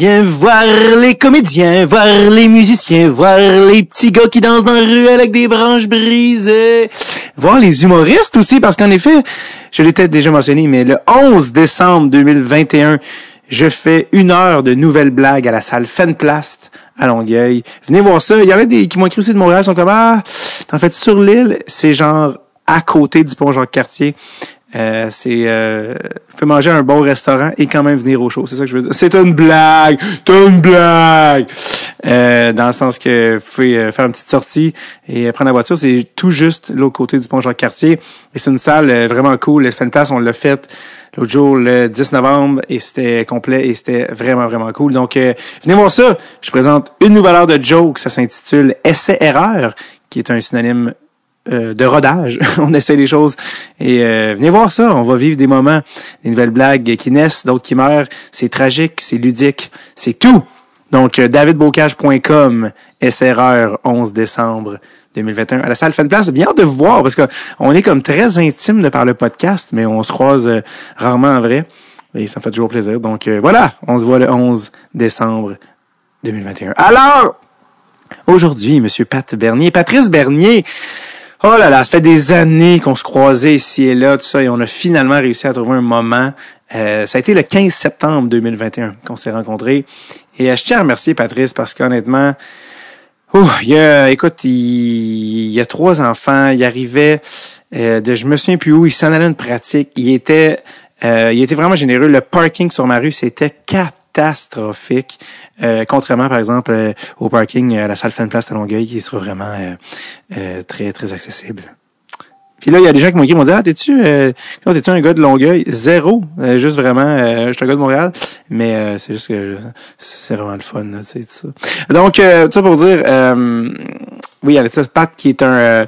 Viens voir les comédiens, voir les musiciens, voir les petits gars qui dansent dans la rue avec des branches brisées. Voir les humoristes aussi, parce qu'en effet, je l'ai peut-être déjà mentionné, mais le 11 décembre 2021, je fais une heure de nouvelles blagues à la salle Fenplast à Longueuil. Venez voir ça. Il y en a des qui m'ont écrit aussi de Montréal, ils sont comme, ah, en fait, sur l'île, c'est genre à côté du pont Jacques-Cartier. Euh, c'est euh, manger un bon restaurant et quand même venir au show. C'est ça que je veux dire. C'est une blague, c'est une blague. Euh, dans le sens que euh, faire une petite sortie et prendre la voiture. C'est tout juste l'autre côté du pont Jacques-Cartier. Et c'est une salle euh, vraiment cool. Fait une place, on l'a faite l'autre jour le 10 novembre et c'était complet et c'était vraiment vraiment cool. Donc venez voir ça. Je présente une nouvelle heure de joke. Ça s'intitule Essai erreur, qui est un synonyme euh, de rodage. on essaie les choses. Et euh, venez voir ça. On va vivre des moments, des nouvelles blagues qui naissent, d'autres qui meurent. C'est tragique, c'est ludique, c'est tout. Donc, euh, davidbocage.com, SRR, 11 décembre 2021, à la salle Place. Bien de vous voir, parce qu'on est comme très intime de par le podcast, mais on se croise rarement en vrai. Et ça me fait toujours plaisir. Donc, voilà, on se voit le 11 décembre 2021. Alors, aujourd'hui, Monsieur Pat Bernier, Patrice Bernier, Oh là là, ça fait des années qu'on se croisait ici et là, tout ça, et on a finalement réussi à trouver un moment. Euh, ça a été le 15 septembre 2021 qu'on s'est rencontrés. Et euh, je tiens à remercier Patrice parce qu'honnêtement, il a, écoute, il, y a trois enfants, il arrivait euh, de je me souviens plus où, il s'en allait une pratique, il était il était vraiment généreux. Le parking sur ma rue, c'était quatre catastrophique. Euh, contrairement, par exemple, euh, au parking à la salle Fan Place à Longueuil, qui sera vraiment euh, très, très accessible. Puis là, il y a des gens qui m'ont écrit, m'ont dit, ah, t'es-tu, euh, t'es-tu un gars de Longueuil? Zéro. juste vraiment, je suis un gars de Montréal. Mais c'est juste que c'est vraiment le fun, tu sais, tout ça. Donc, tout ça pour dire, oui, il y avait Pat qui est un,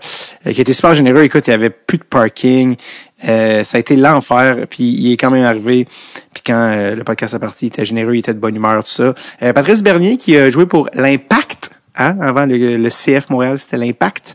qui était super généreux. Écoute, il y avait plus de parking. Euh, ça a été l'enfer, puis il est quand même arrivé. Puis quand euh, le podcast est parti, il était généreux, il était de bonne humeur, tout ça. Euh, Patrice Bernier qui a joué pour l'Impact, hein, avant le, le CF Montréal, c'était l'Impact.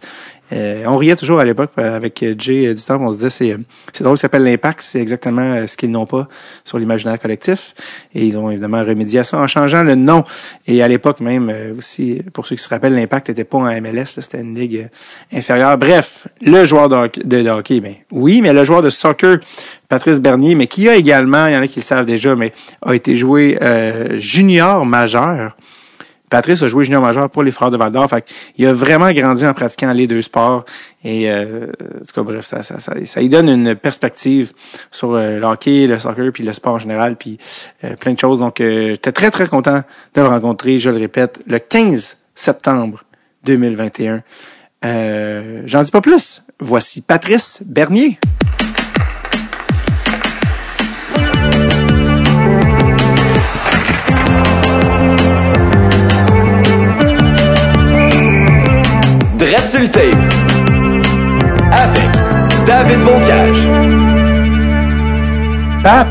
Euh, on riait toujours à l'époque euh, avec Jay euh, du on se disait c'est c'est drôle, ça s'appelle l'impact, c'est exactement ce qu'ils n'ont pas sur l'imaginaire collectif. Et ils ont évidemment remédié à ça en changeant le nom. Et à l'époque même aussi, pour ceux qui se rappellent, l'impact n'était pas en MLS, c'était une ligue inférieure. Bref, le joueur de hockey, de, hockey, ben oui, mais le joueur de soccer, Patrice Bernier, mais qui a également, il y en a qui le savent déjà, mais a été joué junior majeur Patrice a joué junior majeur pour les Frères de Val d'Or. Fait il a vraiment grandi en pratiquant les deux sports. Et euh, en tout cas, bref, ça, ça, ça, ça lui donne une perspective sur euh, le hockey, le soccer, puis le sport en général, puis euh, plein de choses. Donc, euh, j'étais très, très content de le rencontrer, je le répète, le 15 septembre 2021. Euh, J'en dis pas plus. Voici Patrice Bernier. Dread Avec David Bocage. Pat,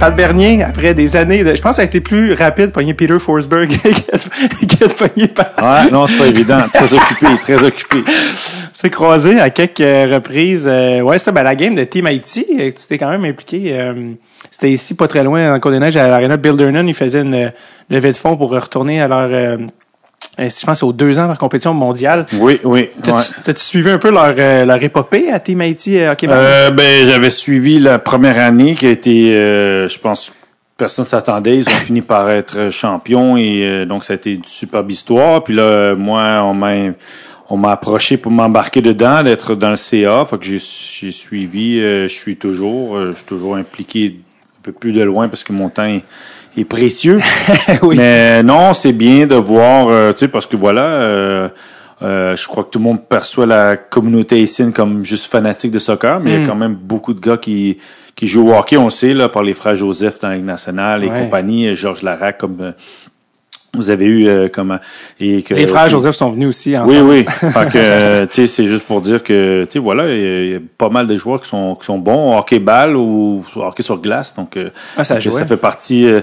Pat Bernier, après des années de, je pense que ça a été plus rapide de pogner Peter Forsberg que de pogner Pat. Ouais, non, c'est pas évident. Très occupé, très occupé. C'est croisé à quelques reprises. Euh, ouais, ça, ben, la game de Team Haiti, euh, tu t'es quand même impliqué. Euh, c'était ici, pas très loin, en Côte des Neiges, à l'Arena Bill Durnan. Ils faisaient une levée de fonds pour retourner à leur euh, je pense aux deux ans de leur compétition mondiale. Oui, oui. T'as-tu suivi un peu leur, euh, leur épopée à Team Haiti euh, Hockey euh, Ben, j'avais suivi la première année qui a été, je pense, personne s'attendait. Ils ont fini par être champions et donc ça a été une superbe histoire. Puis là, moi, on m'a on m'a approché pour m'embarquer dedans, d'être dans le CA. Fait que j'ai suivi, je suis toujours, je suis toujours impliqué un peu plus de loin parce que mon temps est est précieux. oui. Mais non, c'est bien de voir, euh, tu sais, parce que voilà, euh, euh, je crois que tout le monde perçoit la communauté haïtienne comme juste fanatique de soccer, mais il y a mm. quand même beaucoup de gars qui qui jouent au hockey, on sait, là, par les frères Joseph dans la Ligue nationale et compagnie, Georges Larac comme vous avez eu euh, comment et que les frères Joseph sont venus aussi ensemble. Oui oui. fait que tu sais c'est juste pour dire que tu sais voilà il y, a pas mal de joueurs qui sont qui sont bons hockey balle ou hockey sur glace donc euh, ah, ça, ça fait partie euh,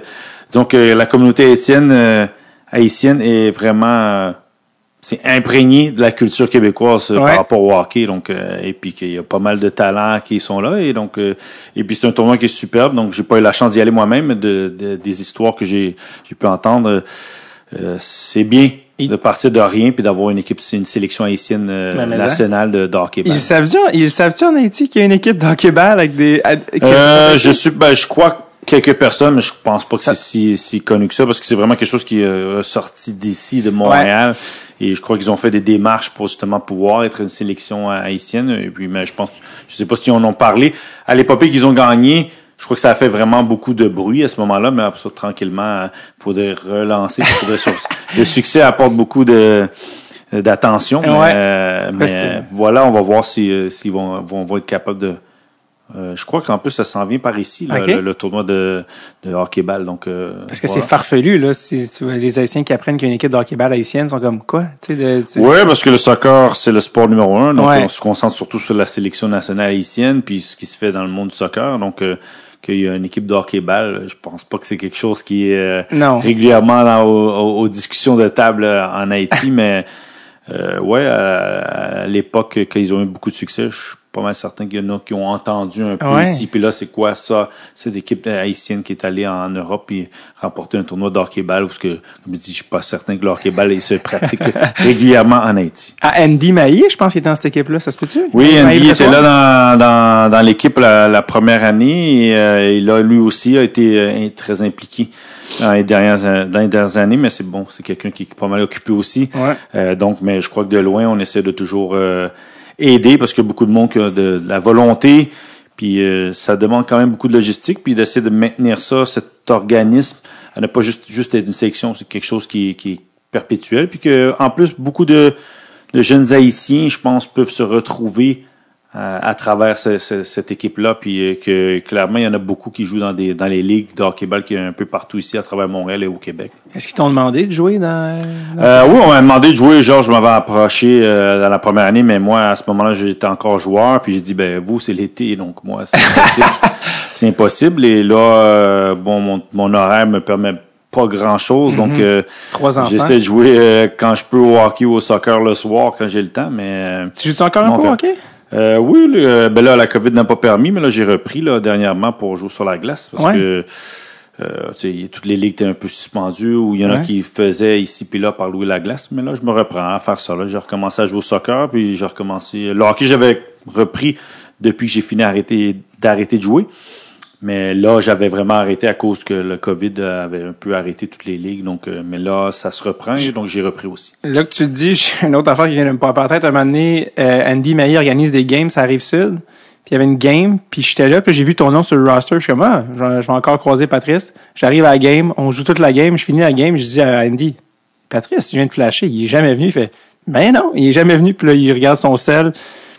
donc la communauté haïtienne haïtienne est vraiment c'est imprégné de la culture québécoise euh, Ouais. par rapport au hockey donc euh, et puis qu'il y a pas mal de talents qui sont là et donc euh, et puis c'est un tournoi qui est superbe donc j'ai pas eu la chance d'y aller moi-même mais de, de- des histoires que j'ai j'ai pu entendre euh, c'est bien de partir de rien puis d'avoir une équipe c'est une sélection haïtienne euh, mais hein? nationale de, de hockey Ils savent-tu, ils savent-tu en Haïti qu'il y a une équipe d'hockey-ball avec des... Euh, je suis, ben, je crois quelques personnes, mais je pense pas que c'est si, si connu que ça, parce que c'est vraiment quelque chose qui est euh, sorti d'ici, de Montréal. Et je crois qu'ils ont fait des démarches pour justement pouvoir être une sélection haïtienne. Et puis, mais je pense, je sais pas si on en parlé. À l'épopée qu'ils ont gagné, je crois que ça a fait vraiment beaucoup de bruit à ce moment-là, mais après ça, tranquillement, il faudrait relancer. faudrait sur- le succès apporte beaucoup de d'attention. mais, Ouais. euh, mais voilà, on va voir si euh, s'ils vont, vont, vont être capables de. euh, je crois qu'en plus ça s'en vient par ici, là, le, le tournoi de, de hockey-ball. Donc, euh, Parce que voilà. c'est farfelu, là. Si tu vois, les Haïtiens qui apprennent qu'il y a une équipe d'hockey-ball haïtienne sont comme, quoi? Tu sais, de- c'est- Ouais, parce que le soccer, c'est le sport numéro un. Donc, Ouais. on se concentre surtout sur la sélection nationale haïtienne, puis ce qui se fait dans le monde du soccer. Donc, euh, qu'il y a une équipe de hockey-ball, je pense pas que c'est quelque chose qui est euh, Non. régulièrement dans, aux, aux- discussions de table euh, en Haïti, mais euh, ouais, à, à l'époque, quand ils ont eu beaucoup de succès, je pas mal certain qu'il y en a qui ont entendu un peu Ouais. ici. Puis là, c'est quoi ça? Cette équipe haïtienne qui est allée en Europe et remporter un tournoi de hockey-ball, parce que, comme je dis, je suis pas certain que le hockey-ball il se pratique régulièrement en Haïti. Ah, Andy Maillé, je pense qu'il était dans cette équipe-là. Ça se peut-tu? Oui, Maillé Andy était là dans, dans, dans l'équipe la, la première année et euh, il a lui aussi a été euh, très impliqué dans les dernières euh, dans les dernières années, mais c'est bon, c'est quelqu'un qui est pas mal occupé aussi. Ouais. Euh, donc, mais je crois que de loin, on essaie de toujours euh, aider parce a beaucoup de monde qui a de, la volonté, puis euh, ça demande quand même beaucoup de logistique, puis d'essayer de maintenir ça, cet organisme, à ne pas juste juste être une sélection, c'est quelque chose qui, est- qui est perpétuel, puis que en plus beaucoup de, de jeunes haïtiens, je pense, peuvent se retrouver à travers ce- ce- cette équipe-là, puis euh, que clairement il y en a beaucoup qui jouent dans des dans les ligues de hockey-ball qui est un peu partout ici à travers Montréal et au Québec. Est-ce qu'ils t'ont demandé de jouer dans... dans- Euh, oui, on m'a demandé de jouer. Genre, je m'avais approché euh, dans la première année, mais moi, à ce moment-là, j'étais encore joueur. Puis j'ai dit, ben vous, c'est l'été, donc moi, c'est impossible. c'est impossible. Et là, euh, bon, mon, mon horaire me permet pas grand-chose. Donc, euh, Trois enfants. j'essaie de jouer euh, quand je peux au hockey ou au soccer le soir, quand j'ai le temps. Mais euh, Tu joues encore un peu, fait- OK? Euh, oui, le- euh, ben là, la COVID n'a pas permis, mais là, j'ai repris là, dernièrement pour jouer sur la glace parce Ouais. que euh, toutes les ligues étaient un peu suspendues ou il y en a qui faisaient ici puis là par louer la glace. Mais là, je me reprends à faire ça. Là, j'ai recommencé à jouer au soccer, puis j'ai recommencé. Le hockey, j'avais repris depuis que j'ai fini d'arrêter d'arrêter de jouer. Mais là, j'avais vraiment arrêté à cause que le COVID avait un peu arrêté toutes les ligues. Donc, euh, mais là, ça se reprend, donc j'ai repris aussi. Là que tu le dis, j'ai une autre affaire qui vient de me popper en tête. Un moment donné, euh, Andy Maillé organise des games, ça arrive sud. Puis il y avait une game, puis j'étais là, puis j'ai vu ton nom sur le roster. Je suis comme, ah, je vais, encore croiser Patrice. J'arrive à la game, on joue toute la game, je finis la game, je dis à Andy, Patrice, je viens de flasher, il est jamais venu. Il fait, ben non, il est jamais venu. Puis là, il regarde son sel.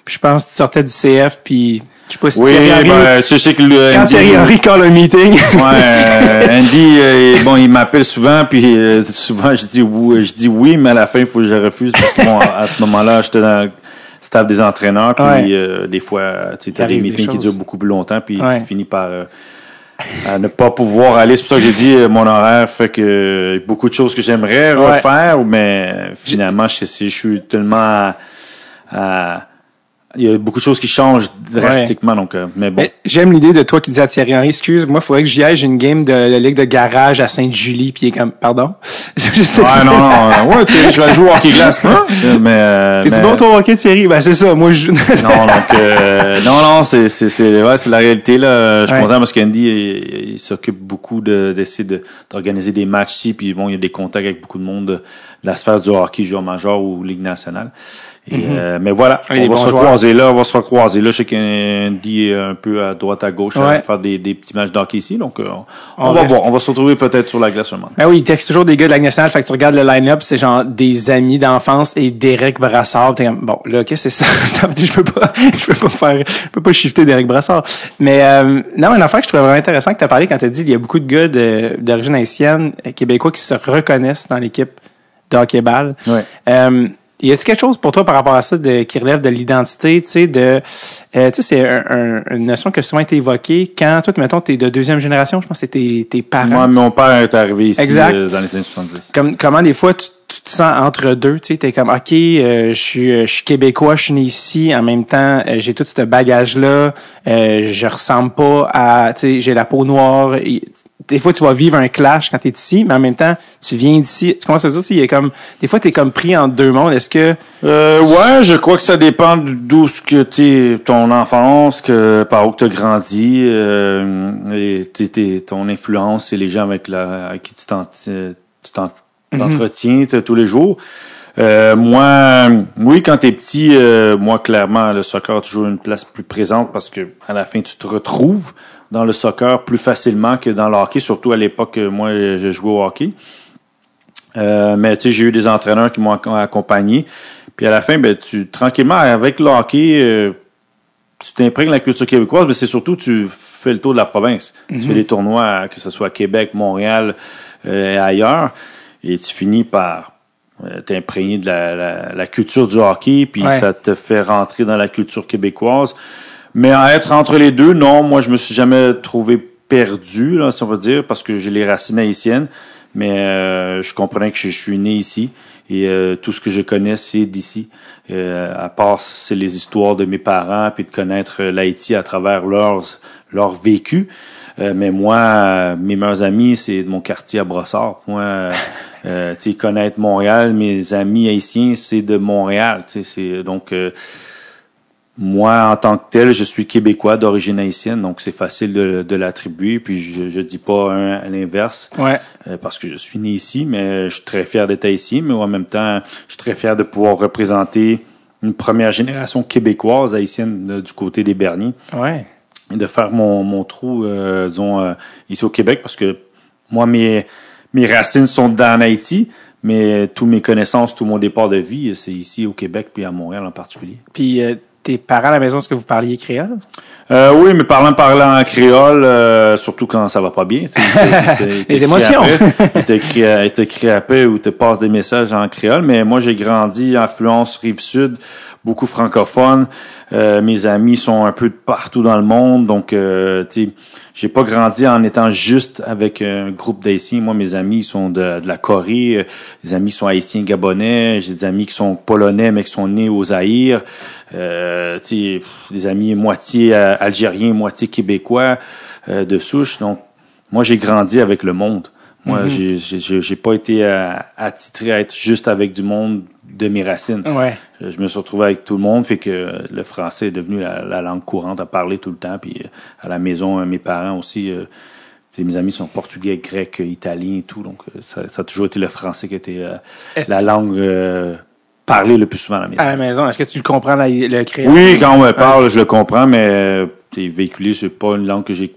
Puis je pense tu sortais du CF, puis je sais pas si Oui, Thierry ben, tu sais que le quand Thierry Henry call un meeting. Ouais, euh, Andy, euh, bon, il m'appelle souvent, puis euh, souvent je dis oui, je dis oui, mais à la fin, il faut que je refuse parce que bon, à, ce moment-là, j'étais dans le staff des entraîneurs, puis Ouais. euh, des fois, tu as des meetings qui durent beaucoup plus longtemps, puis Ouais. tu finis par euh, à ne pas pouvoir aller. C'est pour ça que j'ai dit euh, mon horaire fait que euh, beaucoup de choses que j'aimerais Ouais. refaire, mais finalement, je, je suis tellement à- à- il y a beaucoup de choses qui changent drastiquement, donc, euh, mais bon. J'aime l'idée de toi qui disais à Thierry Henry, excuse, moi, il faudrait que j'y aille, j'ai une game de la Ligue de garage à Sainte-Julie, puis il est comme, pardon? je sais Ouais, non, non, ouais, tu sais, je vais jouer au hockey glace, moi, mais, euh, T'es-tu mais- bon, toi, au hockey, Thierry? Ben, c'est ça, moi, je joue. non, donc, euh, non, non, c'est, c'est, c'est, ouais, c'est la réalité, là. Je suis Ouais. content parce qu'Andy, il, il s'occupe beaucoup de, d'essayer de, d'organiser des matchs ici, puis bon, il y a des contacts avec beaucoup de monde de, de la sphère du hockey, joueur majeur ou Ligue nationale. Et, euh, mais voilà, Ah, on va se recroiser là, on va se recroiser là. Je sais qu'Andy est un peu à droite, à gauche, Ouais. à faire des, des petits matchs d'hockey ici, donc euh, on, va reste. voir. On va se retrouver peut-être sur la glace un moment. Ben oui, il texte toujours des gars de la nationale, fait que tu regardes le line-up, c'est genre des amis d'enfance et Derek Brassard. Comme, bon, là, qu'est-ce que c'est ça? je peux pas, je peux pas faire, je peux pas shifter Derek Brassard. Mais, euh, non, une affaire que je trouvais vraiment intéressant que tu as parlé quand tu as dit, il y a beaucoup de gars d'origine haïtienne, euh, québécois qui se reconnaissent dans l'équipe de hockey-ball. Ouais. Y a-t-il quelque chose pour toi par rapport à ça de, qui relève de l'identité, tu sais, de, euh, tu sais, c'est un, un- une notion qui a souvent été évoquée quand toi, mettons, t'es de deuxième génération, je pense que c'est tes, tes parents. Moi, mon père est arrivé ici Exact. euh, dans les années 70. comme comment des fois tu, tu te sens entre deux, tu sais, t'es comme ok, euh, je suis euh, je suis québécois, je suis né ici, en même temps euh, j'ai tout ce bagage là, euh, je ressemble pas à, tu sais, j'ai la peau noire. Des fois tu vas vivre un clash quand t'es ici, mais en même temps tu viens d'ici. Tu commences à dire, tu il y a comme des fois t'es comme pris entre deux mondes. Est-ce que Euh, ouais, je crois que ça dépend d'où ce que tu ton enfance, que par où tu as grandi, euh, et t'sais, t'es- ton influence et les gens avec la avec qui tu t'en- tu t'en- t'entretiens tous les jours. Euh, moi, oui, quand t'es petit, euh, moi clairement, le soccer a toujours une place plus présente parce que à la fin, tu te retrouves dans le soccer plus facilement que dans le hockey, surtout à l'époque, euh, moi, je jouais au hockey. Euh, mais tu sais, j'ai eu des entraîneurs qui m'ont ac- accompagné. Puis à la fin, ben, tu tranquillement avec le hockey, euh, tu t'imprègnes la culture québécoise, mais c'est surtout tu fais le tour de la province. Tu fais des tournois, que ce soit à Québec, Montréal euh, et ailleurs, et tu finis par euh, t'imprégner de la, la, la culture du hockey, puis Ouais. ça te fait rentrer dans la culture québécoise. Mais à être entre les deux, non, moi je me suis jamais trouvé perdu, là, si on veut dire, parce que j'ai les racines haïtiennes, mais euh, je comprenais que je, je suis né ici et euh, tout ce que je connais c'est d'ici. Euh, à part c'est les histoires de mes parents puis de connaître euh, l'Haïti à travers leurs leur vécu. Euh, mais moi, mes meilleurs amis, c'est de mon quartier à Brossard. Moi, euh, tu sais, connaître Montréal, mes amis haïtiens, c'est de Montréal. Tu sais, c'est donc euh, moi, en tant que tel, je suis québécois d'origine haïtienne, donc c'est facile de, de l'attribuer. Puis je, je dis pas un à l'inverse ouais, euh, parce que je suis né ici, mais je suis très fier d'être ici. Mais en même temps, je suis très fier de pouvoir représenter une première génération québécoise haïtienne euh, du côté des Berniers ouais, et de faire mon, mon trou, euh, disons, euh, ici au Québec, parce que moi, mes, mes racines sont dans Haïti, mais tous mes connaissances, tout mon départ de vie, c'est ici au Québec, puis à Montréal en particulier. Puis euh, tes parents à la maison, est-ce que vous parliez créole? Euh, oui, mais parlant parlant en créole, euh, surtout quand ça va pas bien. Les émotions. t'écrit après ou te passe des messages en créole. Mais moi, j'ai grandi influence Rive-Sud, beaucoup francophone. Euh, mes amis sont un peu de partout dans le monde. Donc, euh, tu sais, j'ai pas grandi en étant juste avec un groupe d'Haïtiens. Moi, mes amis sont de, de la Corée. euh, Les amis sont haïtiens gabonais. J'ai des amis qui sont polonais, mais qui sont nés aux Zaïre. Euh, tu sais, des amis moitié euh, algériens, moitié québécois euh, de souche. Donc, moi, j'ai grandi avec le monde. Moi, j'ai j'ai j'ai j'ai pas été euh, attitré à être juste avec du monde de mes racines. Ouais. Euh, Je me suis retrouvé avec tout le monde, fait que euh, le français est devenu la, la langue courante à parler tout le temps. Puis euh, à la maison, mes parents aussi, euh, tu mes amis sont portugais, grecs, italiens et tout. Donc ça, ça a toujours été le français qui était euh, la que- langue euh, parlée le plus souvent à la maison. À la maison, est-ce que tu le comprends la- le créole? Oui, quand on me parle, je le comprends, mais t'es véhiculé, c'est pas une langue que j'ai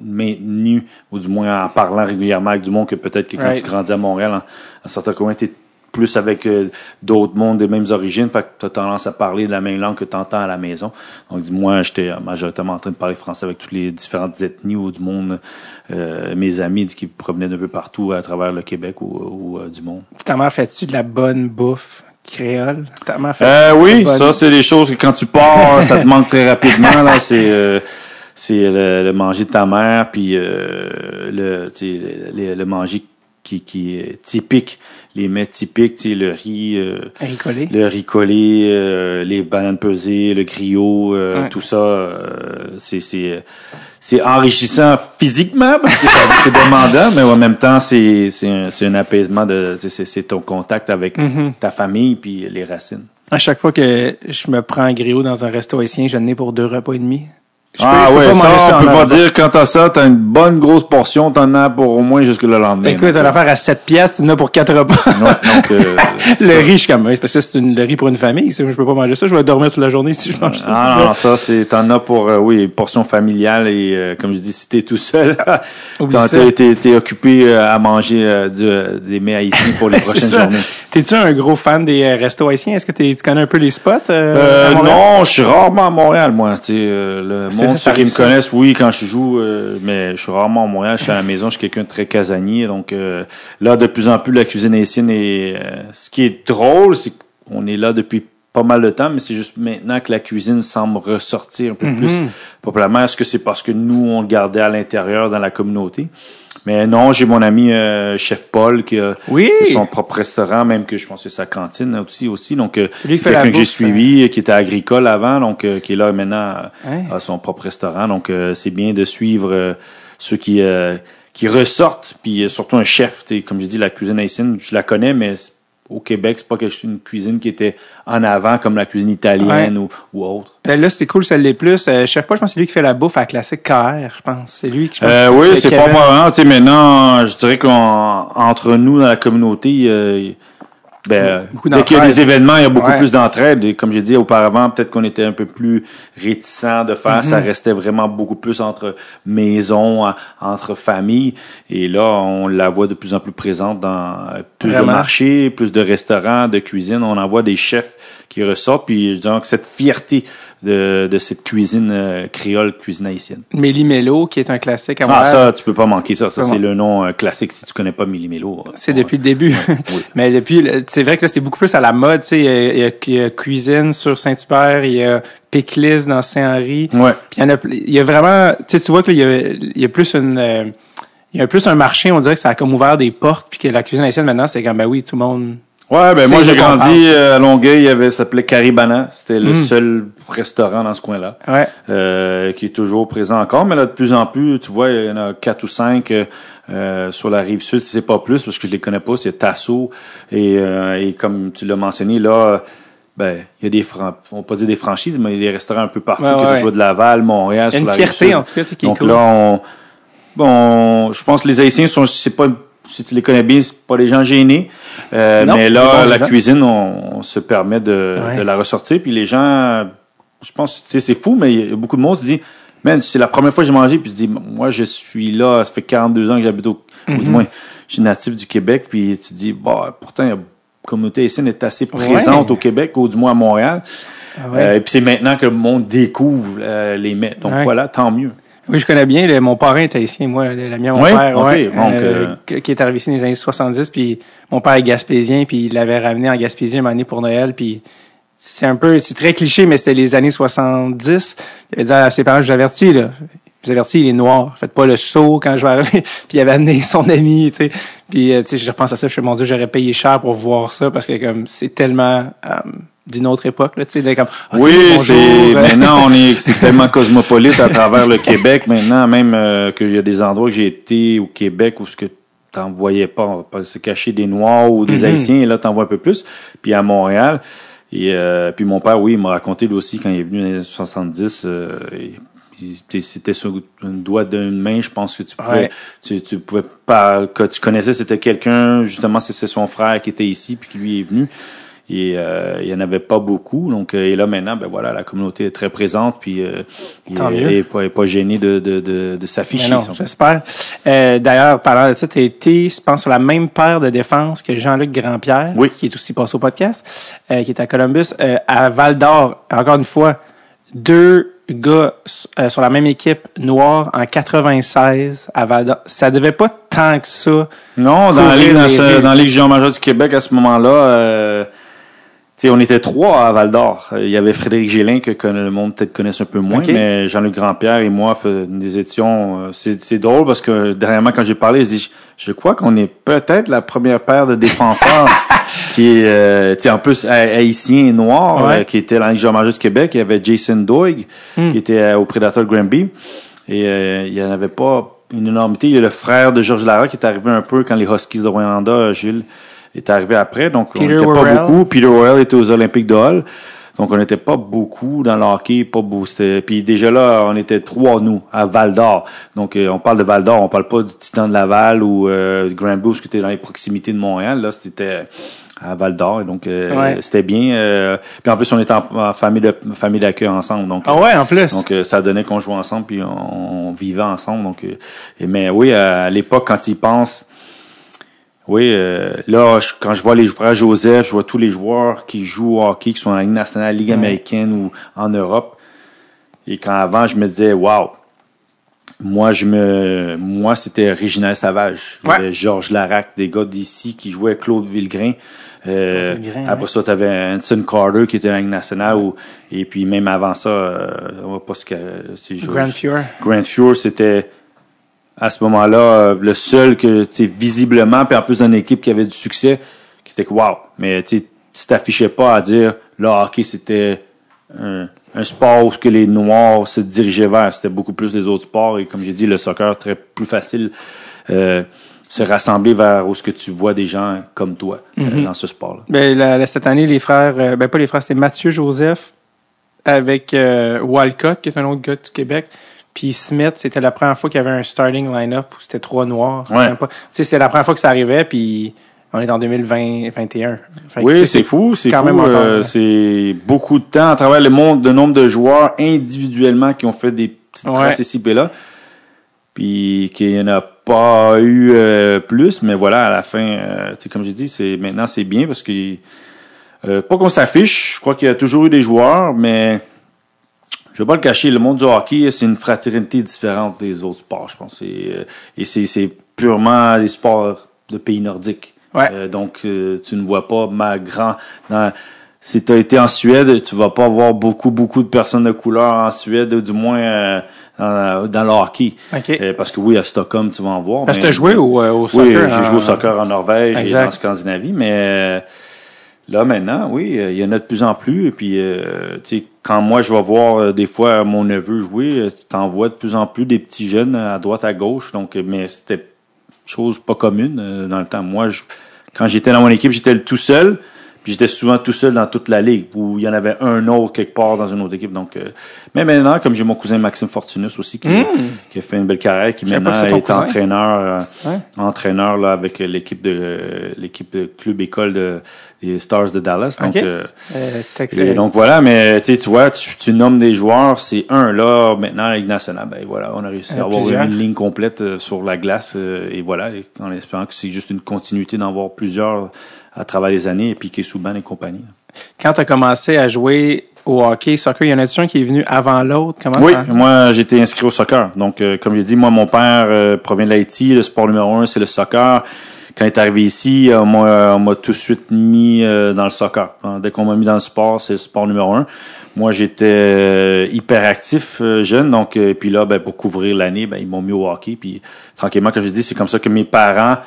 maintenue, ou du moins en parlant régulièrement avec du monde que peut-être que quand Right. tu grandis à Montréal, en, en certain coin, t'es plus avec euh, d'autres mondes des mêmes origines, fait que t'as tendance à parler la même langue que t'entends à la maison. Donc, moi, j'étais majoritairement en train de parler français avec toutes les différentes ethnies ou du monde, euh, mes amis qui provenaient d'un peu partout à travers le Québec ou, ou, euh, du monde. Ta mère fait-tu de la bonne bouffe créole? Ta mère fait Euh, oui, bonne- ça c'est des choses que quand tu pars, ça te manque très rapidement là. C'est euh, c'est le, le manger de ta mère, puis euh, tu le, le manger qui qui est typique, les mets typiques, le riz, euh, Ricolé. le riz collé, euh, les bananes pesées, le griot, euh, Ouais. tout ça, euh, c'est c'est c'est enrichissant physiquement parce que c'est demandant, mais en même temps c'est c'est un, c'est un apaisement de c'est c'est ton contact avec Mhm. ta famille puis les racines. À chaque fois que je me prends un griot dans un resto haïtien, je n'ai pour deux repas et demi. Je peux- ah je peux ouais, pas ça, en on peut pas dire quand t'as ça, t'as une bonne grosse portion, t'en as pour au moins jusque le lendemain. Écoute, Donc, une affaire à 7 pièces, tu en as pour 4 repas. donc, euh, le ça. riz, je suis comme, parce que c'est une- le riz pour une famille. Je peux pas manger ça. Je vais dormir toute la journée si je mange ça. Ah non, ça c'est t'en as pour euh, oui portion familiale et euh, comme je dis si t'es tout seul, t'en- ça. t'es occupé euh, à manger euh, du- euh, des mets haïtiens pour les prochaines ça. journées. T'es-tu un gros fan des restos haïtiens? Est-ce que tu connais un peu les spots? non, je suis rarement à Montréal, moi. Le monde, ceux qui me connaissent, oui, quand je joue, euh, mais je suis rarement à Montréal. Je suis à la maison, je suis quelqu'un de très casanier. Donc euh, là, de plus en plus, la cuisine haïtienne est... euh, ce qui est drôle, c'est que on est là depuis pas mal de temps, mais c'est juste maintenant que la cuisine semble ressortir un peu Mhm. plus populairement. Est-ce que c'est parce que nous, on le gardait à l'intérieur dans la communauté? Mais non, j'ai mon ami euh, chef Paul qui a, Oui. qui a son propre restaurant, même que je pense que c'est sa cantine aussi. aussi. Donc, euh, C'est quelqu'un que j'ai suivi, euh, qui était agricole avant, donc euh, qui est là maintenant à, Ouais. à son propre restaurant. Donc, euh, c'est bien de suivre euh, ceux qui euh, qui ressortent, puis euh, surtout un chef. Comme j'ai dit, la cuisine haïtienne, je la connais, mais au Québec, c'est pas une cuisine qui était en avant comme la cuisine italienne ou, ou autre. Euh, Là, c'était cool, ça l'est plus. Euh, Chef Paul, je pense que c'est lui qui fait la bouffe à la classique KR, je pense. C'est lui qui, Euh, oui, c'est pas probablement. Tu sais, maintenant, je dirais qu'entre nous dans la communauté, euh, ben, dès qu'il y a des événements, il y a beaucoup Ouais. plus d'entraide. Et comme j'ai dit auparavant, peut-être qu'on était un peu plus réticents de faire. Ça Mm-hmm. restait vraiment beaucoup plus entre maisons, en- entre familles. Et là, on la voit de plus en plus présente dans plus Vraiment. de marchés, plus de restaurants, de cuisine. On en voit des chefs qui ressortent. Puis, je dirais que cette fierté de, de cette cuisine euh, créole, cuisine haïtienne. Méli Mélo, qui est un classique à Ah, Montréal. ça, tu peux pas manquer ça. Ça, c'est le nom euh, classique si tu connais pas Millie Melo. C'est depuis le début. Oui. Mais depuis, c'est vrai que là, c'est beaucoup plus à la mode. Tu sais, il y a- il y, a, Cuisine sur Saint-Hubert, il y a Péclis dans Saint-Henri. Ouais. Puis il y en a, il y a vraiment, tu sais, tu vois que là, il y a, il y a plus une, euh, il y a plus un marché. On dirait que ça a comme ouvert des portes, puis que la cuisine haïtienne maintenant, c'est comme ben oui, tout le monde. Ouais, ben moi j'ai grandi euh, à Longueuil, il y avait ça s'appelait Caribana, c'était le Mm. seul restaurant dans ce coin-là. Ouais. euh, qui est toujours présent encore, mais là de plus en plus, tu vois, il y en a quatre ou cinq euh, euh, sur la rive sud, si c'est pas plus, parce que je les connais pas, c'est Tasso et, euh, et comme tu l'as mentionné là, ben il y a des fran on va pas dire des franchises, mais il y a des restaurants un peu partout, Ouais, que ouais. ce soit de Laval, Montréal, Il y a sur une la fierté, en tout cas, qui est Donc cool. là, on, bon, je pense que les Haïtiens sont, c'est pas, si tu les connais bien, c'est pas des gens gênés. Euh, Non, mais là, bon, la gens. cuisine, on, on se permet de, Ouais. de la ressortir. Puis les gens, je pense, tu sais, c'est fou, mais il y a beaucoup de monde qui se dit, man, c'est la première fois que j'ai mangé, puis je dis, moi, je suis là, ça fait 42 ans que j'habite au, ou Mhm. du moins, je suis natif du Québec, puis tu dis, bah, pourtant, la communauté haïtienne est assez présente Ouais. au Québec, ou du moins à Montréal. Ah ouais. Euh, et puis c'est maintenant que le monde découvre euh, les mets. Donc voilà, tant mieux. Oui, je connais bien. le- mon parrain est haïtien, moi, le, le mien, mon Oui? père, ouais, donc, euh, euh, qui- est arrivé ici dans les années 70, puis mon père est gaspésien, puis il l'avait ramené en Gaspésie un moment donné pour Noël, puis c'est un peu, c'est très cliché, mais c'était les années 70. Il avait dit à ses parents, je vous avertis, là, je vous avertis, il est noir, faites pas le saut quand je vais arriver. puis il avait amené son ami, tu sais. Puis, euh, tu sais, je repense à ça, je fais, mon Dieu, j'aurais payé cher pour voir ça, parce que comme, c'est tellement euh, d'une autre époque, là, tu sais, comme, Oui, c'est euh, maintenant on est c'est tellement cosmopolite à travers le Québec maintenant même euh, qu'il y a des endroits que j'ai été au Québec où ce que t'en voyais pas, on va pas se cacher des Noirs ou des Mhm. Haïtiens et là t'en vois un peu plus. Puis à Montréal et euh, puis mon père oui il m'a raconté lui aussi quand il est venu dans les années 70 euh, c'était sur une doigt d'une main, je pense que tu pouvais, Ouais. tu, tu pouvais pas, que tu connaissais, c'était quelqu'un, justement, c'est c'est son frère qui était ici puis qui lui est venu. Et euh, il y en avait pas beaucoup. Donc euh, et là maintenant, ben voilà, la communauté est très présente puis euh, il Tant mieux. est pas, est pas gêné de de de, de s'afficher. Non, j'espère. Euh, D'ailleurs, parlant de ça, tu été, je pense, sur la même paire de défense que Jean-Luc Grandpierre, Oui. qui est aussi passé au podcast, euh, qui est à Columbus, euh, à Val d'Or. Encore une fois, deux gars euh, sur la même équipe noire en 96 à Val d'Or. Ça devait pas tant que ça. Non, dans la ligue, dans, les ce- dans la tu ligue junior majeure du Québec à ce moment-là, euh, on était trois à Val d'Or. Il y avait Frédéric Gélin que, que le monde peut-être connaisse un peu moins, mais Jean-Luc Grandpierre et moi, nous étions. euh, C'est drôle parce que dernièrement quand j'ai parlé, je dis, je crois qu'on est peut-être la première paire de défenseurs qui est, euh, en plus ha- haïtien et noir, Ouais. euh, qui était dans ligue majeure du Québec. Il y avait Jason Doig Hmm. qui était euh, au Prédateur Granby. Et il n'y en avait pas une énormité. Il y a le frère de Georges Lara qui est arrivé un peu quand les Huskies de Rwanda, Est arrivé après. Donc, Peter on n'était pas beaucoup. Peter Worrell était aux Olympiques de Hall. Donc, on n'était pas beaucoup dans le hockey, pas beaucoup. C'était- Puis déjà là, on était trois, nous, à Val d'Or. Donc, euh, on parle de Val d'Or, on parle pas du Titan de Laval ou euh, Grand Boost qui était dans les proximités de Montréal. Là, c'était à Val d'Or. Et donc, euh, Ouais. c'était bien. euh, puis en plus, on était en, en famille de famille d'accueil ensemble. Donc, Ah ouais, en plus. donc euh, ça donnait qu'on jouait ensemble puis on, on vivait ensemble. Donc, euh, et, mais oui, à l'époque quand ils pensent, oui, euh, là je- quand je vois les frères Joseph, je vois tous les joueurs qui jouent au hockey, qui sont en Ligue nationale, Ligue américaine ou en Europe. Et quand avant je me disais, waouh, moi, je me, moi, c'était Réginal Savage. Il y Ouais. avait Georges Larac, des gars d'ici qui jouaient Claude Villegrain. Euh, après ouais. ça, tu avais Anson Carter qui était en Ligue nationale. ou- et puis même avant ça, euh, on va pas se Grand Fuhr. Grant Fuhr, c'était à ce moment-là euh, le seul que tu sais, visiblement, puis en plus d'une équipe qui avait du succès, qui était que wow. Mais tu sais, tu t'affichais pas à dire le hockey c'était un, un sport où ce que les Noirs se dirigeaient vers. C'était beaucoup plus les autres sports et comme j'ai dit, le soccer très plus facile. Euh, se rassembler vers où ce que tu vois des gens comme toi euh, dans ce sport-là. Ben, la- la- cette année, les frères, euh, ben pas les frères, c'était Mathieu Joseph avec euh, Walcott, qui est un autre gars du Québec. Puis Smith, c'était la première fois qu'il y avait un starting line-up où c'était trois noirs. Ouais. C'était la première fois que ça arrivait, puis on est en 2020-21. Fait que Oui, c'est fou, c'est fou. euh, c'est beaucoup de temps à travers le monde, de nombre de joueurs individuellement qui ont fait des petites Ouais. traces ici et là. Puis qu'il n'y en a pas eu euh, plus, mais voilà, à la fin, euh, tu sais, comme j'ai dit, c'est maintenant c'est bien parce que euh, pas qu'on s'affiche, je crois qu'il y a toujours eu des joueurs, mais je vais pas le cacher, le monde du hockey, c'est une fraternité différente des autres sports, je pense. Et, euh, et c'est, purement des sports de pays nordiques. Ouais. Euh, donc, euh, tu ne vois pas ma grand. Dans, si tu as été en Suède, tu vas pas voir beaucoup, beaucoup de personnes de couleur en Suède, du moins euh, dans, dans le hockey. OK. Euh, parce que oui, à Stockholm, tu vas en voir. Parce que tu as joué au, au soccer. oui, j'ai joué au soccer en Norvège Exact. et en Scandinavie, mais là maintenant, oui, euh, il y en a de plus en plus. Et puis, euh, tu sais, quand moi je vais voir euh, des fois mon neveu jouer, euh, t'en vois de plus en plus des petits jeunes à droite, à gauche. Donc, mais c'était chose pas commune dans le temps. Moi, je, quand j'étais dans mon équipe, j'étais tout seul. Puis j'étais souvent tout seul dans toute la ligue, où il y en avait un autre quelque part dans une autre équipe. Donc, euh, mais maintenant, comme j'ai mon cousin Maxime Fortunus aussi, qui, qui a fait une belle carrière, qui Hmm. maintenant est entraîneur, euh, Ouais. entraîneur là avec euh, l'équipe de euh, l'équipe de club école de, des Stars de Dallas. Donc, euh, et donc voilà, mais tu sais, tu vois, tu, tu nommes des joueurs, c'est un là maintenant Ligue nationale. Ben voilà, on a réussi à avoir plusieurs. une ligne complète sur la glace euh, et voilà, et en espérant que c'est juste une continuité d'en voir plusieurs à travers les années et puis qui est Souban et compagnie. Quand tu as commencé à jouer au hockey, soccer, il y en a-tu un qui est venu avant l'autre? Comment Oui, moi été inscrit au soccer. Donc euh, comme j'ai dit, moi mon père euh, provient de l'Haïti, le sport numéro un c'est le soccer. Quand il est arrivé ici, euh, moi, on m'a tout de suite mis euh, dans le soccer. Hein, Dès qu'on m'a mis dans le sport, c'est le sport numéro un. Moi j'étais euh, hyperactif euh, jeune, donc euh, puis là ben, pour couvrir l'année, ben, ils m'ont mis au hockey. Puis tranquillement, comme je dis, c'est comme ça que mes parents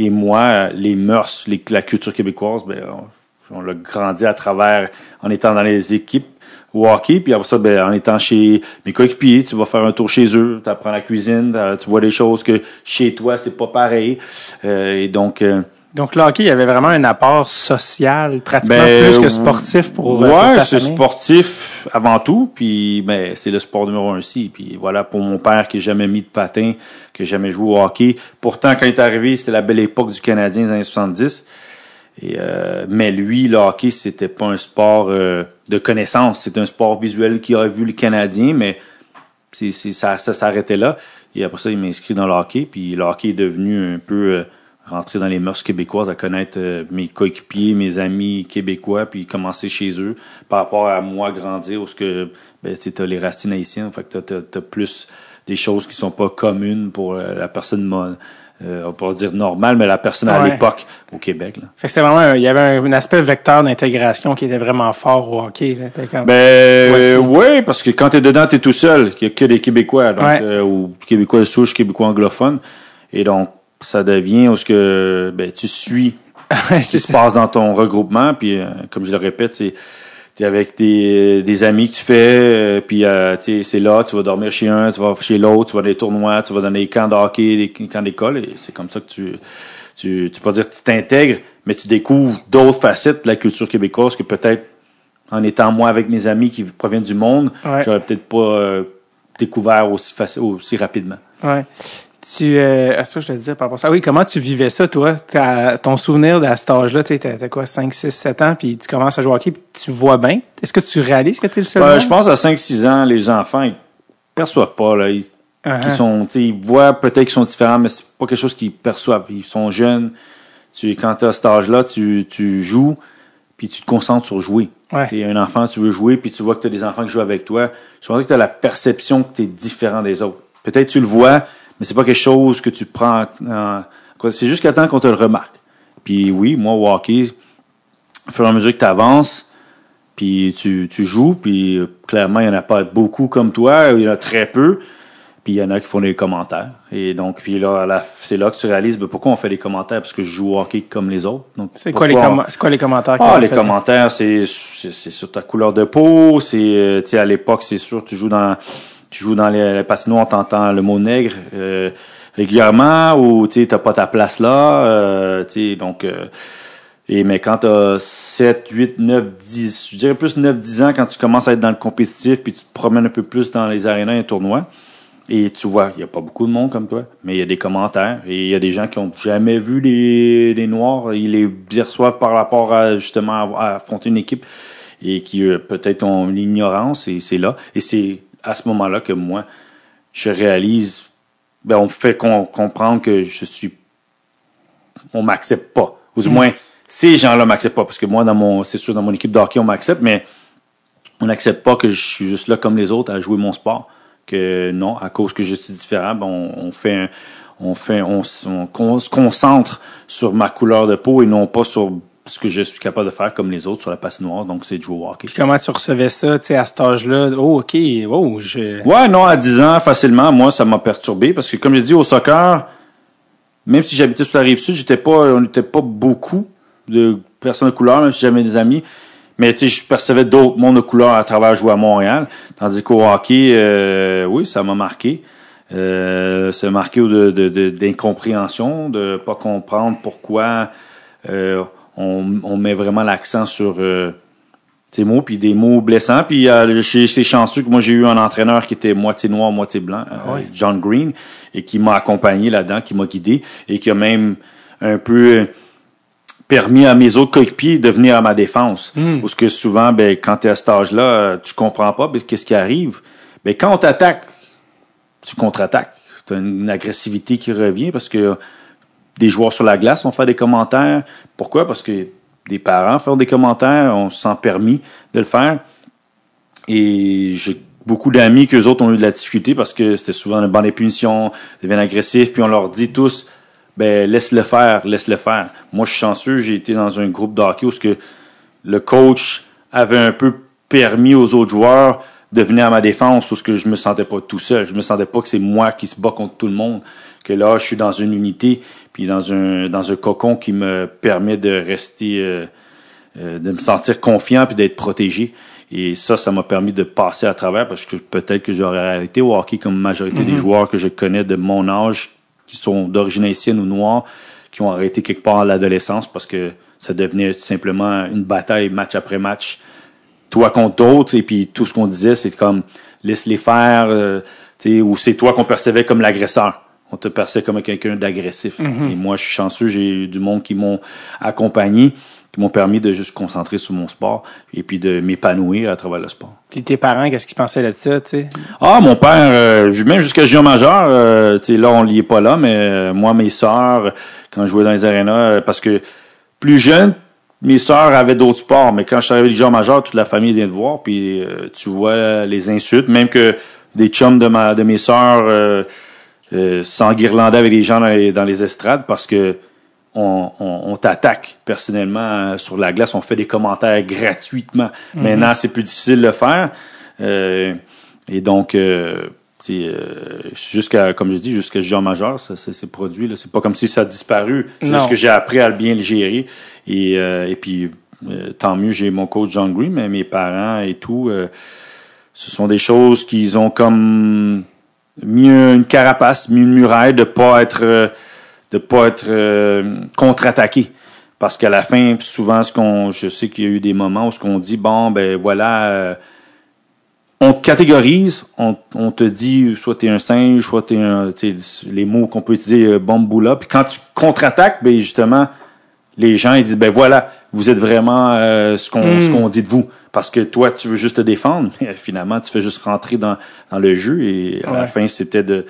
et moi, les mœurs, la culture québécoise, ben, on, l'a grandi à travers en étant dans les équipes au hockey, puis après ça, ben, en étant chez mes coéquipiers, tu vas faire un tour chez eux, tu apprends la cuisine, tu vois des choses que chez toi, c'est pas pareil. Euh, et donc, euh, Donc, le hockey, il y avait vraiment un apport social, pratiquement Ben, plus que sportif pour, euh, ouais, c'est sportif avant tout, puis ben c'est le sport numéro un aussi. Puis voilà pour mon père qui n'a jamais mis de patin, qui n'a jamais joué au hockey. Pourtant, quand il est arrivé, c'était la belle époque du Canadien des années 70. Et, euh, mais lui, le hockey, c'était pas un sport euh, de connaissance, c'est un sport visuel qui a vu le Canadien, mais c'est, ça, ça s'arrêtait là. Et après ça, il m'a inscrit dans le hockey, puis le hockey est devenu un peu euh, rentré dans les mœurs québécoises, à connaître euh, mes coéquipiers, mes amis québécois, puis commencer chez eux, par rapport à moi grandir, où ce que ben, tu as les racines haïtiennes, fait que t'as, t'as plus des choses qui sont pas communes pour euh, la personne, mo- euh, on va pas dire normale, mais la personne à l'époque au Québec. Là. Fait que c'était vraiment, un- il y avait un, un aspect vecteur d'intégration qui était vraiment fort au hockey. Là. Comme- Ben euh, oui, parce que quand t'es dedans, t'es tout seul. Il y a que des Québécois, donc Ouais. euh, ou Québécois de souche, Québécois anglophones, et donc ça devient où ce que ben tu suis ce qui se passe dans ton regroupement, puis euh, comme je le répète, c'est t'es avec des, des amis que tu fais, euh, puis euh, c'est là, tu vas dormir chez un, tu vas chez l'autre, tu vas dans des tournois, tu vas dans des camps de hockey, des camps d'école, et c'est comme ça que tu tu tu peux dire que tu t'intègres, mais tu découvres d'autres facettes de la culture québécoise que peut-être en étant moi avec mes amis qui proviennent du monde, Ouais. j'aurais peut-être pas euh, découvert aussi aussi rapidement. Ouais. Tu, euh, est-ce que je te disais par rapport à ça? Oui, comment tu vivais ça, toi? T'as- ton souvenir à cet âge-là, tu t'as t'as quoi, 5, 6, 7 ans, puis tu commences à jouer au hockey, puis tu vois bien. Est-ce que tu réalises que tu es le seul? Euh, je pense à 5-6 ans, les enfants, ils perçoivent pas. Là. Ils, Uh-huh. sont, sais, ils voient peut-être qu'ils sont différents, mais c'est pas quelque chose qu'ils perçoivent. Ils sont jeunes. Tu, quand tu as cet âge-là, tu, tu joues, puis tu te concentres sur jouer. Ouais. Tu es un enfant, tu veux jouer, puis tu vois que tu as des enfants qui jouent avec toi. Je pense que tu as la perception que tu es différent des autres. peut-être tu le vois, mais c'est pas quelque chose que tu prends. en- quoi, c'est jusqu'à temps qu'on te le remarque. Puis oui, moi, au hockey, au fur et à mesure que tu avances, puis tu, tu joues, puis euh, clairement, il n'y en a pas beaucoup comme toi, il y en a très peu, puis il y en a qui font des commentaires. Et donc, puis là, c'est là que tu réalises ben, pourquoi on fait des commentaires, parce que je joue au hockey comme les autres. C'est quoi, les on- quoi les commentaires ah, les fait? commentaires, c'est sur ta couleur de peau. C'est euh, tu sais à l'époque, c'est sûr, tu joues dans tu joues dans les, les patinoires, t'entends le mot nègre euh, régulièrement ou tu t'as pas ta place là. Euh, tu donc euh, et mais quand t'as 7, 8, 9, 10, je dirais plus 9, 10 ans quand tu commences à être dans le compétitif puis tu te promènes un peu plus dans les arénas et tournois. Et tu vois, il n'y a pas beaucoup de monde comme toi, mais il y a des commentaires et il y a des gens qui ont jamais vu les, les Noirs. Ils les reçoivent par rapport à justement à affronter une équipe et qui euh, peut-être ont une ignorance et c'est là. Et c'est à ce moment-là que moi, je réalise, ben on me fait com- comprendre que je suis, on m'accepte pas. Ou du moins, ces gens-là m'acceptent pas parce que moi, dans mon, c'est sûr, dans mon équipe de hockey, on m'accepte, mais on n'accepte pas que je suis juste là comme les autres à jouer mon sport. Que non, à cause que je suis différent, ben, on, on fait un- on fait on, se concentre sur ma couleur de peau et non pas sur ce que je suis capable de faire comme les autres sur la patinoire, donc c'est de jouer au hockey. Puis comment tu recevais ça, tu sais, à cet âge-là? Oh, OK, oh, je... Ouais, non, à 10 ans, facilement, moi, ça m'a perturbé parce que, comme j'ai dit, au soccer, même si j'habitais sur la rive sud, j'étais pas, on n'était pas beaucoup de personnes de couleur, même si j'avais des amis. Mais, tu sais, je percevais d'autres mondes de couleur à travers jouer à Montréal. Tandis qu'au hockey, euh, oui, ça m'a marqué. Euh, ça m'a marqué de, de, de- d'incompréhension, de pas comprendre pourquoi euh, on, on met vraiment l'accent sur euh, ces mots, puis des mots blessants. Puis euh, j'ai- c'est chanceux que moi j'ai eu un entraîneur qui était moitié noir, moitié blanc, euh, ouais. John Green, et qui m'a accompagné là-dedans, qui m'a guidé, et qui a même un peu euh, permis à mes autres coéquipiers de venir à ma défense. Parce que souvent, ben, quand tu es à cet âge-là, tu comprends pas ben, qu'est-ce qui arrive? Ben, quand on t'attaque, tu contre-attaques. Tu une agressivité qui revient parce que des joueurs sur la glace vont faire des commentaires. Pourquoi? Parce que des parents font des commentaires, on se sent permis de le faire. Et j'ai beaucoup d'amis qu'eux autres ont eu de la difficulté parce que c'était souvent une bande des punitions, ils deviennent agressifs, puis on leur dit tous, ben laisse-le faire, laisse-le faire. Moi, je suis chanceux, j'ai été dans un groupe de où que le coach avait un peu permis aux autres joueurs de venir à ma défense, où ce que je me sentais pas tout seul. Je me sentais pas que c'est moi qui se bat contre tout le monde. Que là, je suis dans une unité, puis dans un dans un cocon qui me permet de rester, euh, euh, de me sentir confiant puis d'être protégé. Et ça, ça m'a permis de passer à travers parce que peut-être que j'aurais arrêté au hockey comme majorité des joueurs que je connais de mon âge qui sont d'origine haïtienne ou noire, qui ont arrêté quelque part à l'adolescence parce que ça devenait simplement une bataille match après match, toi contre d'autres, et puis tout ce qu'on disait, c'est comme laisse-les faire, euh, tu sais, ou c'est toi qu'on percevait comme l'agresseur. On te percevait comme quelqu'un d'agressif. Et moi, je suis chanceux, j'ai eu du monde qui m'ont accompagné, qui m'ont permis de juste concentrer sur mon sport et puis de m'épanouir à travers le sport. Puis tes parents, qu'est-ce qu'ils pensaient de ça, tu sais? Ah, mon père, euh, même jusqu'à junior majeur, euh, tu sais, là, on n'y est pas là, mais euh, moi, mes sœurs, quand je jouais dans les arénas, euh, parce que plus jeune, mes sœurs avaient d'autres sports, mais quand je suis arrivé junior majeur, toute la famille vient de voir, puis tu vois les insultes, même que des chums de ma de mes sœurs euh, s'enguirlandaient avec des gens dans les, dans les estrades parce que on, on, on t'attaque personnellement euh, sur la glace, on fait des commentaires gratuitement. Maintenant, c'est plus difficile de le faire. Euh, et donc, euh, euh, jusqu'à, comme je dis, jusqu'à junior majeur, ça, s'est produit. C'est pas comme si ça a disparu. C'est juste que j'ai appris à le bien le gérer. Et, euh, et puis, euh, tant mieux, j'ai mon coach John Green, mais mes parents et tout, euh, ce sont des choses qu'ils ont comme mis une carapace, mis une muraille de pas être euh, de pas être euh, contre-attaqué. Parce qu'à la fin, souvent, ce qu'on, je sais qu'il y a eu des moments où ce qu'on dit, bon, ben voilà, euh, on te catégorise, on, on te dit soit t'es un singe, soit t'es un, les mots qu'on peut utiliser, bomboula. Puis quand tu contre-attaques, ben justement, les gens ils disent, ben voilà, vous êtes vraiment ce qu'on ce qu'on dit de vous. Parce que toi, tu veux juste te défendre, mais finalement, tu fais juste rentrer dans, dans le jeu. Et à la fin, c'était de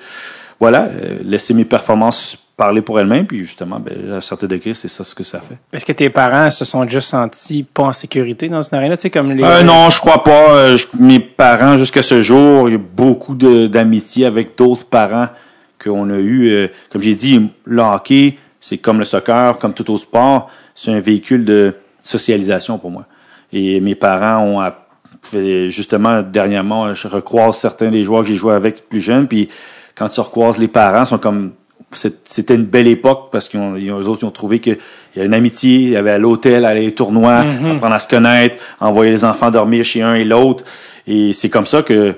voilà, euh, laisser mes performances parler pour elles-mêmes. Puis justement, ben, à un certain degré, c'est ça ce que ça fait. Est-ce que tes parents se sont déjà sentis pas en sécurité dans une arène, tu sais, comme les... Euh, non, je crois pas. Euh, je- mes parents, jusqu'à ce jour, il y a beaucoup d'amitié avec d'autres parents qu'on a eu. euh, comme j'ai dit, le hockey, c'est comme le soccer, comme tout autre sport, c'est un véhicule de socialisation pour moi. Et mes parents ont fait- justement dernièrement, je recroise certains des joueurs que j'ai joué avec plus jeunes, puis quand tu recroises les parents, sont comme c'était une belle époque parce qu'ils ont, eux autres ils ont trouvé qu'il y a une amitié, il y avait à l'hôtel, aller les tournois, apprendre à se connaître, envoyer les enfants dormir chez un et l'autre. Et c'est comme ça que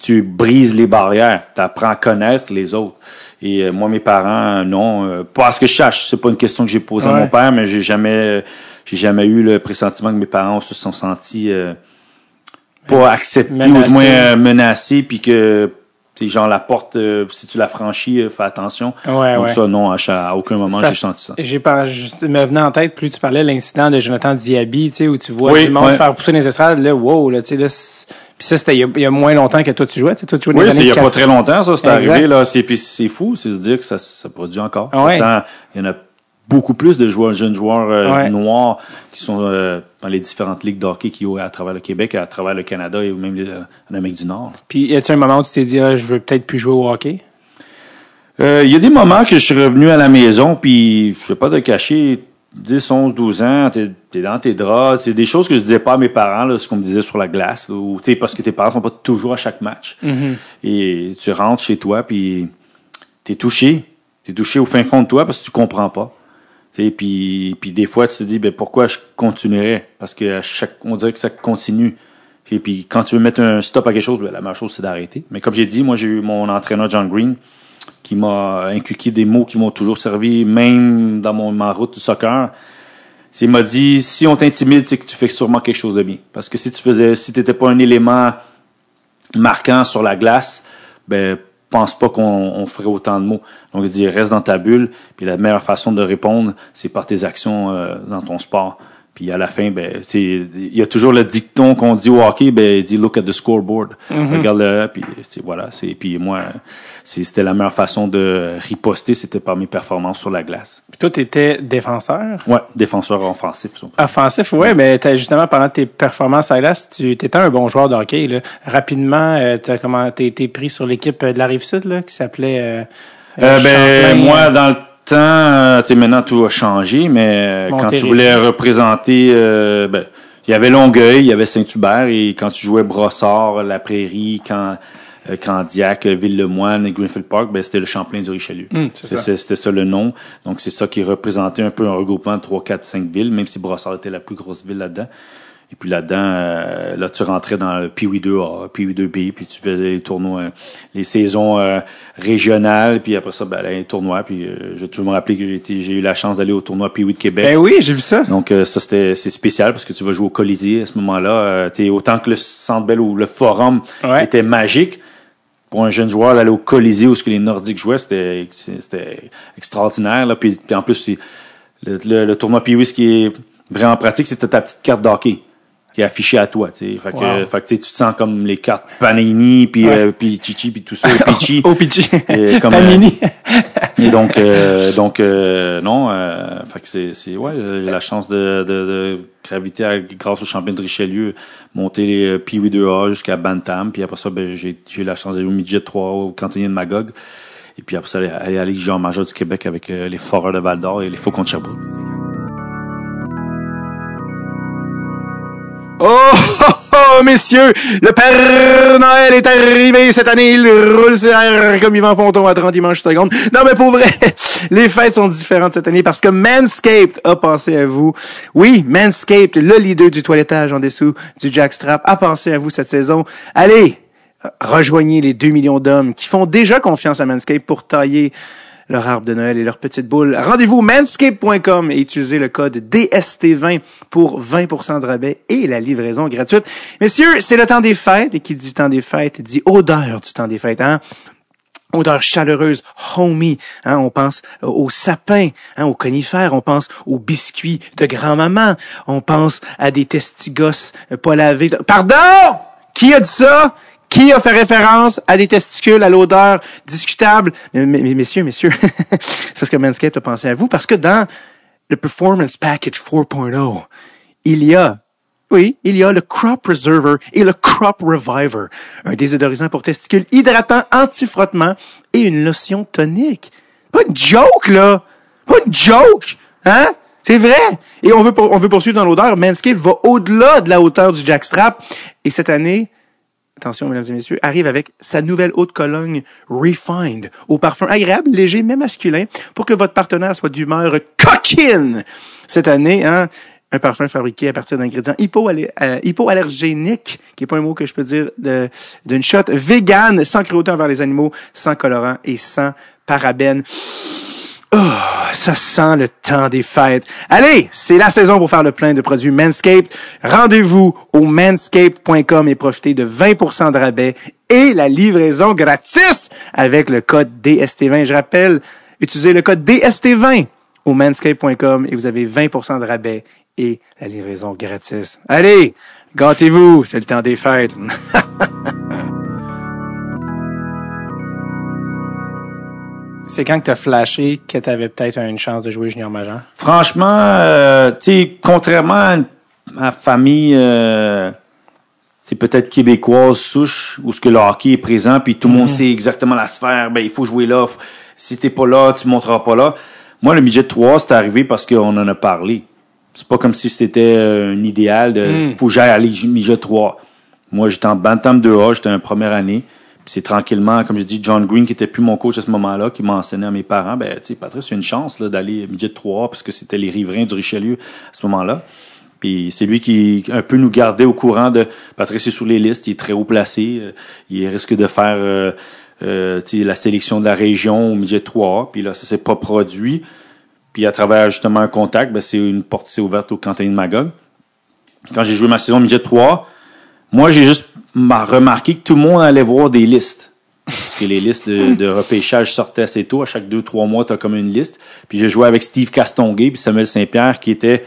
tu brises les barrières, tu apprends à connaître les autres. Et euh, moi, mes parents, non, euh, pas à ce que je sache. C'est pas une question que j'ai posée à mon père, mais j'ai jamais, j'ai jamais eu le pressentiment que mes parents se sont sentis euh, pas acceptés ou Menacés. du moins euh, menacés, puis que sais, genre la porte, euh, si tu la franchis, euh, fais attention. Ouais, Donc ouais. ça, non, à, aucun moment C'est j'ai senti ça. J'ai pas, juste, me venait en tête, plus tu parlais de l'incident de Jonathan Diaby, tu sais, où tu vois Oui, tout le monde ouais. faire pousser les estrades, là, wow, là, tu sais, là, c'est- puis ça, c'était il y, a, il y a moins longtemps que toi tu jouais, tu sais, toi tu jouais Oui, c'est il y a pas très longtemps, ça, c'est arrivé, là. C'est, puis c'est fou, c'est de dire que ça, ça produit encore. Ouais. Il y en a beaucoup plus de joueurs, jeunes joueurs euh, Ouais. noirs qui sont euh, dans les différentes ligues de hockey qui jouent à travers le Québec, à travers le Canada et même les- en Amérique du Nord. Puis y a-tu un moment où tu t'es dit, ah, je veux peut-être plus jouer au hockey? Euh, Il y a des moments que je suis revenu à la maison, puis je vais pas te cacher, 10, 11, 12 ans, t'es es dans tes draps. C'est des choses que je disais pas à mes parents, là, ce qu'on me disait sur la glace, là, ou, tu sais, parce que tes parents sont pas toujours à chaque match. Et tu rentres chez toi, puis t'es touché. T'es touché au fin fond de toi parce que tu comprends pas. Tu sais, puis, puis des fois, tu te dis, ben, pourquoi je continuerais? Parce que à chaque, on dirait que ça continue. Et puis, quand tu veux mettre un stop à quelque chose, ben, la meilleure chose, c'est d'arrêter. Mais comme j'ai dit, moi, j'ai eu mon entraîneur John Green qui m'a inculqué des mots qui m'ont toujours servi, même dans mon, ma route du soccer. Il m'a dit, si on t'intimide, c'est que tu fais sûrement quelque chose de bien. Parce que si tu faisais, si t'étais pas un élément marquant sur la glace, ben, pense pas qu'on on ferait autant de mots. Donc, il dit, reste dans ta bulle, puis la meilleure façon de répondre, c'est par tes actions euh, dans ton sport. Puis à la fin, ben, il y a toujours le dicton qu'on dit au hockey, ben, il dit look at the scoreboard. Regarde le, puis voilà, c'est, puis moi, c'était la meilleure façon de riposter, c'était par mes performances sur la glace. Puis toi, t'étais défenseur? Ouais, défenseur offensif. Offensif, ouais, mais t'as justement pendant tes performances à l'Est, tu étais un bon joueur de hockey. Là. Rapidement, euh, t'as comment t'as été pris sur l'équipe de la rive sud là, qui s'appelait euh, Euh, euh, ben, Champlain, moi, dans le temps, euh, tu sais, maintenant tout a changé, mais euh, quand tu voulais représenter, euh, ben, il y avait Longueuil, il y avait Saint-Hubert, et quand tu jouais Brossard, La Prairie, quand euh, Candiac, Ville-le-Moine, Greenfield Park, ben, c'était le Champlain du Richelieu. Hum, ça. C'était c'était ça le nom. Donc, c'est ça qui représentait un peu un regroupement de 3, 4, 5 villes, même si Brossard était la plus grosse ville là-dedans. Et puis là-dedans, euh, là, tu rentrais dans le Pee-Wee 2A, Pee-Wee 2B, puis tu faisais les tournois, euh, les saisons euh, régionales, puis après ça, ben, les tournois. Puis euh, je vais toujours me rappeler que j'ai été- j'ai eu la chance d'aller au tournoi Pee-Wee de Québec. Ben oui, j'ai vu ça. Donc euh, ça c'était c'est spécial parce que tu vas jouer au Colisée à ce moment-là. Euh, autant que le Centre Bell ou le Forum Ouais. était magique pour un jeune joueur d'aller au Colisée où ce que les Nordiques jouaient, c'était c'était extraordinaire. Là. Puis, puis en plus le, le tournoi Pee-Wee, ce qui est vraiment pratique, c'était ta petite carte d'hockey qui est affichée à toi. Tu sais. Fait que, Wow. fait que, tu te sens comme les cartes Panini, puis Ouais. euh, puis Chichi, puis tout ça, et Pichi. Au pitchy. Et comme, Panini. Et donc, euh, donc euh, non, euh, fait que c'est, c'est ouais, euh, j'ai la chance de, de, de graviter à- grâce au champion de Richelieu, monter les euh, Pee-Wee 2A jusqu'à Bantam, puis après ça, ben, j'ai, j'ai eu la chance d'aller au midget 3 au cantonnier de Magog, et puis après ça, aller, aller à la Ligue majeure du Québec avec euh, les Foreurs de Val d'Or et les Faucons de Sherbrooke. Oh, oh, oh, messieurs, le Père Noël est arrivé cette année. Il roule comme Yvan Ponton à 30 dimanches secondes. Non, mais pour vrai, les fêtes sont différentes cette année parce que Manscaped a pensé à vous. Oui, Manscaped, le leader du toilettage en dessous du jackstrap, a pensé à vous cette saison. Allez, rejoignez les 2 millions d'hommes qui font déjà confiance à Manscaped pour tailler leur arbre de Noël et leur petite boule. Rendez-vous manscape.com et utilisez le code DST20 pour 20% de rabais et la livraison gratuite. Messieurs, c'est le temps des fêtes et qui dit temps des fêtes dit odeur du temps des fêtes, hein? odeur chaleureuse, homey. Hein, on pense aux sapins, hein, aux conifères, on pense aux biscuits de grand-maman, on pense à des testigos euh, pas lavés. Pardon! Qui a dit ça? Qui a fait référence à des testicules à l'odeur discutable? Mais, mais- messieurs, messieurs, c'est parce que Manscaped a pensé à vous, parce que dans le Performance Package 4.0, il y a, oui, il y a le Crop Preserver et le Crop Reviver, un désodorisant pour testicules hydratant anti-frottement et une lotion tonique. Pas une joke, là! Pas une joke! Hein? C'est vrai! Et on veut, on veut poursuivre dans l'odeur. Manscaped va au-delà de la hauteur du jackstrap. Et cette année, attention, mesdames et messieurs, arrive avec sa nouvelle haute cologne Refined, au parfum agréable, léger, mais masculin, pour que votre partenaire soit d'humeur coquine. Cette année, hein, un parfum fabriqué à partir d'ingrédients euh, hypoallergéniques, qui est pas un mot que je peux dire d'une shot, vegan, sans cruauté envers les animaux, sans colorant et sans parabènes. Oh, ça sent le temps des fêtes. Allez, c'est la saison pour faire le plein de produits Manscaped. Rendez-vous au manscaped.com et profitez de 20% de rabais et la livraison gratis avec le code DST20. Je rappelle, utilisez le code DST20 au manscaped.com et vous avez 20% de rabais et la livraison gratis. Allez, gâtez-vous, c'est le temps des fêtes. C'est quand que t'as flashé que t'avais peut-être une chance de jouer junior majeur? Franchement, euh, tu sais, contrairement à ma famille, euh, c'est peut-être québécoise souche, où ce que le hockey est présent, puis tout le monde sait exactement la sphère, ben il faut jouer là. Si t'es pas là, tu montreras pas là. Moi, le midget 3, c'est arrivé parce qu'on en a parlé. C'est pas comme si c'était euh, un idéal de faut que j'aille aller midget 3. Moi, j'étais en Bantam 2A, j'étais en première année. C'est tranquillement, comme je dis, John Green, qui était plus mon coach à ce moment-là, qui m'a enseigné à mes parents, ben, tu sais, Patrice, il y a une chance, d'aller midget 3 parce que c'était les riverains du Richelieu à ce moment-là. Puis c'est lui qui un peu nous gardait au courant de Patrice est sur les listes, il est très haut placé, euh, il risque de faire euh, euh, la sélection de la région au midget 3 puis là ça s'est pas produit. Puis à travers justement un contact, ben, c'est une porte s'est ouverte au Quentin de Magog. Quand j'ai joué ma saison midget 3, moi j'ai juste m'a remarqué que tout le monde allait voir des listes. Parce que les listes de, de repêchage sortaient assez tôt. À chaque deux, trois mois, tu as comme une liste. Puis j'ai joué avec Steve Castonguay puis Samuel Saint-Pierre qui était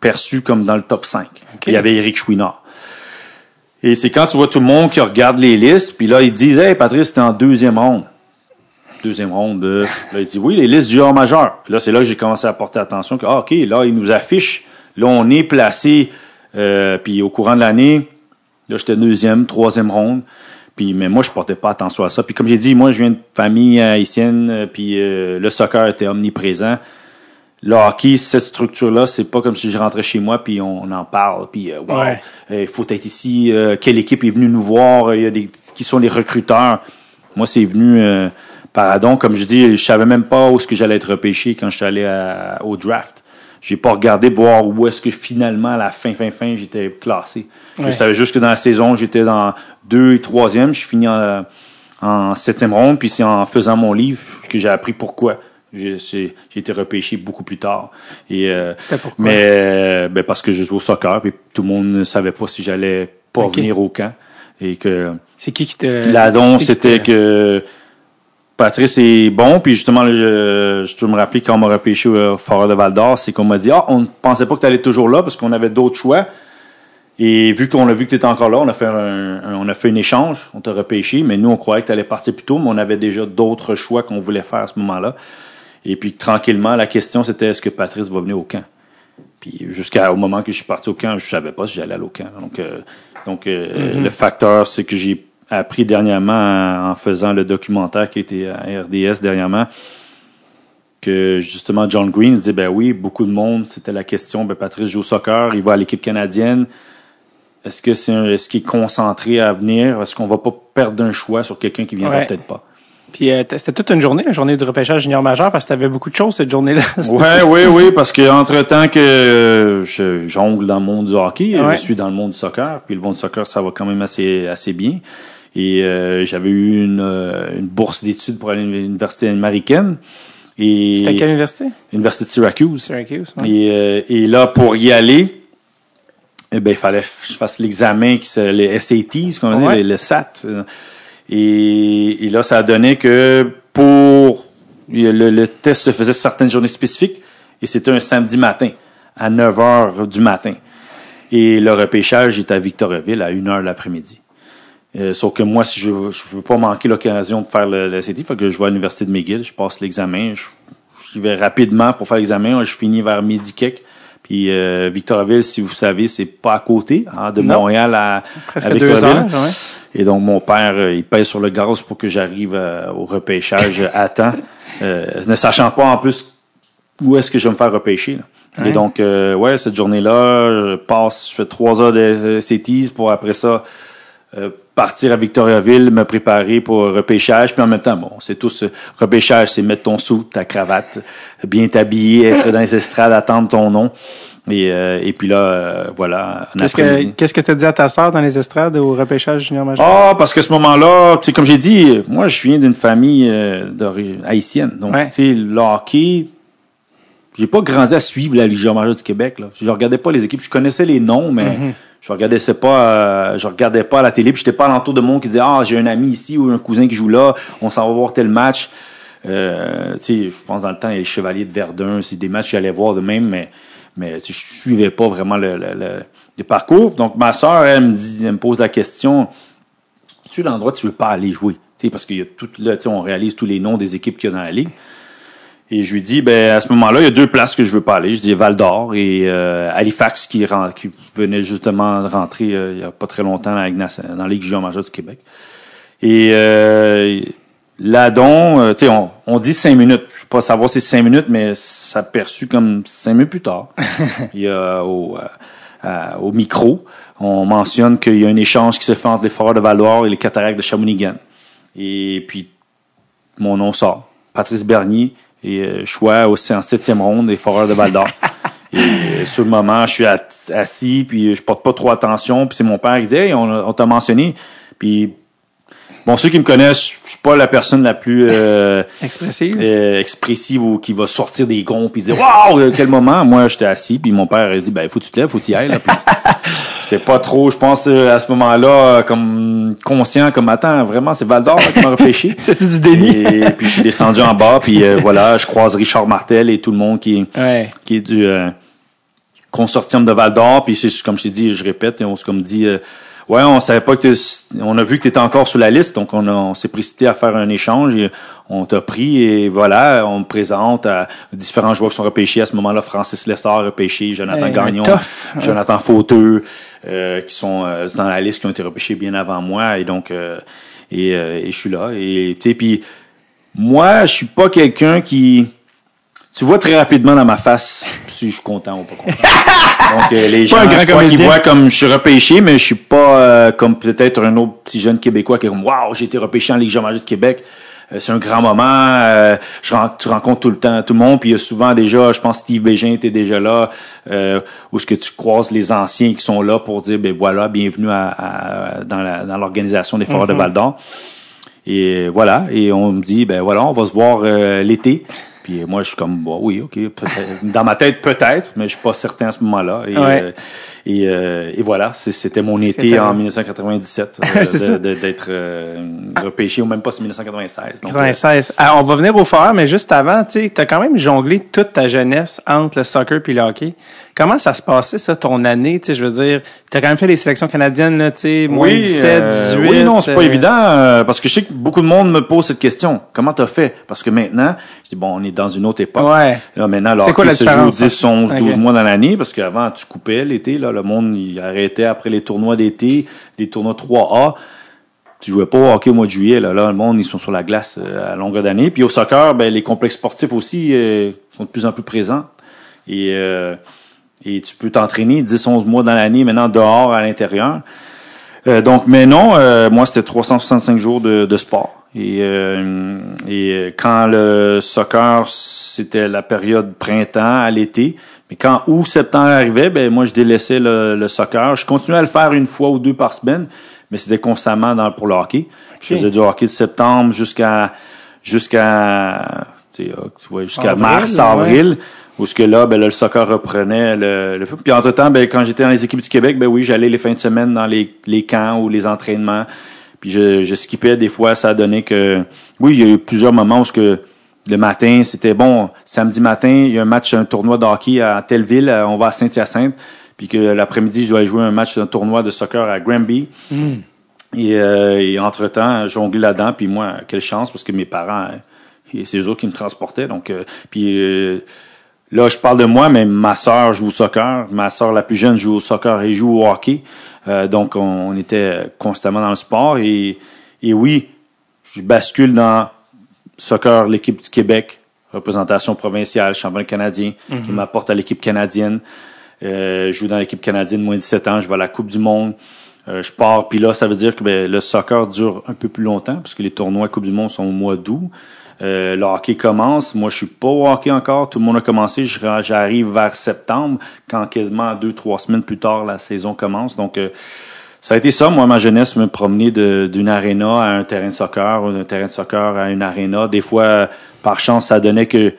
perçu comme dans le top 5. Il y avait Eric Chouinard. Et c'est quand tu vois tout le monde qui regarde les listes, puis là, ils disent Hey, Patrice, t'es en deuxième ronde. Deuxième ronde. euh, là, il dit Oui, les listes junior majeur. Puis là, c'est là que j'ai commencé à porter attention que, ah, OK, là, ils nous affichent. Là, on est placé. euh, puis au courant de l'année, là, j'étais deuxième, troisième ronde. Puis, mais moi, je portais pas attention à ça. Puis comme j'ai dit, moi, je viens de famille haïtienne, euh, puis euh, le soccer était omniprésent. Le hockey, cette structure-là, c'est pas comme si je rentrais chez moi puis on, en parle puis euh, wow, Ouais. il faut être ici. euh, quelle équipe est venue nous voir Il y a des qui sont les recruteurs. Moi, c'est venu euh, par Adon. Comme je dis, je savais même pas où est-ce que j'allais être repêché quand je suis allé à- au draft. J'ai pas regardé pour voir où est-ce que finalement à la fin, fin, fin, j'étais classé. Je savais juste que dans la saison, j'étais dans deux et troisième. Je finis en, en septième ronde, puis c'est en faisant mon livre que j'ai appris pourquoi. J'ai été repêché beaucoup plus tard. Et, euh, C'était pourquoi? mais euh, ben parce que je joue au soccer, puis tout le monde ne savait pas si j'allais pas venir au camp. Et que C'est qui qui te... L'adon, c'était te- que Patrice est bon, puis justement, là, je, je dois me rappeler quand on m'a repêché au Forêt de Val d'Or, c'est qu'on m'a dit, ah, on ne pensait pas que tu allais toujours là parce qu'on avait d'autres choix. Et vu qu'on a vu que tu étais encore là, on a fait un, un- on a fait un échange, on t'a repêché, mais nous, on croyait que tu allais partir plus tôt, mais on avait déjà d'autres choix qu'on voulait faire à ce moment-là. Et puis, tranquillement, la question, c'était est-ce que Patrice va venir au camp? Puis jusqu'au moment que je suis parti au camp, je savais pas si j'allais aller au camp. Donc, euh, donc euh, le facteur, c'est que j'ai appris dernièrement en, en faisant le documentaire qui était à RDS dernièrement que justement John Green disait ben oui, beaucoup de monde, c'était la question, ben Patrice joue au soccer, il va à l'équipe canadienne. Est-ce que c'est un- est-ce qu'il est concentré à venir? Est-ce qu'on va pas perdre un choix sur quelqu'un qui viendra Ouais. peut-être pas? Puis euh, c'était toute une journée, la journée de repêchage junior majeur, parce que t'avais beaucoup de choses cette journée-là. Ouais, oui, oui, parce que entre temps que euh, je jongle dans le monde du hockey, Ouais. je suis dans le monde du soccer, puis le monde du soccer, ça va quand même assez assez bien. Et euh, j'avais eu une, une bourse d'études pour aller à l'université américaine. C'était à quelle université? Université de Syracuse. Syracuse. ouais. Et, euh, et là, pour y aller, eh ben, il fallait que je fasse l'examen, qui se- les SATs, comme on dit, Ouais. le SAT. Et, et là, ça a donné que pour le, le test se faisait certaines journées spécifiques, et c'était un samedi matin, à 9 heures du matin. Et le repêchage est à Victoriaville à 1 heure l'après-midi. Euh, sauf que moi, si je ne veux pas manquer l'occasion de faire le, le CT, faut que je vais à l'université de McGill, je passe l'examen, je, j'y vais rapidement pour faire l'examen, je finis vers midi quelque. Puis euh, Victoriaville, si vous savez, c'est pas à côté, hein, de Non. Montréal à, à deux Victoriaville. heures, ouais. Et donc, mon père, euh, il pèse sur le gaz pour que j'arrive euh, au repêchage à temps, euh, ne sachant pas en plus où est-ce que je vais me faire repêcher. là. Ouais. Et donc, euh, ouais, cette journée-là, je passe, je fais trois heures de CTs pour après ça euh, partir à Victoriaville, me préparer pour repêchage. Puis en même temps, bon, c'est tout ce repêchage, c'est mettre ton sou, ta cravate, bien t'habiller, être dans les estrades, attendre ton nom. Et, euh, et puis là, euh, voilà, Qu'est-ce que que t'as dit à ta sœur dans les estrades au repêchage junior majeur? Ah, parce que ce moment-là, tu sais, comme j'ai dit, moi, je viens d'une famille euh, haïtienne. Donc, Ouais. tu sais, le hockey, j'ai pas grandi à suivre la Légion majeure du Québec. Là. Je regardais pas les équipes. Je connaissais les noms, mais Mhm. je regardais pas, euh, je regardais pas à la télé. Puis j'étais pas alentour de monde qui disait ah j'ai un ami ici ou un cousin qui joue là. On s'en va voir tel match. Euh, je pense dans le temps, il y a les Chevaliers de Verdun, c'est des matchs que j'allais voir de même, mais mais je suivais pas vraiment le, le, le- le parcours. Donc ma sœur, elle me dit, elle me pose la question tu l'endroit où tu veux pas aller jouer? Parce qu'il y a tout là, tu sais, on réalise tous les noms des équipes qu'il y a dans la ligue. Et je lui dis, ben à ce moment-là, il y a deux places que je veux pas aller. Je dis Val d'Or et euh, Halifax qui, ren- qui venait justement de rentrer euh, il y a pas très longtemps dans dans la Ligue junior majeure du Québec. Et euh, Ladon, euh, tu sais, on, on dit cinq minutes. Je peux pas savoir si c'est cinq minutes, mais ça perçu comme cinq minutes plus tard. il y a au, euh, au micro, on mentionne qu'il y a un échange qui se fait entre les Foreurs de Val-d'Or et les Cataractes de Shawinigan. Et puis, mon nom sort. Patrice Bernier et euh, choix aussi en septième ronde des Foreurs de Val d'Or. et euh, sur le moment, je suis assis, puis je porte pas trop attention. Puis c'est mon père qui dit Hey, on, t'a mentionné. Puis, bon, ceux qui me connaissent, je suis pas la personne la plus euh, Expressive? euh, expressive ou qui va sortir des gonds puis dire Waouh, euh, quel moment! Moi, j'étais assis, puis mon père a dit Ben, faut que tu te lèves, faut que tu y ailles. Là. Puis J'étais pas trop, je pense, euh, à ce moment-là, euh, comme conscient, comme attends, vraiment, c'est Val d'Or qui m'a réfléchi. C'est-tu du déni? Et puis je suis descendu en bas, puis euh, voilà, je croise Richard Martel et tout le monde qui, Ouais. qui est du euh, consortium de Val d'Or. Puis c'est comme je t'ai dit, je répète, et on s'est comme dit, euh, ouais, on savait pas que on a vu que tu étais encore sur la liste, donc on, s'est précipité à faire un échange. Et on t'a pris et voilà, on me présente à différents joueurs qui sont repêchés à ce moment-là. Francis Lessard repêché, Jonathan Hey, Gagnon, tough. Jonathan Fauteux, qui sont euh, dans la liste qui ont été repêchés bien avant moi. Et donc, euh, et, euh, et je suis là. Et tu sais, puis moi, je suis pas quelqu'un qui. Tu vois très rapidement dans ma face si je suis content ou pas content. Donc euh, les gens, Pas un grand comédien. voient comme je suis repêché, mais je suis pas euh, comme peut-être un autre petit jeune québécois qui est comme waouh, j'ai été repêché en Ligue majeure de Québec. Euh, c'est un grand moment. euh, je tu rencontres tout le temps tout le monde, puis il y a souvent déjà, je pense Steve Bégin était déjà là, euh, où ce que tu croises les anciens qui sont là pour dire ben voilà, bienvenue à, à- dans la- dans l'organisation des Foreurs de Val d'Or. Et voilà, et on me dit, ben voilà, on va se voir euh, l'été. Puis moi, je suis comme, bon, oui, ok, dans ma tête, peut-être, mais je suis pas certain à ce moment-là. Et, Ouais. euh, et, euh, et voilà, c'était mon été en 1997 euh, d'être euh, repêché, ou même pas c'est 1996. Donc, euh, 96. Ah, on va venir au foreur, mais juste avant, tu t'as quand même jonglé toute ta jeunesse entre le soccer puis le hockey. Comment ça se passait, ça, ton année? Tu je veux dire, t'as quand même fait les sélections canadiennes, là, tu moins oui, 17, euh, 18. oui, non, c'est pas euh, évident euh, parce que je sais que beaucoup de monde me pose cette question. Comment t'as fait? Parce que maintenant, je dis bon, on est dans une autre époque. Ouais. Là, maintenant, le quoi hockey la se joue différence, 10, 11, 12 Ok. mois dans l'année parce qu'avant, tu coupais l'été. Là, le monde il arrêtait après les tournois d'été, les tournois 3A. Tu jouais pas au hockey au mois de juillet. Là, le monde, ils sont sur la glace euh, à longueur d'année. Puis au soccer, ben, les complexes sportifs aussi euh, sont de plus en plus présents. Et, euh, et tu peux t'entraîner 10, 11 mois dans l'année, maintenant dehors, à l'intérieur. Donc, mais non, moi, c'était 365 jours de, sport. Et, et quand le soccer, c'était la période printemps à l'été, mais quand août, septembre arrivait, ben moi, je délaissais le, le soccer. Je continuais à le faire une fois ou deux par semaine, mais c'était constamment dans, pour le hockey. Je faisais du hockey de septembre jusqu'à jusqu'à vois, jusqu'à Avril, mars, ouais. avril. Où ce que là, ben là, le soccer reprenait le, le Puis entre-temps, ben, quand j'étais dans les équipes du Québec, ben oui, j'allais les fins de semaine dans les, les camps ou les entraînements. Puis je, je skippais des fois, ça a donné que. Oui, il y a eu plusieurs moments où ce que le matin, c'était bon, samedi matin, il y a un match, un tournoi de hockey à telle ville, euh, on va à Saint-Hyacinthe. Puis que l'après-midi, je dois aller jouer un match, un tournoi de soccer à Granby. Et, euh, et entre-temps, jonglé là-dedans, puis moi, quelle chance, parce que mes parents, euh, c'est eux autres qui me transportaient. Donc, euh, puis euh, là, je parle de moi, mais ma sœur joue au soccer. Ma sœur, la plus jeune, joue au soccer et joue au hockey. Donc, on, on était constamment dans le sport. Et, et oui, je bascule dans soccer, l'équipe du Québec, représentation provinciale, champion canadien, qui m'apporte à l'équipe canadienne. Euh, je joue dans l'équipe canadienne moins de 17 ans, je vais à la Coupe du Monde. Euh, je pars, puis là, ça veut dire que ben, le soccer dure un peu plus longtemps, parce que les tournois Coupe du Monde sont au mois d'août. Euh, le hockey commence. Moi, je suis pas au hockey encore. Tout le monde a commencé. J'arrive vers septembre, quand quasiment deux, trois semaines plus tard, la saison commence. Donc, euh, ça a été ça, moi, ma jeunesse, me promener d'une aréna à un terrain de soccer, ou d'un terrain de soccer à une aréna. Des fois, par chance, ça donnait que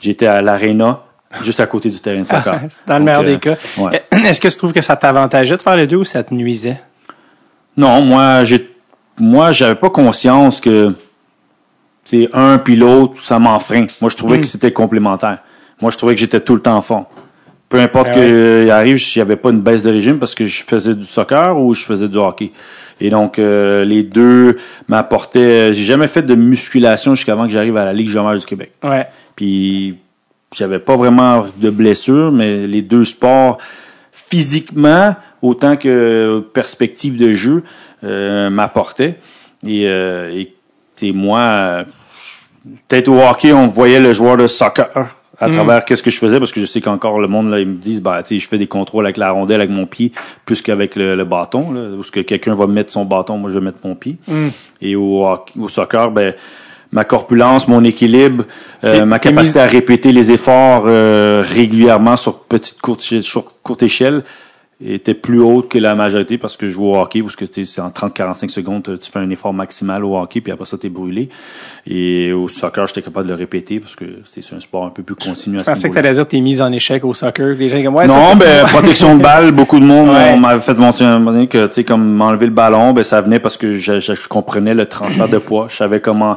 j'étais à l'aréna, juste à côté du terrain de soccer. C'est dans le meilleur euh, des cas. ouais. Est-ce que tu trouves que ça t'avantageait de faire les deux ou ça te nuisait? Non, moi, j'ai, moi, j'avais pas conscience que, c'est un puis l'autre, ça m'enfreint. Moi, je trouvais Mm. que c'était complémentaire. Moi, je trouvais que j'étais tout le temps fort. Peu importe Ah que ouais. euh, arrive, il n'y avait pas une baisse de régime parce que je faisais du soccer ou je faisais du hockey. Et donc, euh, les deux m'apportaient. J'ai jamais fait de musculation jusqu'avant que j'arrive à la Ligue junior du Québec. Ouais. Puis j'avais pas vraiment de blessures, mais les deux sports, physiquement, autant que perspective de jeu, euh, m'apportaient. Et, euh, et t'sais, moi, euh, peut-être au hockey, on voyait le joueur de soccer à travers qu'est-ce que je faisais, parce que je sais qu'encore le monde, là, ils me disent, bah, tu sais, je fais des contrôles avec la rondelle, avec mon pied, plus qu'avec le, le bâton, là, où ce que quelqu'un va mettre son bâton, moi, je vais mettre mon pied. Et au, au soccer, ben, ma corpulence, mon équilibre, euh, ma capacité à répéter les efforts euh, régulièrement sur petite courte, sur courte échelle était plus haute que la majorité parce que je joue au hockey parce que tu sais, c'est en 30-45 secondes tu fais un effort maximal au hockey puis après ça t'es brûlé et au soccer j'étais capable de le répéter parce que c'est un sport un peu plus continu à Je ce pensais que t'allais dire tes mises en échec au soccer. Les gens comme, ouais, Non, ben protection de balle, beaucoup de monde Ouais. m'avait fait monter un moment donné que tu sais comme m'enlever le ballon, ben ça venait parce que je, je, je comprenais le transfert de poids, je savais comment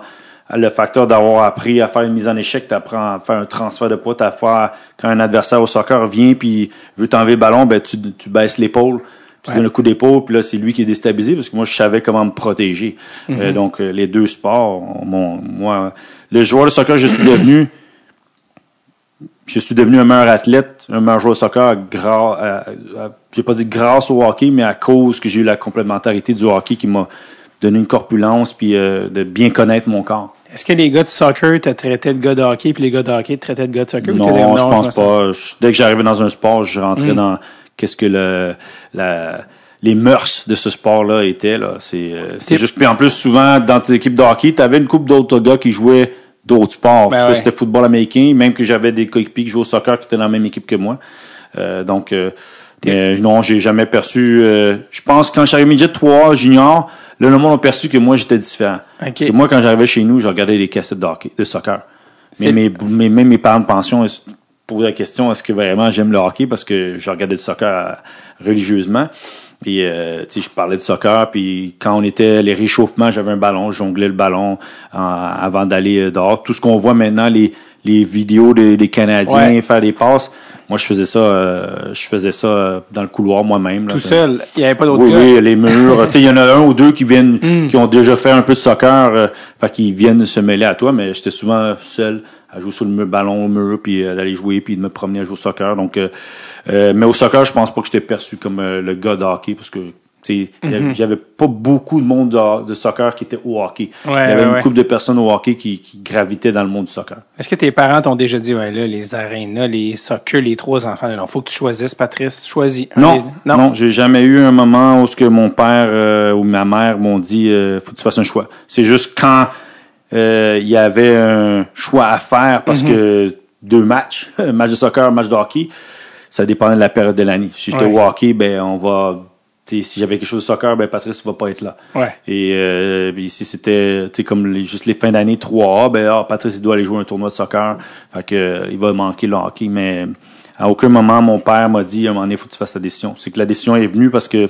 le facteur d'avoir appris à faire une mise en échec, t'apprends à faire un transfert de poids, faire quand un adversaire au soccer vient puis veut t'enlever le ballon, ben tu, tu baisses l'épaule, tu Ouais. donnes un coup d'épaule, puis là c'est lui qui est déstabilisé parce que moi je savais comment me protéger. Euh, donc euh, les deux sports, mon, moi le joueur de soccer je suis devenu je suis devenu un meilleur athlète, un meilleur joueur de soccer grâce, j'ai pas dit grâce au hockey, mais à cause que j'ai eu la complémentarité du hockey qui m'a donné une corpulence puis euh, de bien connaître mon corps. Est-ce que les gars de soccer te traitaient de gars de hockey puis les gars de hockey te traitaient de gars de soccer? ou t'étais- Non, je pense pas. Je- dès que j'arrivais dans un sport, je rentrais dans qu'est-ce que le la les mœurs de ce sport-là étaient là. C'est euh, c'est juste puis en plus souvent dans tes équipes de hockey, tu avais une couple d'autres gars qui jouaient d'autres sports. Ben ouais. c'était football américain, même que j'avais des coéquipiers qui jouaient au soccer qui étaient dans la même équipe que moi. Euh, donc euh, mais non, j'ai jamais perçu euh, je pense que quand j'arrivais midget 3 junior, là le monde a perçu que moi j'étais différent. Ok. Parce que moi quand j'arrivais chez nous, je regardais des cassettes de hockey, de soccer. Mais mes, mes, même mes parents de pension se posaient la question est-ce que vraiment j'aime le hockey? Parce que je regardais du soccer euh, religieusement. Et euh, tu sais, je parlais de soccer, puis quand on était les réchauffements, j'avais un ballon, je jonglais le ballon euh, avant d'aller euh, dehors. Tout ce qu'on voit maintenant, les, les vidéos des, des Canadiens Ouais. faire des passes, moi je faisais ça, euh, je faisais ça euh, dans le couloir moi-même. Tout seul. Il n'y avait pas d'autres Oui, gars. oui, les murs. tu sais, il y en a un ou deux qui viennent, qui ont déjà fait un peu de soccer, euh, fait qu'ils viennent se mêler à toi, mais j'étais souvent seul à jouer sur le mur, ballon au mur, puis euh, d'aller jouer, puis de me promener à jouer au soccer. Donc, euh, euh, mais au soccer, je pense pas que j'étais perçu comme le gars de hockey, parce que il y avait- pas beaucoup de monde de, de soccer qui était au hockey. Ouais, il y avait ouais, une ouais. couple de personnes au hockey qui, qui gravitaient dans le monde du soccer. Est-ce que tes parents t'ont déjà dit, ouais, là, les arénas, les soccer, les trois enfants, il faut que tu choisisses, Patrice, choisis. un Non, des- non, j'ai jamais eu un moment où ce que mon père euh, ou ma mère m'ont dit euh, faut que tu fasses un choix. C'est juste quand euh, il y avait un choix à faire parce que deux matchs, match de soccer, match de hockey, ça dépendait de la période de l'année. Si j'étais au hockey, ben on va si j'avais quelque chose de soccer, ben Patrice va pas être là. Ouais. Et euh, puis si c'était comme les, juste les fins d'année 3A, ben ah, Patrice il doit aller jouer un tournoi de soccer. Fait que euh, il va manquer le hockey, mais à aucun moment mon père m'a dit à un moment donné, faut que tu fasses ta décision. C'est que la décision est venue parce que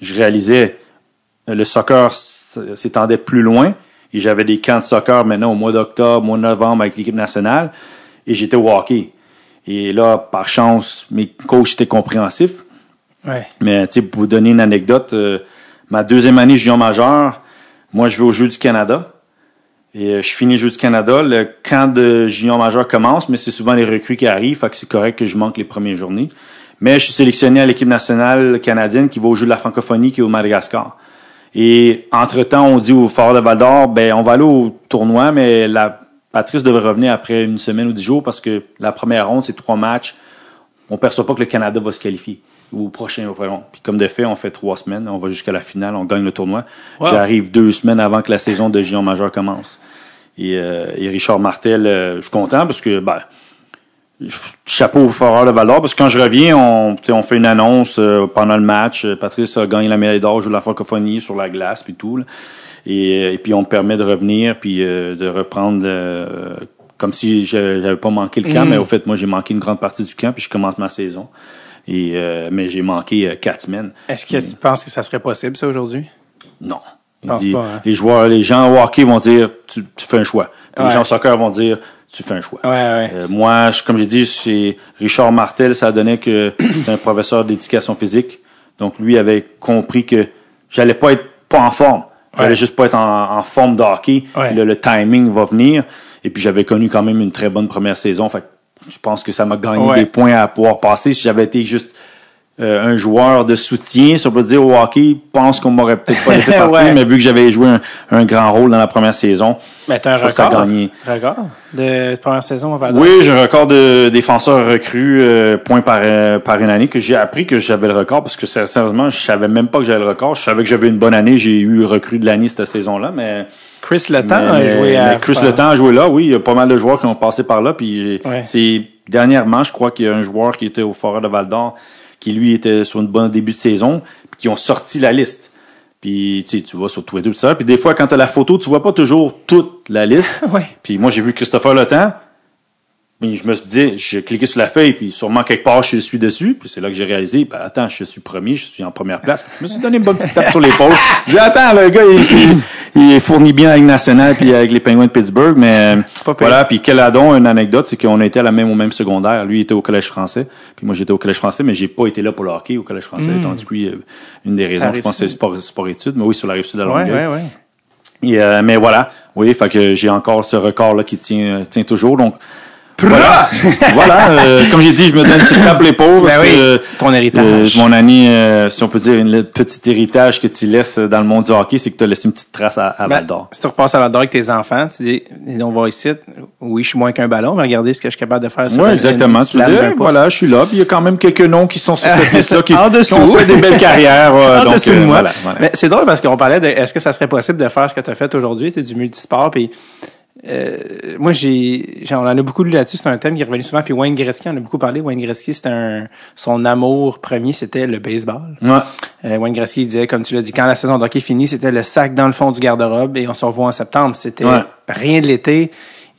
je réalisais le soccer s'étendait plus loin et j'avais des camps de soccer maintenant au mois d'octobre, mois de novembre avec l'équipe nationale et j'étais au hockey. Et là, par chance, mes coachs étaient compréhensifs. Mais tu pour vous donner une anecdote, euh, ma deuxième année junior majeur, moi, je vais au Jeux du Canada. Et euh, je finis le Jeux du Canada. Le camp de junior majeur commence, mais c'est souvent les recrues qui arrivent, fait que c'est correct que je manque les premières journées. Mais je suis sélectionné à l'équipe nationale canadienne qui va au Jeux de la francophonie qui est au Madagascar. Et entre-temps, on dit au Fort de Val-d'Or, ben, on va aller au tournoi, mais la Patrice devrait revenir après une semaine ou dix jours parce que la première ronde, c'est trois matchs. On perçoit pas que le Canada va se qualifier ou au prochain vraiment. Puis comme de fait, on fait trois semaines, on va jusqu'à la finale, on gagne le tournoi. Wow. J'arrive deux semaines avant que la saison de Gion majeur commence. Et, euh, et Richard Martel, euh, je suis content parce que ben, chapeau au Foreur de Val d'Or, parce que quand je reviens, on, on fait une annonce euh, pendant le match. Patrice a gagné la médaille d'or, joue de la francophonie sur la glace, puis tout. là. Et, et puis on me permet de revenir, puis de reprendre comme si je- j'avais pas manqué le camp, Mm. mais au fait, moi j'ai manqué une grande partie du camp, puis je commence ma saison. Et euh, mais j'ai manqué euh, quatre semaines. Est-ce que tu penses que ça serait possible, ça, aujourd'hui? Non. Il Pense dit, pas, hein? Les joueurs, les gens au hockey vont dire tu, tu fais un choix. Ouais. Les gens au soccer vont dire tu fais un choix. Ouais, ouais. Euh, moi, je- comme j'ai dit, c'est Richard Martel, ça donnait que c'est un professeur d'éducation physique. Donc lui avait compris que j'allais pas être pas en forme. J'allais juste pas être en, en forme de hockey. Là, le timing va venir. Et puis j'avais connu quand même une très bonne première saison. Fait que je pense que ça m'a gagné Ouais. des points à pouvoir passer. Si j'avais été juste euh, un joueur de soutien, si on peut dire au hockey, je pense qu'on m'aurait peut-être pas laissé partir, Ouais. mais vu que j'avais joué un, un grand rôle dans la première saison, Mais t'as un je que ça a record? gagné. Record? De première saison d'Or? Oui, j'ai un record de défenseur recru euh, point par euh, par une année que j'ai appris que j'avais le record parce que sérieusement, je savais même pas que j'avais le record. Je savais que j'avais une bonne année, j'ai eu recru de l'année cette saison-là, mais Chris Letang mais- a joué à... Chris Le Temps a joué là, oui, il y a pas mal de joueurs qui ont passé par là puis Ouais. c'est dernièrement, je crois qu'il y a un joueur qui était au Forêt de Val d'Or qui lui était sur une bonne début de saison puis qui ont sorti la liste. Puis tu sais, tu vois sur Twitter tout ça, puis des fois quand tu as la photo, tu vois pas toujours toute la liste. Ouais. Puis moi, j'ai vu Christopher Le Temps. Mais je me suis dit, j'ai cliqué sur la feuille, puis sûrement quelque part, je suis dessus. Puis c'est là que j'ai réalisé, ben, attends, je suis premier, je suis en première place. Je me suis donné une bonne petite tape sur l'épaule. Je dis, attends, le gars, il, il, il fournit bien avec National puis avec les Penguins de Pittsburgh. Mais pas voilà, puis Keladon, une anecdote, c'est qu'on était à la même au même secondaire. Lui, il était au collège français, puis moi, j'étais au collège français, mais j'ai pas été là pour le hockey au collège français. Tandis que euh, une des raisons, je pense, c'est sport, sport études, mais oui, sur la sud de la Ouais, Longueuil. ouais, ouais. Et, euh, mais voilà, oui, fait que j'ai encore ce record-là qui tient, euh, tient toujours. Donc, voilà, voilà euh, comme j'ai dit, je me donne une petite tape l'épaule parce Ben oui, que ton héritage. euh, mon année, euh, si on peut dire, le petit héritage que tu laisses dans le monde du hockey, c'est que tu as laissé une petite trace à, à Ben, Val d'Or. si tu repasses à Val d'Or avec tes enfants, tu dis, on va ici, oui, je suis moins qu'un ballon, mais regardez ce que je suis capable de faire sur Oui, exactement. une Tu pouce. voilà, je suis là. Puis il y a quand même quelques noms qui sont sur cette liste-là qui, En qui dessous. ont fait des belles carrières. ouais, En donc, dessous de euh, moi. voilà, voilà. Mais c'est drôle parce qu'on parlait de est-ce que ça serait possible de faire ce que tu as fait aujourd'hui, du multisport puis euh, moi j'ai on en a beaucoup lu là-dessus, c'est un thème qui est revenu souvent puis Wayne Gretzky en a beaucoup parlé. Wayne Gretzky, c'était un son amour premier, c'était le baseball. Ouais. Euh, Wayne Gretzky il disait comme tu l'as dit quand la saison de hockey finit, c'était le sac dans le fond du garde-robe et on se revoit en septembre, c'était Ouais. rien de l'été.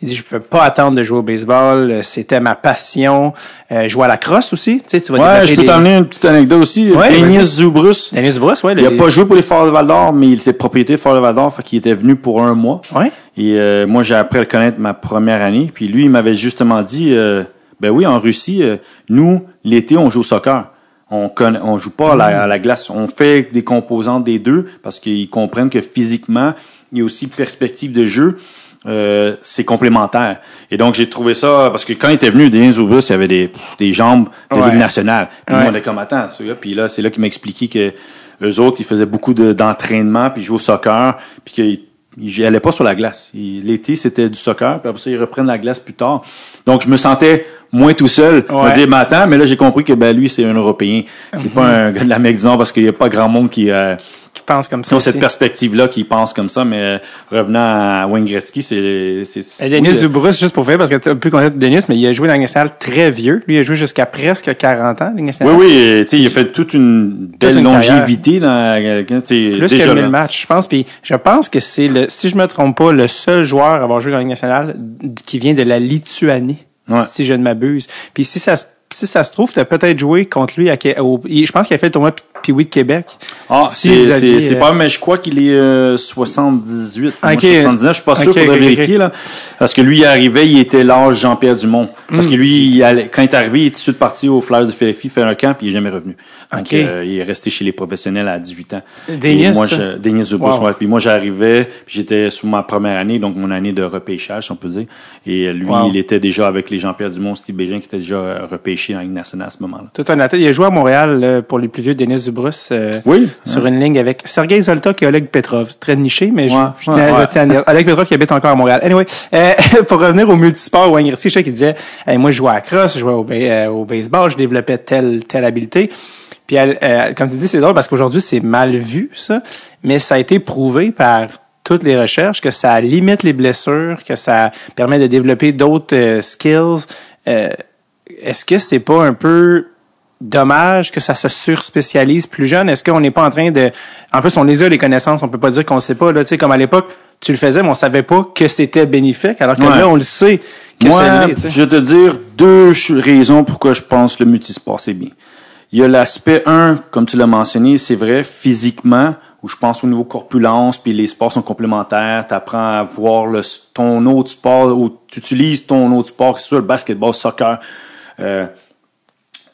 Il dit je pouvais pas attendre de jouer au baseball, Euh, c'était ma passion. Euh, jouer à la crosse aussi, tu sais, tu vas Ouais, je peux des- t'emmener une petite anecdote aussi. Ouais, Denis. Zubrus. Dennis Bruce, ouais, Il a pas joué pour les Forts de Val d'Or, mais il était propriétaire Forts de Val d'Or, fait qu'il était venu pour un mois. Ouais. Et euh, moi, j'ai appris à le connaître ma première année. Puis lui, il m'avait justement dit, euh, ben oui, en Russie, euh, nous, l'été, on joue au soccer. On connaît, on joue pas à la, à la glace. On fait des composantes des deux parce qu'ils comprennent que physiquement, il y a aussi perspective de jeu. Euh, c'est complémentaire. Et donc, j'ai trouvé ça, parce que quand il était venu, Denis Zoubus, il avait des, des jambes de Ouais. Ligue nationale. Puis Ouais. moi, on était comme, attends. Puis là, c'est là qu'il m'a expliqué que eux autres, ils faisaient beaucoup de- d'entraînement, puis ils jouaient au soccer, puis qu'ils ils allaient pas sur la glace. L'été, c'était du soccer, puis après ça, ils reprennent la glace plus tard. Donc, je me sentais moins tout seul. Ouais. disais, mais attends, mais là, j'ai compris que ben lui, c'est un Européen. C'est pas un gars de l'Amérique du Nord, parce qu'il y a pas grand monde qui... Euh, qui pense comme ça. ont cette perspective-là, qui pense comme ça, mais euh, revenant à Wayne Gretzky, c'est... c'est- Denis oui, euh, Dubrus, juste pour faire, parce que tu as pu connaître Denis, mais il a joué dans nationale très vieux. Lui, il a joué jusqu'à presque 40 ans, Oui, oui, euh, tu sais, il a fait toute une belle une longévité dans quelqu'un, tu sais, Plus déjà que là. 1000 matchs, je pense. Puis je pense que c'est le, si je me trompe pas, le seul joueur à avoir joué dans la Ligue nationale qui vient de la Lituanie, Ouais. si je ne m'abuse. Puis si ça se si ça se trouve, tu as peut-être joué contre lui à, au- je pense qu'il a fait le tournoi P- puis oui de Québec. Ah, Si c'est aviez, c'est- c'est euh, pas, mais je crois qu'il est euh, 78. Moi, Ok. 79, je suis pas sûr, Ok, faudrait ok, vérifier, là. Parce que lui, il arrivait, il était l'âge Jean-Pierre Dumont. Parce Hmm. que lui, il allait- quand il est arrivé, il est tout de suite parti au Flyers de Philadelphie, faire un camp, puis il est jamais revenu. Donc, Ok. euh, il est resté chez les professionnels à 18 ans. Denis, Et moi, je, Denis Wow. ouais. Puis moi, j'arrivais, puis j'étais sous ma première année, donc mon année de repêchage, si on peut dire. Et lui, Wow. il était déjà avec les Jean-Pierre Dumont, Steve Bégin, qui était déjà euh, repêché en Ligue nationale à ce moment-là. Tout un athlète. Il a joué à Montréal euh, pour les plus vieux, Denis Dubrusse, euh, Oui. sur une ligne avec Sergei Zoltok et Oleg Petrov. Très niché, mais je, Ouais, je ouais, je à dire. Oleg Petrov qui habite encore à Montréal. Anyway, euh, pour revenir au multisport, Wayne Gretzky, je sais qu'il disait, Hey, moi, je jouais à la crosse, je jouais au, ba- euh, au baseball, je développais telle, telle habileté. Puis, elle, euh, comme tu dis, c'est drôle parce qu'aujourd'hui, c'est mal vu, ça. Mais ça a été prouvé par toutes les recherches que ça limite les blessures, que ça permet de développer d'autres skills. Est-ce que c'est pas un peu dommage que ça se surspécialise plus jeune? Est-ce qu'on n'est pas en train de... En plus, on les a, les connaissances, on peut pas dire qu'on sait pas. Là, tu sais, comme à l'époque, tu le faisais, mais on savait pas que c'était bénéfique, alors que Ouais. là, on le sait que Moi, je vais te dire deux raisons pourquoi je pense que le multisport, c'est bien. Il y a l'aspect, un, comme tu l'as mentionné, c'est vrai, physiquement, où je pense au niveau corpulence, puis les sports sont complémentaires, tu apprends à voir le, ton autre sport, ou tu utilises ton autre sport, que ce soit le basketball, soccer, euh,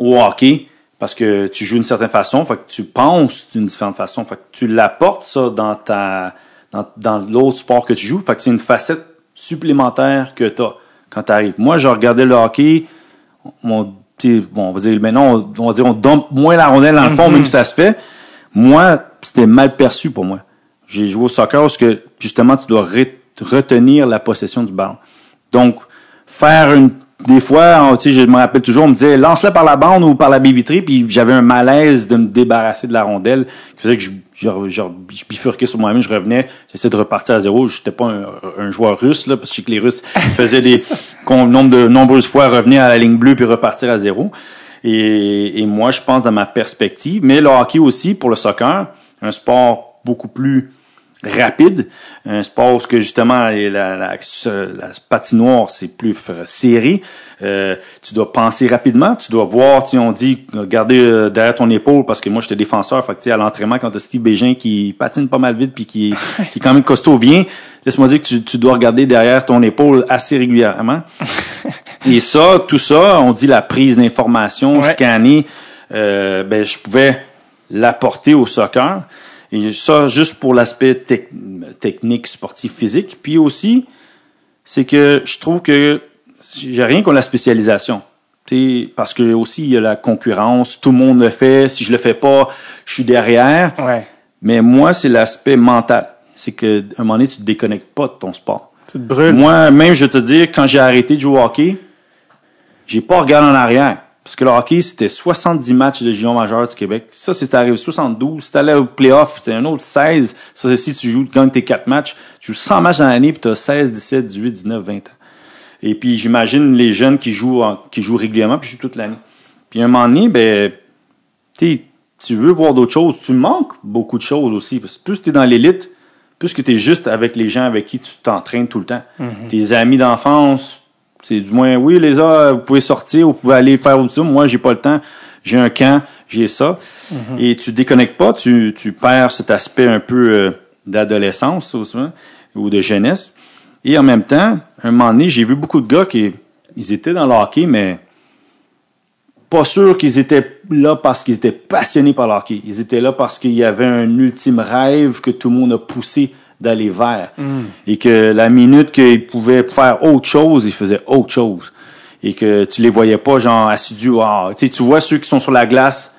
au hockey, parce que tu joues d'une certaine façon, fait que tu penses d'une différente façon, fait que tu l'apportes ça dans ta dans, dans l'autre sport que tu joues, fait que c'est une facette supplémentaire que tu as quand tu arrives. Moi, je regardais le hockey, on, bon, on va dire maintenant on, on va dire on dompe moins la rondelle dans le fond même si ça se fait. Moi, c'était mal perçu pour moi. J'ai joué au soccer parce que justement tu dois re- retenir la possession du ballon. Donc faire une des fois, on- tu sais, je me rappelle toujours, on me disait lance-la par la bande ou par la baie vitrée, puis j'avais un malaise de me débarrasser de la rondelle, qui faisait que je, je, je, je bifurquais sur moi-même, je revenais, j'essayais de repartir à zéro. J'étais pas un, un joueur russe là, parce que je sais que les Russes faisaient des nombre de nombreuses fois revenir à la ligne bleue puis repartir à zéro. Et, et moi, je pense dans ma perspective, mais le hockey aussi pour le soccer, un sport beaucoup plus rapide, un sport où justement la, la, la, la patinoire c'est plus serré. Euh, tu dois penser rapidement, tu dois voir, tu on dit garder euh, derrière ton épaule parce que moi j'étais défenseur, fait que tu à l'entraînement quand t'as Steve Bégin qui patine pas mal vite puis qui, qui est quand même costaud, viens, laisse-moi dire que tu, tu dois regarder derrière ton épaule assez régulièrement. Et ça, tout ça, on dit la prise d'information, Ouais. scanner, euh, ben je pouvais l'apporter au soccer. Et ça, juste pour l'aspect tec- technique, sportif, physique. Puis aussi, c'est que je trouve que j'ai rien contre la spécialisation. Tu sais, parce que aussi, il y a la concurrence, tout le monde le fait. Si je le fais pas, je suis derrière. Ouais. Mais moi, c'est l'aspect mental. C'est que à un moment donné, tu te déconnectes pas de ton sport. Tu te brûles. Moi, même, je vais te dire, quand j'ai arrêté de jouer au hockey, j'ai pas regardé en arrière. Parce que le hockey, c'était 70 matchs de junior majeur du Québec. Ça, c'était arrivé 72. Si t'allais au playoff, c'était un autre 16. Ça, c'est si tu joues, tu gagnes tes 4 matchs. Tu joues 100 matchs dans l'année, puis tu as 16, 17, 18, 19, 20 ans. Et puis, j'imagine les jeunes qui jouent, en- qui jouent régulièrement, puis jouent toute l'année. Puis, à un moment donné, ben, tu tu veux voir d'autres choses. Tu manques beaucoup de choses aussi. Parce que plus tu es dans l'élite, plus que tu es juste avec les gens avec qui tu t'entraînes tout le temps. Tes amis d'enfance, c'est du moins, oui, les gars, vous pouvez sortir, vous pouvez aller faire autre chose. Moi, j'ai pas le temps. J'ai un camp, j'ai ça. Et tu déconnectes pas, tu, tu perds cet aspect un peu euh, d'adolescence ou de jeunesse. Et en même temps, à un moment donné, j'ai vu beaucoup de gars qui ils étaient dans le hockey, mais pas sûr qu'ils étaient là parce qu'ils étaient passionnés par le hockey. Ils étaient là parce qu'il y avait un ultime rêve que tout le monde a poussé d'aller vers. Et que la minute qu'ils pouvaient faire autre chose, ils faisaient autre chose. Et que tu les voyais pas, genre, assidus. Ah, tu sais, tu vois ceux qui sont sur la glace,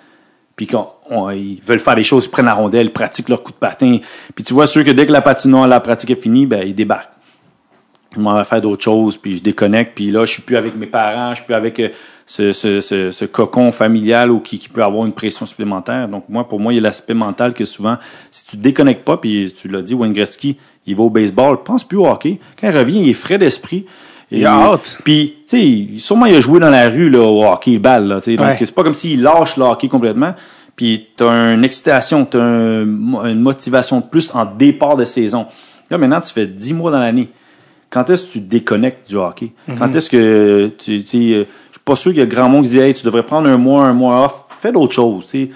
puis ils veulent faire des choses, ils prennent la rondelle, ils pratiquent leur coup de patin. Puis tu vois ceux que dès que la patinoire, la pratique est finie, ben, ils débarquent je m'en vais faire d'autres choses, puis je déconnecte, puis là, je suis plus avec mes parents, je suis plus avec euh, ce, ce, ce, ce cocon familial ou qui, qui peut avoir une pression supplémentaire. Donc, moi, pour moi, il y a l'aspect mental que souvent, si tu te déconnectes pas, puis tu l'as dit, Wayne Gretzky, il va au baseball, pense plus au hockey. Quand il revient, il est frais d'esprit. Et- Il a hâte. Puis, tu sais, sûrement, il a joué dans la rue, là, au hockey, balle, là, tu sais. Donc, Ouais. c'est pas comme s'il lâche le hockey complètement. Puis, t'as une excitation, t'as un- une motivation de plus en départ de saison. Là, maintenant, tu fais 10 mois dans l'année. Quand est-ce que tu déconnectes du hockey? Quand est-ce que tu, tu pas sûr qu'il y a grand monde qui dit, hey, tu devrais prendre un mois, un mois off. Fais d'autres choses, tu sais.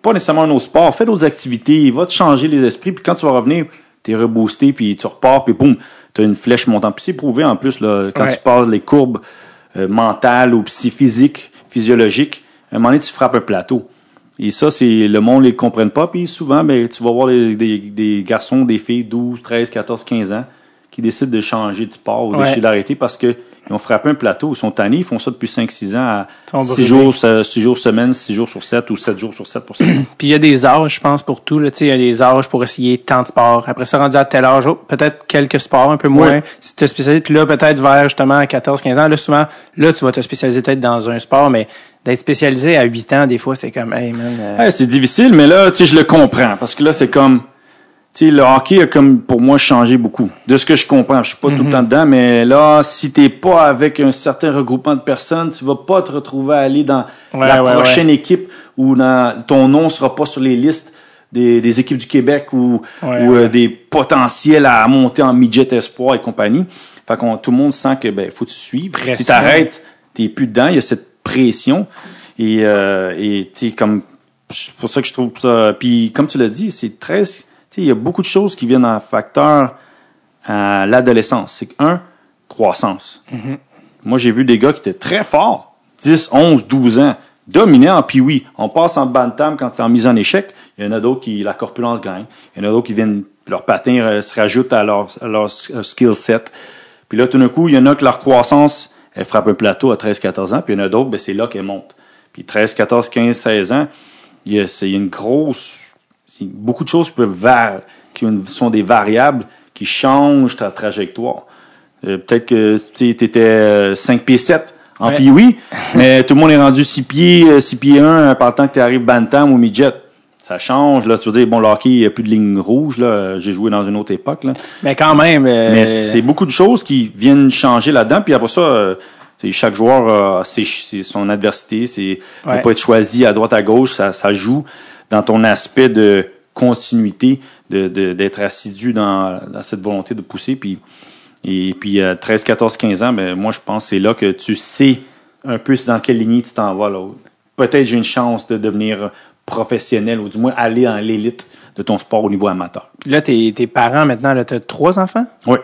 pas nécessairement un autre sport. Fais d'autres activités. Va te changer les esprits. Puis quand tu vas revenir, t'es reboosté, puis tu repars, puis boum, t'as une flèche montante. Puis c'est prouvé en plus, là, quand Ouais. tu parles des courbes euh, mentales ou psy physiques, physiologiques, à un moment donné, tu frappes un plateau. Et ça, c'est le monde ne les comprenne pas. Puis souvent, ben, tu vas voir des, des, des garçons, des filles, 12, 13, 14, 15 ans, qui décident de changer de sport ou Ouais. d'arrêter parce que ils ont frappé un plateau, ils sont tannés, ils font ça depuis 5-6 ans à Ils sont 6 brûlés. jours, 6 jours semaine, 6 jours sur 7 ou 7 jours sur 7 pour ça. Puis il y a des âges, je pense, pour tout. là. Il y a des âges pour essayer tant de sports. Après ça, rendu à tel âge, oh, peut-être quelques sports, un peu moins. Si tu te spécialises, puis là, peut-être vers justement 14-15 ans, là, souvent, là, tu vas te spécialiser peut-être dans un sport, mais d'être spécialisé à 8 ans, des fois, c'est comme, hey man, euh, c'est difficile, mais là, tu sais, je le comprends. Parce que là, c'est comme, sais, le hockey a comme, pour moi, changé beaucoup. De ce que je comprends. Je suis pas tout le temps dedans, mais là, si t'es pas avec un certain regroupement de personnes, tu vas pas te retrouver à aller dans Ouais, la ouais, prochaine équipe ou dans, ton nom sera pas sur les listes des, des équipes du Québec ou, euh, des potentiels à monter en midget espoir et compagnie. Fait qu'on, tout le monde sent que, ben, faut que tu suives. Pression. Si t'arrêtes, t'es plus dedans. Il y a cette pression. Et, euh, et sais, comme, c'est pour ça que je trouve ça. Puis, comme tu l'as dit, c'est très. Il y a beaucoup de choses qui viennent en facteur à l'adolescence. C'est que, un, croissance. Moi, j'ai vu des gars qui étaient très forts, 10, 11, 12 ans, dominés en puis On passe en bantam quand tu es en mise en échec. Il y en a d'autres qui, la corpulence gagne. Il y en a d'autres qui viennent, leur patin euh, se rajoute à leur, à leur s- euh, skill set. Puis là, tout d'un coup, il y en a que leur croissance, elle frappe un plateau à 13, 14 ans. Puis il y en a d'autres, ben, c'est là qu'elle monte. Puis 13, 14, 15, 16 ans, il y a, c'est une grosse, c'est beaucoup de choses peuvent var- qui ont- sont des variables qui changent ta trajectoire. Euh, peut-être que tu étais euh, 5 pieds 7 en Ouais. oui, mais tout le monde est rendu 6 pieds, euh, 6 pieds 1 par le temps que tu arrives bantam ou midget. Ça change, là. Tu veux dire, bon, le hockey, il n'y a plus de ligne rouge, là. J'ai joué dans une autre époque, là. mais quand même, euh, Mais c'est beaucoup de choses qui viennent changer là-dedans. Puis après ça, euh, chaque joueur a son adversité. C'est ne Ouais. pas être choisi à droite à gauche. Ça, ça joue dans ton aspect de continuité, de de- d'être assidu dans, dans cette volonté de pousser. Puis et puis à 13, 14, 15 ans, ben moi je pense que c'est là que tu sais un peu dans quelle lignée tu t'en vas. Peut-être j'ai une chance de devenir professionnel ou du moins aller dans l'élite de ton sport au niveau amateur. Puis là, tes, tes parents, maintenant, là, t'as trois enfants? Oui.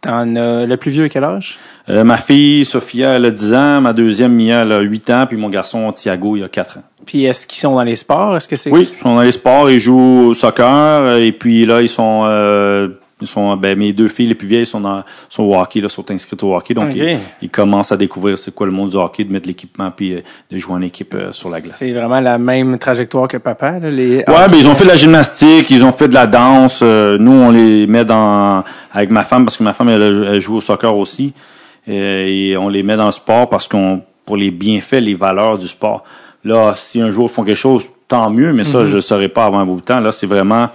T'en as le plus vieux à quel âge? Euh, ma fille, Sophia, elle a 10 ans. Ma deuxième, Mia, elle a 8 ans. Puis mon garçon, Thiago, il a 4 ans. Puis est-ce qu'ils sont dans les sports? Est-ce que c'est... Oui, ils sont dans les sports. Ils jouent au soccer. Et puis là, ils sont... euh, ils sont ben, mes deux filles les plus vieilles sont dans sont au hockey là sont inscrites au hockey donc ils, ils commencent à découvrir c'est quoi le monde du hockey de mettre l'équipement puis euh, de jouer en équipe euh, sur la glace C'est vraiment la même trajectoire que papa. Là, les... Ouais, ben ils ont fait de la gymnastique, ils ont fait de la danse. euh, nous, on les met dans avec ma femme parce que ma femme elle, elle joue au soccer aussi, euh, et on les met dans le sport parce qu'on pour les bienfaits, les valeurs du sport. Là, si un jour ils font quelque chose, tant mieux, mais ça, je ne saurais pas avant un bout de temps. Là, c'est vraiment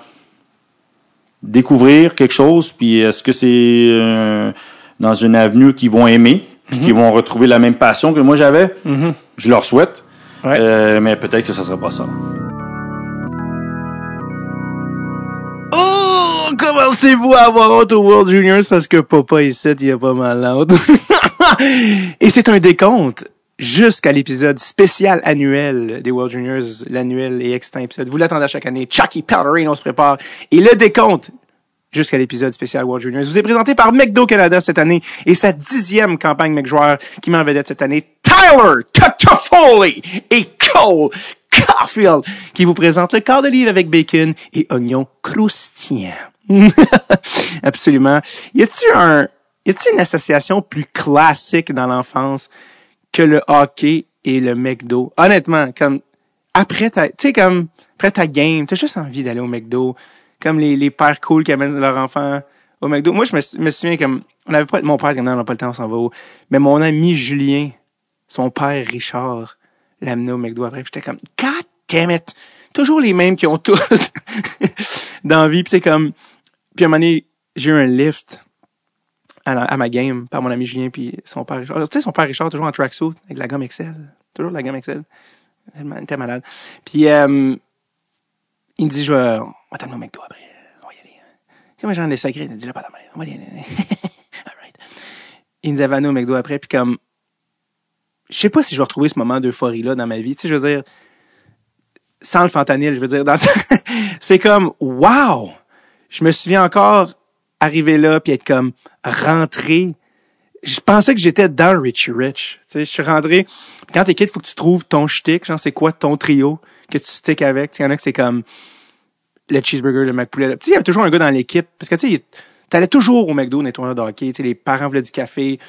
découvrir quelque chose, puis est-ce que c'est euh, dans une avenue qu'ils vont aimer, puis qu'ils vont retrouver la même passion que moi j'avais? Mhm. Je leur souhaite, Ouais. Euh, mais peut-être que ça sera pas ça. Oh, commencez-vous à avoir honte au World Juniors? Parce que papa ici, il a pas mal honte. Et c'est un décompte jusqu'à l'épisode spécial annuel des World Juniors, l'annuel et extinct épisode. Vous l'attendez à chaque année. Chucky Pellerine, on se prépare. Et le décompte jusqu'à l'épisode spécial World Juniors vous est présenté par McDo Canada cette année et sa dixième campagne McJoueur qui met en vedette cette année Tyler Toffoli et Cole Caulfield qui vous présente le quart de livre avec bacon et oignons croustillants. Absolument. Y a-t-il un, y a-t-il une association plus classique dans l'enfance que le hockey et le McDo? Honnêtement, comme, après ta, tu sais, comme, après ta game, t'as juste envie d'aller au McDo. Comme les, les pères cool qui amènent leurs enfants au McDo. Moi, je me, me souviens comme, on avait pas, mon père, comme, non, on n'a pas le temps, on s'en va où? Mais mon ami Julien, son père Richard, l'amenait au McDo après. J'étais comme, God damn it! Toujours les mêmes qui ont tout dans la vie. Puis c'est comme, puis à un moment donné, j'ai eu un lift à, la- à ma game par mon ami Julien puis son père Richard. Tu sais, son père Richard, toujours en tracksuit, avec la gomme Excel. Toujours la gomme Excel. Il était malade. Puis, euh, il me dit, je vais, on va t'amener au McDo après. On va y aller. Comme j'en ai sacré, il me dit, là, pas la mère. On va y aller. All right. Il nous avait amené au McDo après, puis comme, je sais pas si je vais retrouver ce moment d'euphorie-là dans ma vie. Tu sais, je veux dire, sans le fentanyl, je veux dire. dans- c'est comme, wow! Je me souviens encore arriver là puis être comme rentré. Je pensais que j'étais dans Richie Rich. Tu sais, je suis rentré. Quand t'es kid, faut que tu trouves ton shtick. Genre, c'est quoi ton trio que tu stick avec? Il y en a que c'est comme le cheeseburger, le McPoulet. Tu sais, il y avait toujours un gars dans l'équipe. Parce que, tu sais, t'allais toujours au McDo nettoyer de hockey. Tu sais, les parents voulaient du café.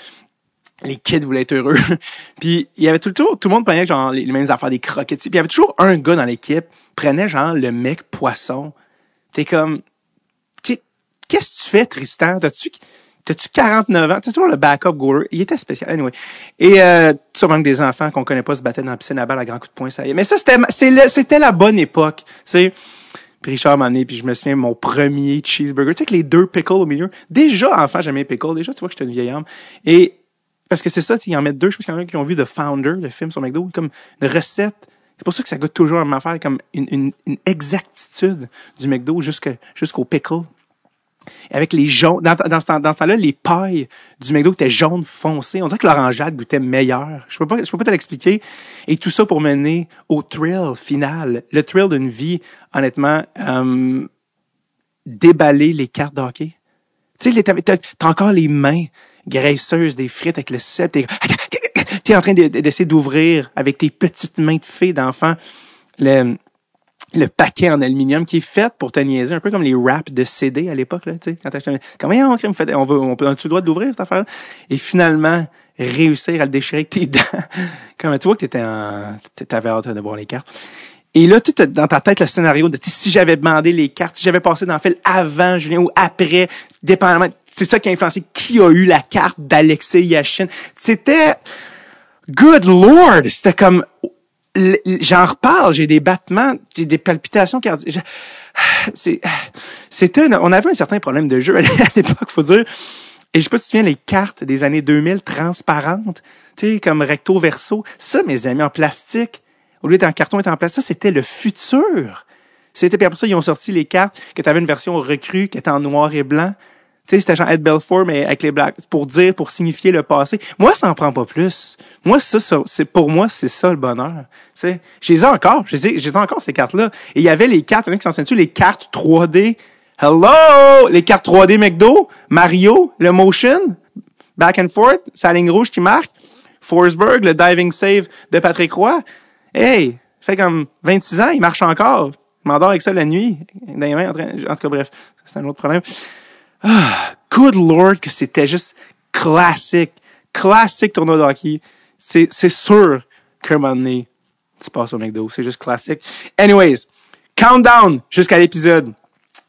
Les kids voulaient être heureux. puis, il y avait tout le tour, tout le monde prenait genre les, les mêmes affaires, des croquettes. Puis, il y avait toujours un gars dans l'équipe, prenait genre le mec poisson. T'es comme, qu'est-ce que tu fais, Tristan? T'as-tu, t'as-tu 49 ans? T'as toujours le backup goaler. Il était spécial. Anyway. Et, euh, sûrement que des enfants qu'on connaît pas se battaient dans la piscine à balle à grands coups de poing, ça y est. Mais ça, c'était, c'était la bonne époque. Tu sais. Richard m'a amené, puis je me souviens, mon premier cheeseburger. Tu sais, avec les deux pickles au milieu. Déjà, enfant, j'aimais les pickles. Déjà, tu vois que j'étais une vieille âme. Et, parce que c'est ça, ils en mettent deux. Je pense qu'il y en a qui ont vu The Founder, le film sur McDo, comme une recette. C'est pour ça que ça goûte toujours la même affaire, comme une, une, une exactitude du McDo jusqu'au pickle. Avec les jaunes, dans, dans, dans ce temps-là, les pailles du McDo étaient jaunes foncées. On dirait que l'orangeade goûtait meilleur. Je peux pas, je peux pas te l'expliquer. Et tout ça pour mener au thrill final. Le thrill d'une vie, honnêtement, euh, déballer les cartes d'hockey. Tu sais, t'as, t'as- encore les mains graisseuses des frites avec le sel. T'es, t'es en train de- de- d'essayer d'ouvrir avec tes petites mains de fille d'enfant le, le paquet en aluminium qui est fait pour te niaiser, un peu comme les wraps de CD à l'époque, là, tu sais, quand un, comment on, crème fait, on veut, on peut, tu dois l'ouvrir, cette affaire Et finalement, réussir à le déchirer avec tes dents. comme, tu vois que t'étais en, t'avais hâte de voir les cartes. Et là, tu sais, dans ta tête, le scénario de si j'avais demandé les cartes, si j'avais passé dans le fil avant Julien ou après, dépendamment, c'est ça qui a influencé qui a eu la carte d'Alexei Yashin. C'était, good lord, c'était comme, j'en reparle, j'ai des battements, j'ai des palpitations cardiaques. C'était, on avait un certain problème de jeu à l'époque, faut dire. Et je sais pas si tu souviens les cartes des années 2000 transparentes, tu sais, comme recto verso. Ça, mes amis, en plastique, au lieu d'être en carton, être en plastique, ça, c'était le futur. C'était, puis après ça, ils ont sorti les cartes, que tu avais une version recrue, qui était en noir et blanc. Tu sais, c'était genre Ed Belfour, mais avec les blacks, pour dire, pour signifier le passé. Moi, ça en prend pas plus. Moi, ça, ça c'est, pour moi, c'est ça le bonheur. Tu sais, je les ai encore. J'ai encore ces cartes-là. Et il y avait les cartes, il y en a qui s'en souviennent-tu, les cartes 3D. Hello! Les cartes 3D McDo, Mario, le motion, back and forth, sa ligne rouge qui marque, Forsberg, le diving save de Patrick Roy. Hey, fait comme 26 ans, il marche encore. Je m'endors avec ça la nuit, dans les mains, en, train, en tout cas, bref, c'est un autre problème. Ah, good lord que c'était juste classique. Classique tournoi de hockey. C'est, c'est sûr qu'un moment donné, tu passes au McDo. C'est juste classique. Anyways, countdown jusqu'à l'épisode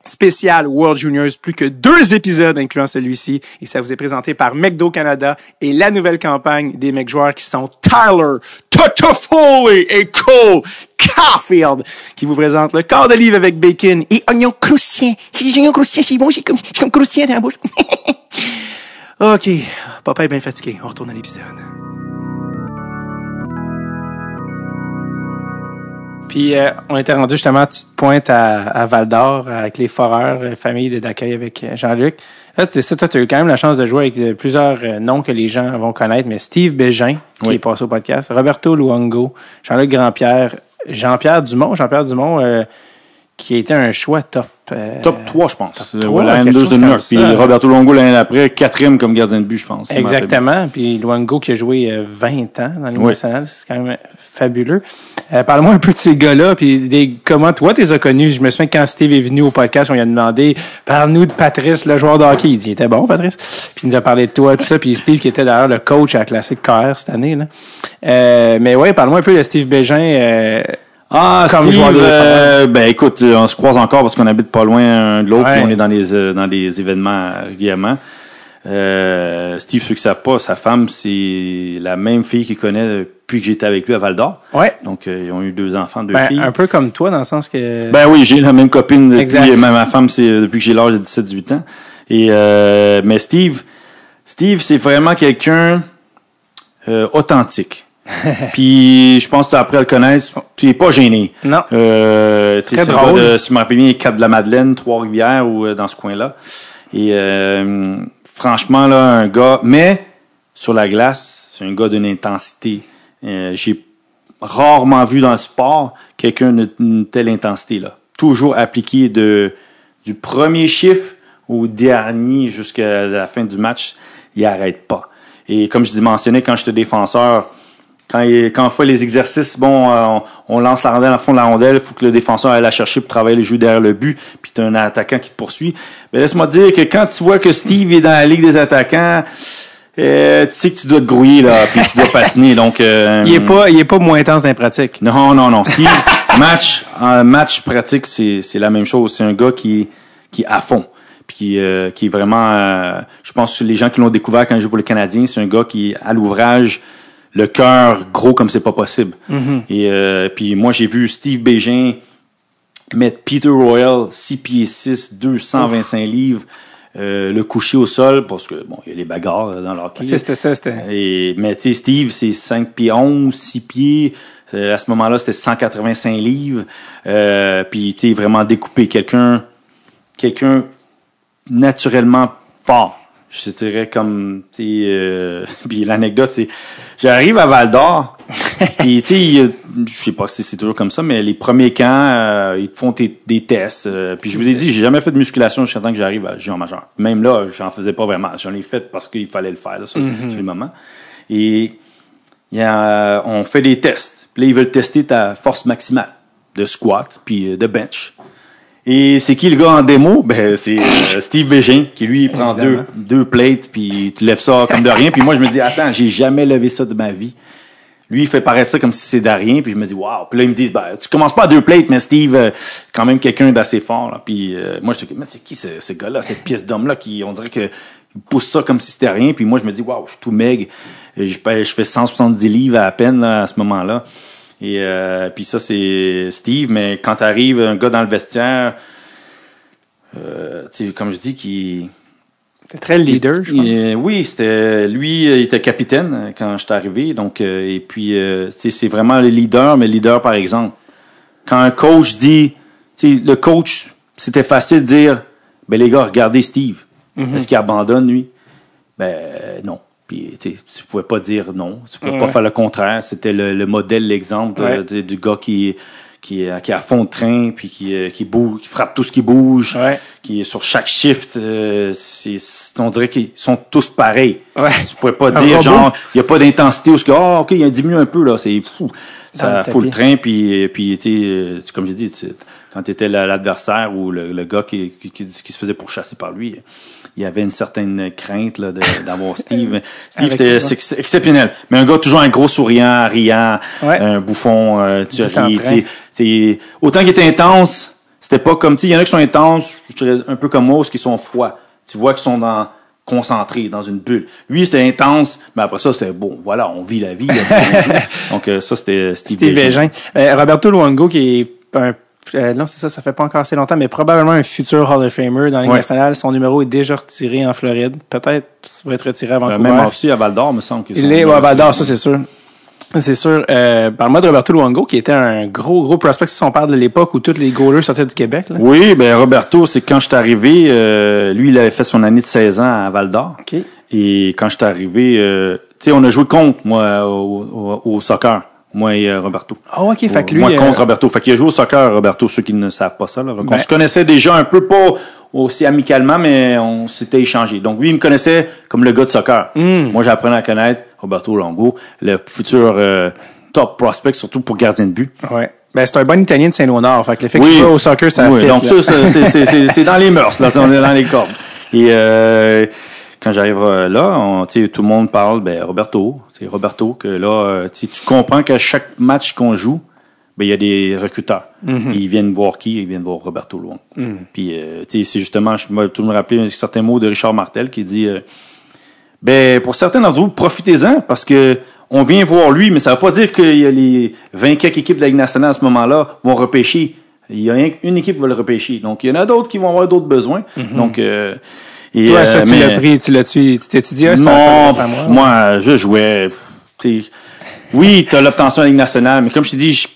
spécial World Juniors. Plus que deux épisodes incluant celui-ci. Et ça vous est présenté par McDo Canada et la nouvelle campagne des mecs joueurs qui sont Tyler, Totofoley et Cole Caulfield qui vous présente le de livre avec bacon et oignon croustillant. J'ai oignon croustillant, c'est bon, j'ai comme, comme croustillant dans la bouche. OK. Papa est bien fatigué. On retourne à l'épisode. Puis euh, on était rendu justement, tu te pointes à, à Val d'Or avec les foreurs, euh, famille d'accueil avec euh, Jean-Luc. Là, toi, tu as eu quand même la chance de jouer avec euh, plusieurs noms que les gens vont connaître, mais Steve Bégin, qui Oui. est passé au podcast, Roberto Luongo, Jean-Luc Grandpierre, Jean-Pierre Dumont, Jean-Pierre Dumont, euh, qui a été un choix top. euh, Top 3, je pense. top 3, la quelque N2 chose de New York. Puis. Roberto Longo l'année d'après, quatrième comme gardien de but, je pense. Exactement. Puis Luango qui a joué euh, 20 ans dans l'Union Oui. c'est quand même fabuleux. Euh, Parle-moi un peu de ces gars-là, puis des, comment toi tu les as connus. Je me souviens que quand Steve est venu au podcast, on lui a demandé parle-nous de Patrice, le joueur de hockey. Il dit il était bon, Patrice. Puis il nous a parlé de toi, tout ça. Puis Steve qui était d'ailleurs le coach à la classique KR cette année. Là. Euh, mais ouais, parle-moi un peu de Steve Bégin. euh, Ah, Comme Steve, joueur de euh, ben écoute, euh, on se croise encore parce qu'on habite pas loin un de l'autre, Ouais. puis on est dans les euh, dans les événements euh, régulièrement. Euh, Steve, ceux qui savent pas, sa femme, c'est la même fille qu'il connaît depuis que j'étais avec lui à Val d'Or. ouais. Donc, euh, ils ont eu deux enfants, deux Ben, filles. un peu comme toi, dans le sens que. Ben oui, j'ai la même copine depuis, Exact. euh, ma, femme, c'est euh, depuis que j'ai l'âge de 17-18 ans. Et euh, mais Steve, Steve, c'est vraiment quelqu'un euh, authentique. Puis je pense que tu as appris à le connaître. Tu es pas gêné. Non. Euh, Très drôle. de- si je me rappelle bien, Cap de la Madeleine, Trois-Rivières ou euh, dans ce coin-là. Et euh, franchement, là, un gars, mais sur la glace, c'est un gars d'une intensité. Euh, j'ai rarement vu dans le sport quelqu'un d'une telle intensité-là. Toujours appliqué de, du premier chiffre au dernier jusqu'à la fin du match, il arrête pas. Et comme je dis mentionné quand j'étais défenseur, quand, il, quand on fait les exercices, bon, euh, on, lance la rondelle à fond de la rondelle, il faut que le défenseur aille la chercher pour travailler le jeu derrière le but, puis tu as un attaquant qui te poursuit. Mais laisse-moi dire que quand tu vois que Steve est dans la ligue des attaquants, euh, tu sais que tu dois te grouiller là, puis tu dois patiner. Donc, euh, il est pas, il est pas moins intense dans les pratiques. Non, non, non. Steve, match, un match pratique, c'est c'est la même chose. C'est un gars qui qui est à fond, puis qui euh, qui est vraiment. je pense que les gens qui l'ont découvert quand il joue pour le Canadien, c'est un gars qui est à l'ouvrage, le cœur gros comme c'est pas possible. Mm-hmm. Et puis moi j'ai vu Steve Bégin mettre Peter Royal 6 pieds 6, 225 livres. Euh, le coucher au sol, parce que bon, il y a les bagarres euh, dans l'hockey. C'était ça, c'était. Et, mais tu sais, Steve, c'est 5 pieds 11, 6 pieds. Euh, à ce moment-là, c'était 185 livres. Euh, puis tu vraiment découpé quelqu'un, quelqu'un naturellement fort. Je dirais comme, tu sais, puis l'anecdote, c'est, j'arrive à Val d'Or, puis tu sais, je sais pas si c'est toujours comme ça, mais les premiers camps, euh, ils te font des tests. Euh, puis je vous ai dit, j'ai jamais fait de musculation jusqu'à temps que j'arrive à géant majeur. Même là, j'en faisais pas vraiment. J'en ai fait parce qu'il fallait le faire là, sur, Mm-hmm. sur le moment. Et il y a, on fait des tests. Puis là, ils veulent tester ta force maximale de squat puis euh, de bench. Et c'est qui le gars en démo? Ben, c'est euh, Steve Bégin, qui lui, il prend deux, deux plates, puis tu lèves ça comme de rien. Puis moi, je me dis, attends, j'ai jamais levé ça de ma vie. Lui, il fait paraître ça comme si c'est de rien, puis je me dis, waouh. Puis là, il me dit, ben, tu commences pas à deux plates, mais Steve, euh, quand même quelqu'un d'assez fort. Là. Puis euh, moi, je dis, mais c'est qui ce, ce gars-là, cette pièce d'homme-là, qui, on dirait que il pousse ça comme si c'était rien. Puis moi, je me dis, waouh, je suis tout. Et Je, je fais 170 livres à peine là, à ce moment-là. Et euh, puis ça, c'est Steve. Mais quand arrive un gars dans le vestiaire, euh, tu sais, comme je dis, qui C'était très leader, je pense. oui, c'était lui, euh, il était capitaine euh, quand je suis arrivé. Donc, euh, et puis, c'est vraiment le leader, mais leader par exemple. Quand un coach dit, le coach, c'était facile de dire, ben les gars, regardez Steve. Est-ce qu'il abandonne lui? Ben non. Puis tu pouvais pas dire non. Tu pouvais pas faire le contraire. C'était le, le modèle, l'exemple Ouais. du gars qui qui est, qui est à fond de train puis qui euh, qui bouge, qui frappe tout ce qui bouge Ouais. qui est sur chaque shift, euh, c'est, on dirait qu'ils sont tous pareils. Ouais. Tu pourrais pas dire, genre, il n'y a pas d'intensité où ce que, ah, ok, il a diminué un peu, là, c'est fou. Ça fout le train, puis, puis tu euh, comme j'ai dit, quand tu étais l'adversaire ou le, le gars qui, qui, qui, qui se faisait pourchasser par lui, il y avait une certaine crainte là, de- d'avoir Steve. Steve, ex- exceptionnel. Mais un gars toujours un gros souriant, riant, Ouais. un bouffon, euh, tu ris, autant qu'il était intense, c'était pas comme, il y en a qui sont intenses, je dirais un peu comme moi, ou qui sont froids. Tu vois qu'ils sont dans, concentrés, dans une bulle. Lui, c'était intense, mais après ça, c'était bon, voilà, on vit la vie. là, on. Donc, euh, ça, c'était Steve, Steve Bégin. Bégin. Euh, Roberto Luongo, qui est un euh, non, c'est ça, ça fait pas encore assez longtemps, mais probablement un futur Hall of Famer dans la Ouais. nationale. Son numéro est déjà retiré en Floride. Peut-être ça va être retiré à Euh, Vancouver. même aussi à Val d'Or, me semble que Il est ouais, à Val d'Or, ça c'est sûr. C'est sûr. Euh, Parle-moi de Roberto Luongo, qui était un gros, gros prospect, si on parle de l'époque où tous les goalers sortaient du Québec. Là. Oui, ben Roberto, c'est quand je suis arrivé, euh, lui, il avait fait son année de 16 ans à Val d'Or. OK. Et quand je suis arrivé, euh, tu sais, on a joué contre, moi, au, au- au soccer. Moi et euh, Roberto. Ah, OK, fait que lui... Moi euh, contre Roberto. Fait qu'il a joué au soccer, Roberto, ceux qui ne savent pas ça. Là. Donc, Ben. on se connaissait déjà un peu, pas aussi amicalement, mais on s'était échangé. Donc lui, il me connaissait comme le gars de soccer. Hmm. Moi, j'apprenais à connaître Roberto Longo, le futur euh, top prospect, surtout pour gardien de but. Ouais. Ben, c'est un bon Italien de Saint-Léonard. Fait que le fait qu'il joue au soccer, ça oui, fit, donc là. ça, c'est- c'est- c'est c'est- c'est dans les mœurs, là, on est dans les cordes. Et euh, quand j'arrive euh, là, on, tu sais, tout le monde parle, ben Roberto, c'est Roberto que là, euh, tu comprends qu'à chaque match qu'on joue, ben il y a des recruteurs. Puis Ils viennent voir qui? Ils viennent voir Roberto Luong. Mm. Puis euh, tu sais, c'est justement, je me tout me rappeler un certain mot de Richard Martel qui dit, euh, ben pour certains d'entre vous, profitez-en parce que on vient voir lui, mais ça veut pas dire que y a les 20 quelques équipes de la Ligue nationale à ce moment-là vont repêcher. Il y a qu'une équipe qui va le repêcher. Donc, il y en a d'autres qui vont avoir d'autres besoins. Donc, euh, et, Toi, euh, ça, tu mais- l'as pris, tu l'as tu tu t'es dit, ah, ça, ça non, à moi? moi, je jouais. Oui, tu as l'obtention de la Ligue nationale, mais comme je t'ai dit, je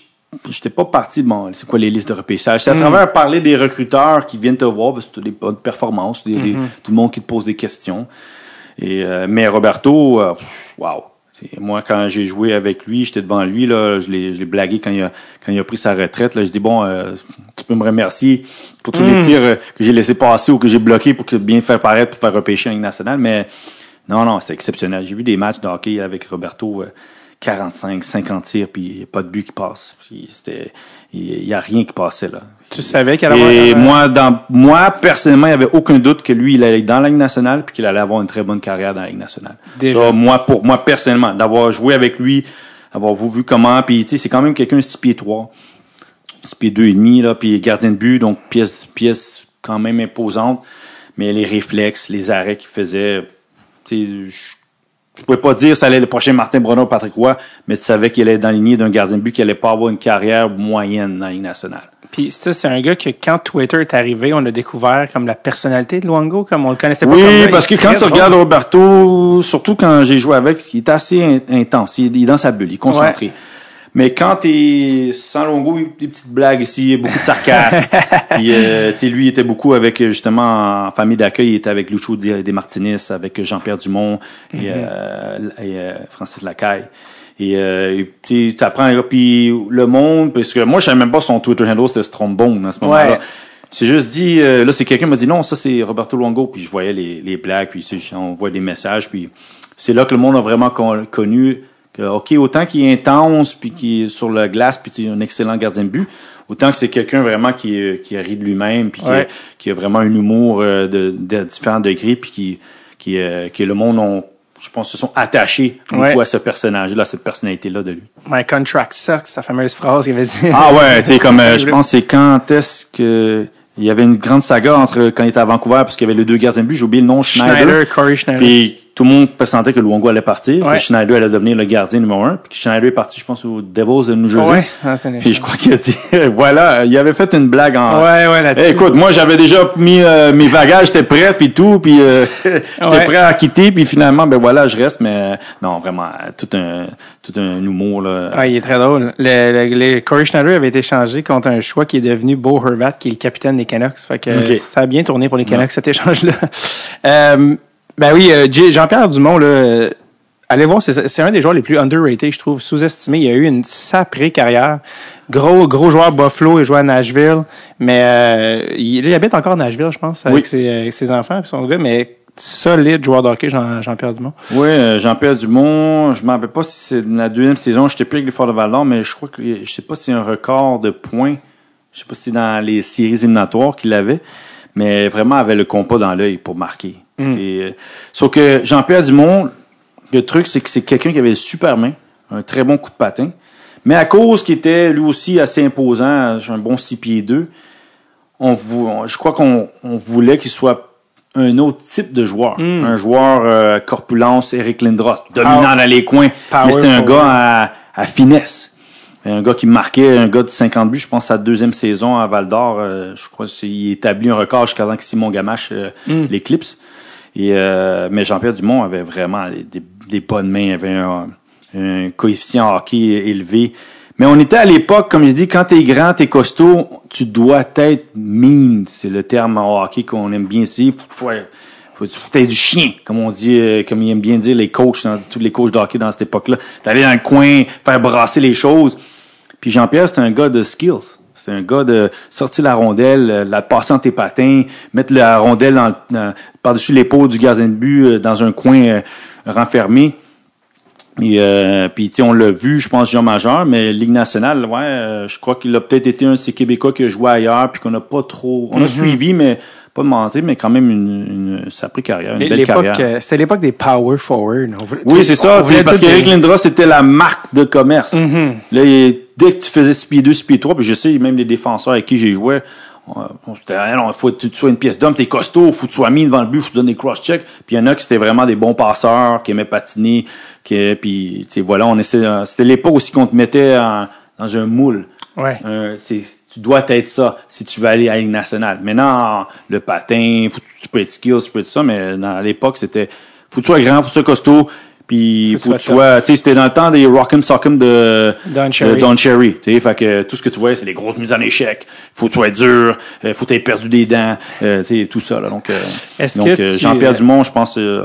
j'étais pas parti de mon. C'est quoi les listes de repêchage? Hmm. C'est à travers parler des recruteurs qui viennent te voir parce que tu des bonnes performances, des, Hmm. des- tout le monde qui te pose des questions. Et, euh, mais Roberto, euh, pff, wow. Moi, quand j'ai joué avec lui, j'étais devant lui, là, je l'ai, je l'ai blagué quand il a, quand il a pris sa retraite. Là, je dis bon, euh, tu peux me remercier pour tous les tirs euh, que j'ai laissé passer ou que j'ai bloqués pour que bien faire paraître pour faire repêcher en Ligue nationale. Mais non, non, c'était exceptionnel. J'ai vu des matchs de hockey avec Roberto, euh, 45, 50 tirs, puis il y a pas de but qui passe. Puis c'était, il y a rien qui passait là. Tu savais qu'elle allait Et avoir- moi, dans, moi, personnellement, il n'y avait aucun doute que lui, il allait être dans la Ligue nationale puis qu'il allait avoir une très bonne carrière dans la Ligue nationale. Déjà. Ça, moi, pour moi, personnellement, d'avoir joué avec lui, avoir vu comment, puis tu sais, c'est quand même quelqu'un de 6 pieds 3, 6 pieds 2 et demi, là, puis gardien de but, donc pièce, pièce quand même imposante, mais les réflexes, les arrêts qu'il faisait, tu sais, je pouvais pas dire ça allait être le prochain Martin Bruno ou Patrick Roy, mais tu savais qu'il allait être dans la lignée d'un gardien de but qui allait pas avoir une carrière moyenne dans la Ligue nationale. Puis ça, c'est un gars que quand Twitter est arrivé, on a découvert comme la personnalité de Luongo, comme on le connaissait pas. comme Oui, parce que quand tu regardes Roberto, surtout quand j'ai joué avec, il est assez in- intense. Il est dans sa bulle, il est concentré. Mais quand t'es sans longo, il y a des petites blagues ici, beaucoup de sarcasme. Puis, euh, tu sais, lui, il était beaucoup avec, euh, justement, en famille d'accueil, il était avec Lucho Di- Des Martinez, avec Jean-Pierre Dumont et, euh, et, euh, Francis Lacaille. Et euh, tu apprends, puis le monde, parce que moi, je savais même pas son Twitter handle, c'était Strombone à ce moment-là. Ouais. C'est juste dit, euh, là, c'est quelqu'un qui m'a dit non, ça c'est Roberto Luongo, puis je voyais les, les blagues, puis on voit des messages, puis c'est là que le monde a vraiment con- connu que, ok, autant qu'il est intense, puis qu'il est sur la glace, puis tu un excellent gardien de but, autant que c'est quelqu'un vraiment qui, euh, qui rit de lui-même, puis qui, Ouais. qui a vraiment un humour euh, de, de différents degrés, puis qui, qui, euh, que le monde ont, je pense, se sont attachés beaucoup Ouais. à ce personnage-là, à cette personnalité-là de lui. My contract sucks, sa fameuse phrase qu'il avait dit. Ah ouais, tu sais, comme euh, je pense c'est quand est-ce que il y avait une grande saga entre quand il était à Vancouver parce qu'il y avait les deux gardiens de but, j'ai oublié le nom Schneider. Schneider, Corey Schneider. Puis tout le monde pressentait que Luongo allait partir, Ouais. que Schneider allait devenir le gardien numéro un, puis que Schneider est parti, je pense, aux Devils de New Jersey. Ouais, ah, Puis je crois qu'il a dit, voilà, il avait fait une blague en. Ouais, ouais, là-dessus. Eh, écoute, moi j'avais déjà mis euh, mes bagages, j'étais prêt, puis tout, puis euh, j'étais Ouais. prêt à quitter, puis finalement, ben voilà, je reste, mais non, vraiment, tout un, tout un humour là. Ouais, il est très drôle. Le, le, le- Corey Schneider avait été changé contre un choix qui est devenu Bo Horvat, qui est le capitaine des Canucks. Fait que ça a bien tourné pour les Canucks, cet échange-là. Euh, ben oui, euh, Jean-Pierre Dumont, là, euh, allez voir, c'est un des joueurs les plus underrated, je trouve, sous-estimé. Il a eu une sacrée carrière. Gros, gros joueur Buffalo, il jouait à Nashville. Mais euh, il, il habite encore à Nashville, je pense, avec, Oui. ses, avec ses enfants et son gars, mais solide joueur de hockey, Jean- Jean-Pierre Dumont. Oui, euh, Jean-Pierre Dumont, je me rappelle pas si c'est la deuxième saison, j'étais plus avec les Forts de Val-d'Or, mais je crois que je sais pas si c'est un record de points. Je sais pas si c'est dans les séries éliminatoires qu'il avait, mais vraiment avait le compas dans l'œil pour marquer. Et, euh, sauf que Jean-Pierre Dumont, le truc, c'est que c'est quelqu'un qui avait super main, un très bon coup de patin, mais à cause qu'il était lui aussi assez imposant, un bon 6 pieds 2, on, je crois qu'on on voulait qu'il soit un autre type de joueur. Un joueur euh, corpulence, Eric Lindros, dominant Power- dans les coins. power mais c'était un gars à, à finesse. Un gars qui marquait, un gars de 50 buts, je pense, sa deuxième saison à Val d'Or. euh, je crois qu'il établit un record jusqu'à temps que Simon Gamache euh, l'éclipse. Et, euh, mais Jean-Pierre Dumont avait vraiment des, des bonnes mains, avait un, un coefficient hockey élevé. Mais on était à l'époque, comme je dis, quand t'es grand, t'es costaud, tu dois être mean. C'est le terme en hockey qu'on aime bien ici. Faut, faut, faut, être du chien, comme on dit, euh, comme ils aiment bien dire les coachs, dans- tous les coachs de hockey dans cette époque-là. T'allais dans le coin, faire brasser les choses. Puis Jean-Pierre, c'était un gars de skills. C'est un gars de sortir la rondelle, euh, la passer en tes patins, mettre la rondelle dans- dans- par-dessus l'épaule du gardien de but euh, dans un coin euh, renfermé. Et, euh, puis, on l'a vu, je pense, jean majeur, mais Ligue nationale, ouais, euh, je crois qu'il a peut-être été un de ces Québécois qui a joué ailleurs, puis qu'on n'a pas trop... On a suivi, mais pas mentir, mais quand même une, une sacrée carrière, une belle carrière. C'était l'époque des power forward. Voulait- Oui, c'est ça, on parce des- Lindros, c'était la marque de commerce. Mm-hmm. Là, il- dès que tu faisais 6 pieds 2, 6 pieds 3, puis je sais, même les défenseurs avec qui j'ai joué, c'était, Ah faut que tu sois une pièce d'homme, t'es costaud, faut que tu sois mis devant le but, faut que tu donnes des cross-checks. Puis il y en a qui c'était vraiment des bons passeurs, qui aimaient patiner, qui, puis, tu sais, voilà, on essaie, euh, c'était l'époque aussi qu'on te mettait en- dans un moule. Ouais. Euh, tu dois être ça si tu veux aller à la Ligue nationale. Maintenant, le patin, faut, tu peux être skills, tu peux être ça, mais dans, à l'époque, c'était faut que tu sois grand, faut que tu sois costaud, puis Faut que tu sois... Tu sais, c'était dans le temps des Rock'em Sock'em de Don Cherry. de Don Cherry. Tu sais, fait que tout ce que tu vois, c'est les grosses mises en échec. Faut que tu sois dur, euh, faut que tu aies perdu des dents, euh, tu sais, tout ça. Là. Donc, euh, donc euh, Jean-Pierre Dumont, je pense... euh,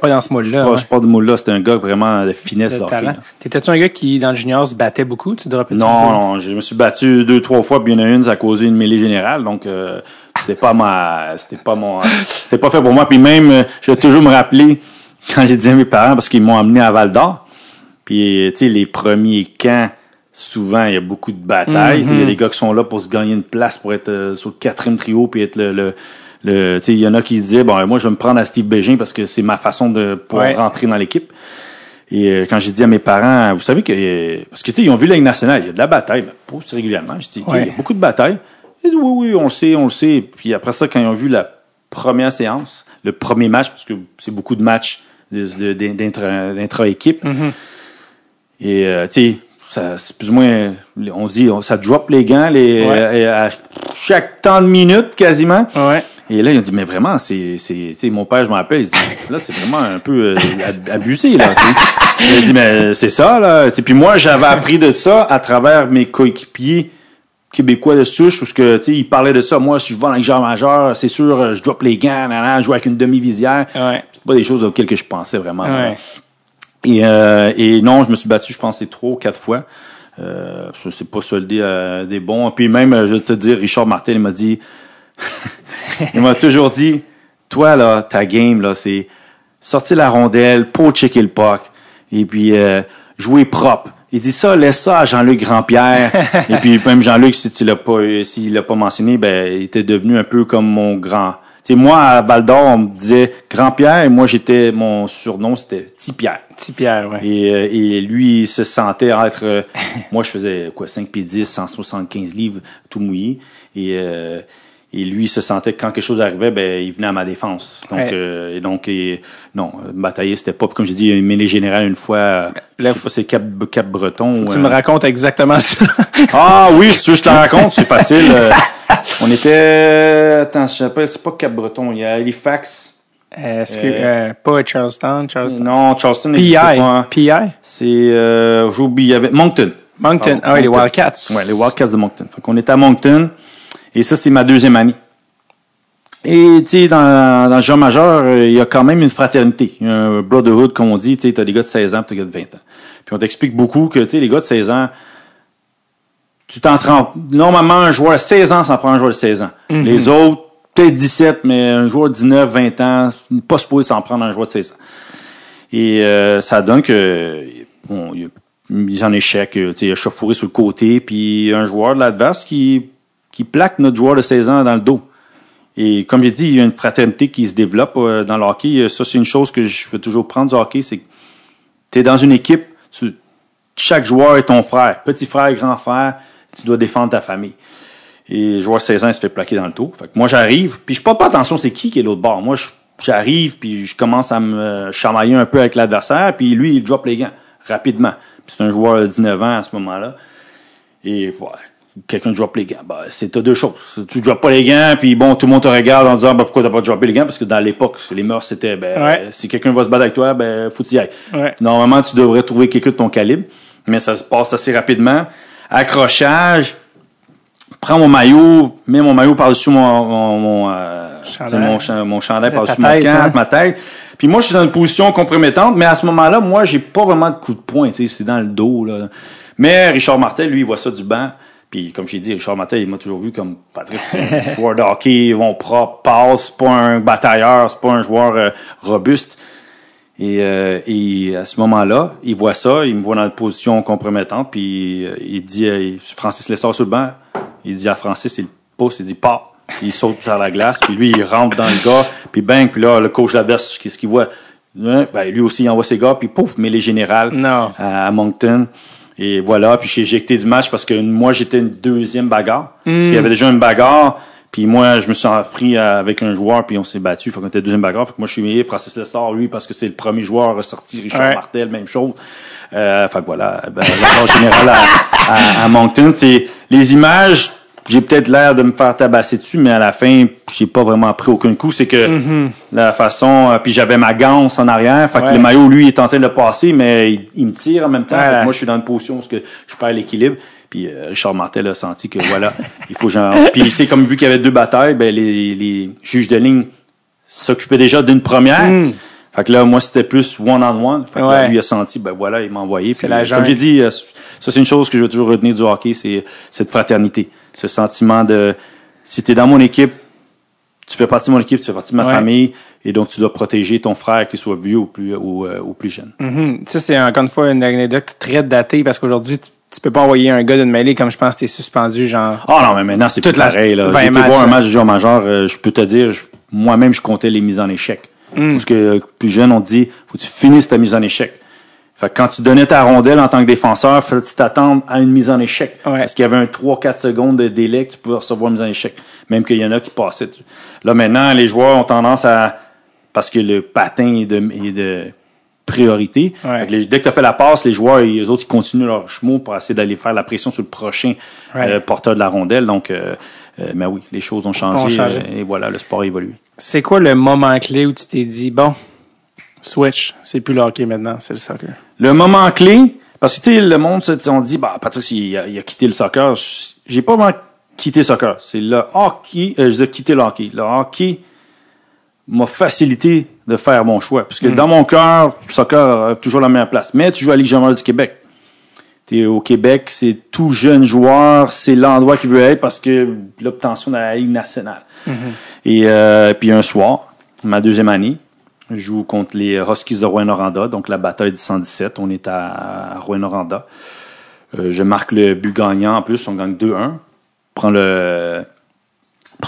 pas dans ce moule-là. je suis pas de moule là. C'était un gars vraiment de finesse de de. T'étais-tu un gars qui, dans le junior, se battait beaucoup? Tu droppais Non, non, je me suis battu deux, trois fois, puis il y en a une, ça a causé une mêlée générale, donc euh, c'était pas ma, c'était pas mon, c'était pas fait pour moi. Puis même, euh, je vais toujours me rappeler quand j'ai dit à mes parents parce qu'ils m'ont amené à Val d'Or. Puis tu sais, les premiers camps, souvent il y a beaucoup de batailles. Sais, Il y a des gars qui sont là pour se gagner une place, pour être euh, sur le quatrième trio, puis être le, le le, tu sais, il y en a qui disaient, bon, moi, je vais me prendre à Steve Bégin parce que c'est ma façon de pouvoir Ouais. rentrer dans l'équipe. Et euh, quand j'ai dit à mes parents, vous savez que euh, parce que tu sais, ils ont vu la Ligue nationale, il y a de la bataille, ben, régulièrement. Tu sais, il y a beaucoup de batailles. Ils disent, oui, oui, on le sait, on le sait. Puis après ça, quand ils ont vu la première séance, le premier match, parce que c'est beaucoup de matchs d'intra-équipe. Et euh, tu sais, ça, c'est plus ou moins, on dit, ça drop les gants les, Ouais. euh, à chaque temps de minute quasiment. Ouais. Et là, il a dit, mais vraiment, c'est, c'est, tu sais, mon père, je me rappelle, il dit, là, c'est vraiment un peu euh, ab- abusé, là. Il a dit, mais c'est ça, là. Tu sais, Puis moi, j'avais appris de ça à travers mes coéquipiers québécois de souche, parce que, tu sais, ils parlaient de ça. Moi, si je vais dans le genre majeur, c'est sûr, euh, je drop les gants, je joue avec une demi-visière. Ouais. C'est pas des choses auxquelles que je pensais vraiment. Ouais. Et, euh, et non, je me suis battu, je pense, c'est trois ou quatre fois. Euh, ça s'est pas soldé à des bons. Puis même, euh, je vais te dire, Richard Martel, il m'a dit, il m'a toujours dit, toi, là, ta game, là, c'est sortir la rondelle, pas checker le puck, et puis euh, jouer propre. Il dit ça, laisse ça à Jean-Luc Grandpierre. et puis même Jean-Luc, si tu l'as pas, s'il l'a pas mentionné, ben, il était devenu un peu comme mon grand. Tu sais, moi, à Val d'Or, on me disait Grand-Pierre, et moi, j'étais, mon surnom, c'était Petit Pierre. Petit Pierre, ouais. Et, euh, et lui, il se sentait être... euh, moi, je faisais quoi, 5 pieds 10, 175 livres, tout mouillé. Et, euh, et lui, il se sentait que quand quelque chose arrivait, ben, il venait à ma défense. Donc, Ouais. euh, et donc, et, non, euh, batailler, c'était pas... Comme je dis, il y a une mêlée générale une fois, sais pas, c'est Cap, Cap Breton. Tu euh, me racontes exactement ça. ah oui, si tu veux, je te raconte, c'est facile. Euh, on était... Attends, je sais pas, c'est pas Cap Breton, il y a Halifax. Est-ce que, Euh, pas Charlestown, Charlestown? Non, Charleston. PI. pas. PI. C'est, euh, j'oublie, il y avait Moncton. Moncton. Ah, oui, les. Wildcats. Ouais, les Wildcats de Moncton. Fait qu'on était à Moncton. Et ça, c'est ma deuxième année. Et, tu sais, dans, dans le genre majeur, il y a quand même une fraternité. Il y a un brotherhood, comme on dit. Tu sais, t'as des gars de 16 ans, puis t'as des gars de 20 ans. Puis on t'explique beaucoup que, tu sais, les gars de 16 ans, tu t'en. Normalement, un joueur de 16 ans, ça en prend un joueur de 16 ans. Les autres, peut-être 17, mais un joueur de 19, 20 ans, pas supposé s'en prendre un joueur de 16 ans. Et euh, ça donne que bon, il y a mise en échec, tu sais, il a chauffouré sur le côté, puis un joueur de l'adverse qui, qui plaque notre joueur de 16 ans dans le dos. Et comme j'ai dit, il y a une fraternité qui se développe euh, dans le hockey. Euh, Ça, c'est une chose que je veux toujours prendre du hockey, c'est que tu es dans une équipe, tu- chaque joueur est ton frère, petit frère, grand frère, tu dois défendre ta famille. Et le joueur de 16 ans, il se fait plaquer dans le dos. Fait que moi, j'arrive, puis je porte pas attention c'est qui qui est l'autre bord. Moi, j'arrive, puis je commence à me chamailler un peu avec l'adversaire, puis lui, il drop les gants rapidement. C'est un joueur de 19 ans à ce moment-là. Et voilà, quelqu'un drop les gants. Ben, c'est deux choses. Tu drops pas les gants, puis bon, tout le monde te regarde en disant ben, pourquoi t'as pas droppé les gants? Parce que dans l'époque, les mœurs, c'était ben, Ouais. si quelqu'un va se battre avec toi, ben faut y ailles. Ouais. Normalement, tu devrais trouver quelqu'un de ton calibre, mais ça se passe assez rapidement. Accrochage, prends mon maillot, mets mon maillot par-dessus mon, mon, mon, euh, Chandail. mon, cha- mon chandail par-dessus mon camp, hein. ma tête. Puis moi, je suis dans une position compromettante, mais à ce moment-là, moi, j'ai pas vraiment de coup de poing, c'est dans le dos, là. Mais Richard Martel, lui, il voit ça du banc. Puis, comme je dit, Richard Martel, il m'a toujours vu comme Patrice, un joueur de hockey, bon, propre, passe, c'est pas un batailleur, c'est pas un joueur euh, robuste. Et, euh, et à ce moment-là, il voit ça, il me voit dans une position compromettante, puis euh, il dit, euh, Francis Lessard sur le banc, il dit à Francis, il pousse, il dit, pas. Il saute sur la glace, puis lui, il rentre dans le gars, puis bang, puis là, le coach adverse, qu'est-ce qu'il voit? Hein, Ben, lui aussi, il envoie ses gars, puis pouf, mais les générales à Moncton. Et voilà, puis j'ai éjecté du match parce que moi, j'étais une deuxième bagarre. Parce qu'il y avait déjà une bagarre, puis moi, je me suis pris avec un joueur, puis on s'est battu. Fait qu'on était deuxième bagarre. Fait que moi, je suis mis Francis Lessard, lui, parce que c'est le premier joueur ressorti. Richard Ouais. Martel, même chose. Euh, fait que voilà, ben, la générale à, à, à Moncton, c'est les images. J'ai peut-être l'air de me faire tabasser dessus, mais à la fin, j'ai pas vraiment pris aucun coup. C'est que la façon, euh, puis j'avais ma ganse en arrière, fait que le maillot, lui, il est en train de le passer, mais il, il me tire en même temps. Fait que moi, je suis dans une position où que je perds l'équilibre. Puis euh, Richard Martel a senti que voilà, il faut genre. Puis tu sais, comme vu qu'il y avait deux batailles, ben les, les juges de ligne s'occupaient déjà d'une première. Fait que là, moi, c'était plus one-on-one. Fait que là, lui a senti, ben voilà, il m'a envoyé. C'est Puis, la euh. Comme j'ai dit, euh, ça, c'est une chose que je veux toujours retenir du hockey, c'est cette fraternité. Ce sentiment de, si t'es dans mon équipe, tu fais partie de mon équipe, tu fais partie de ma Ouais. famille, et donc tu dois protéger ton frère, qu'il soit vieux ou plus, ou, euh, ou plus jeune. Mhm. Ça, c'est encore une fois une anecdote très datée parce qu'aujourd'hui, tu, tu peux pas envoyer un gars d'une mêlée comme je pense que t'es suspendu, genre. Ah non, mais maintenant, c'est Toute tout la- pareil. Là. 20 J'ai été matchs, voir un match de joueur majeur, euh, je peux te dire, moi-même, je comptais les mises en échec. Mm. Parce que euh, plus jeune, on te dit, faut que tu finisses ta mise en échec. Fait que quand tu donnais ta rondelle en tant que défenseur, fallait tu t'attendre à une mise en échec. Ouais. Parce qu'il y avait un 3-4 secondes de délai que tu pouvais recevoir une mise en échec. Même qu'il y en a qui passaient. Là, maintenant, les joueurs ont tendance à, parce que le patin est de, est de priorité. Ouais. Les- dès que tu as fait la passe, les joueurs, les autres, ils continuent leur chemin pour essayer d'aller faire la pression sur le prochain Ouais. euh, porteur de la rondelle. Donc, euh, euh, mais oui, les choses ont changé. Ont changé. et voilà, le sport a évolué. C'est quoi le moment clé où tu t'es dit, bon, switch, c'est plus le hockey maintenant, c'est le soccer? Le moment clé, parce que tu le monde, on dit, bah, Patrice, il a, il a quitté le soccer. J'ai pas vraiment quitté le soccer. C'est le hockey, euh, j'ai quitté le hockey. Le hockey m'a facilité de faire mon choix. Parce que dans mon cœur, le soccer a toujours la meilleure place. Mais tu joues à la Ligue majeure du Québec. T'es au Québec, c'est tout jeune joueur, c'est l'endroit qu'il veut être parce que l'obtention de la Ligue nationale. Et euh, puis un soir, ma deuxième année, je joue contre les Huskies de Rouen-Noranda, donc la bataille du 117. On est à Rouen-Noranda. Euh, je marque le but gagnant en plus, on gagne 2-1. Prends le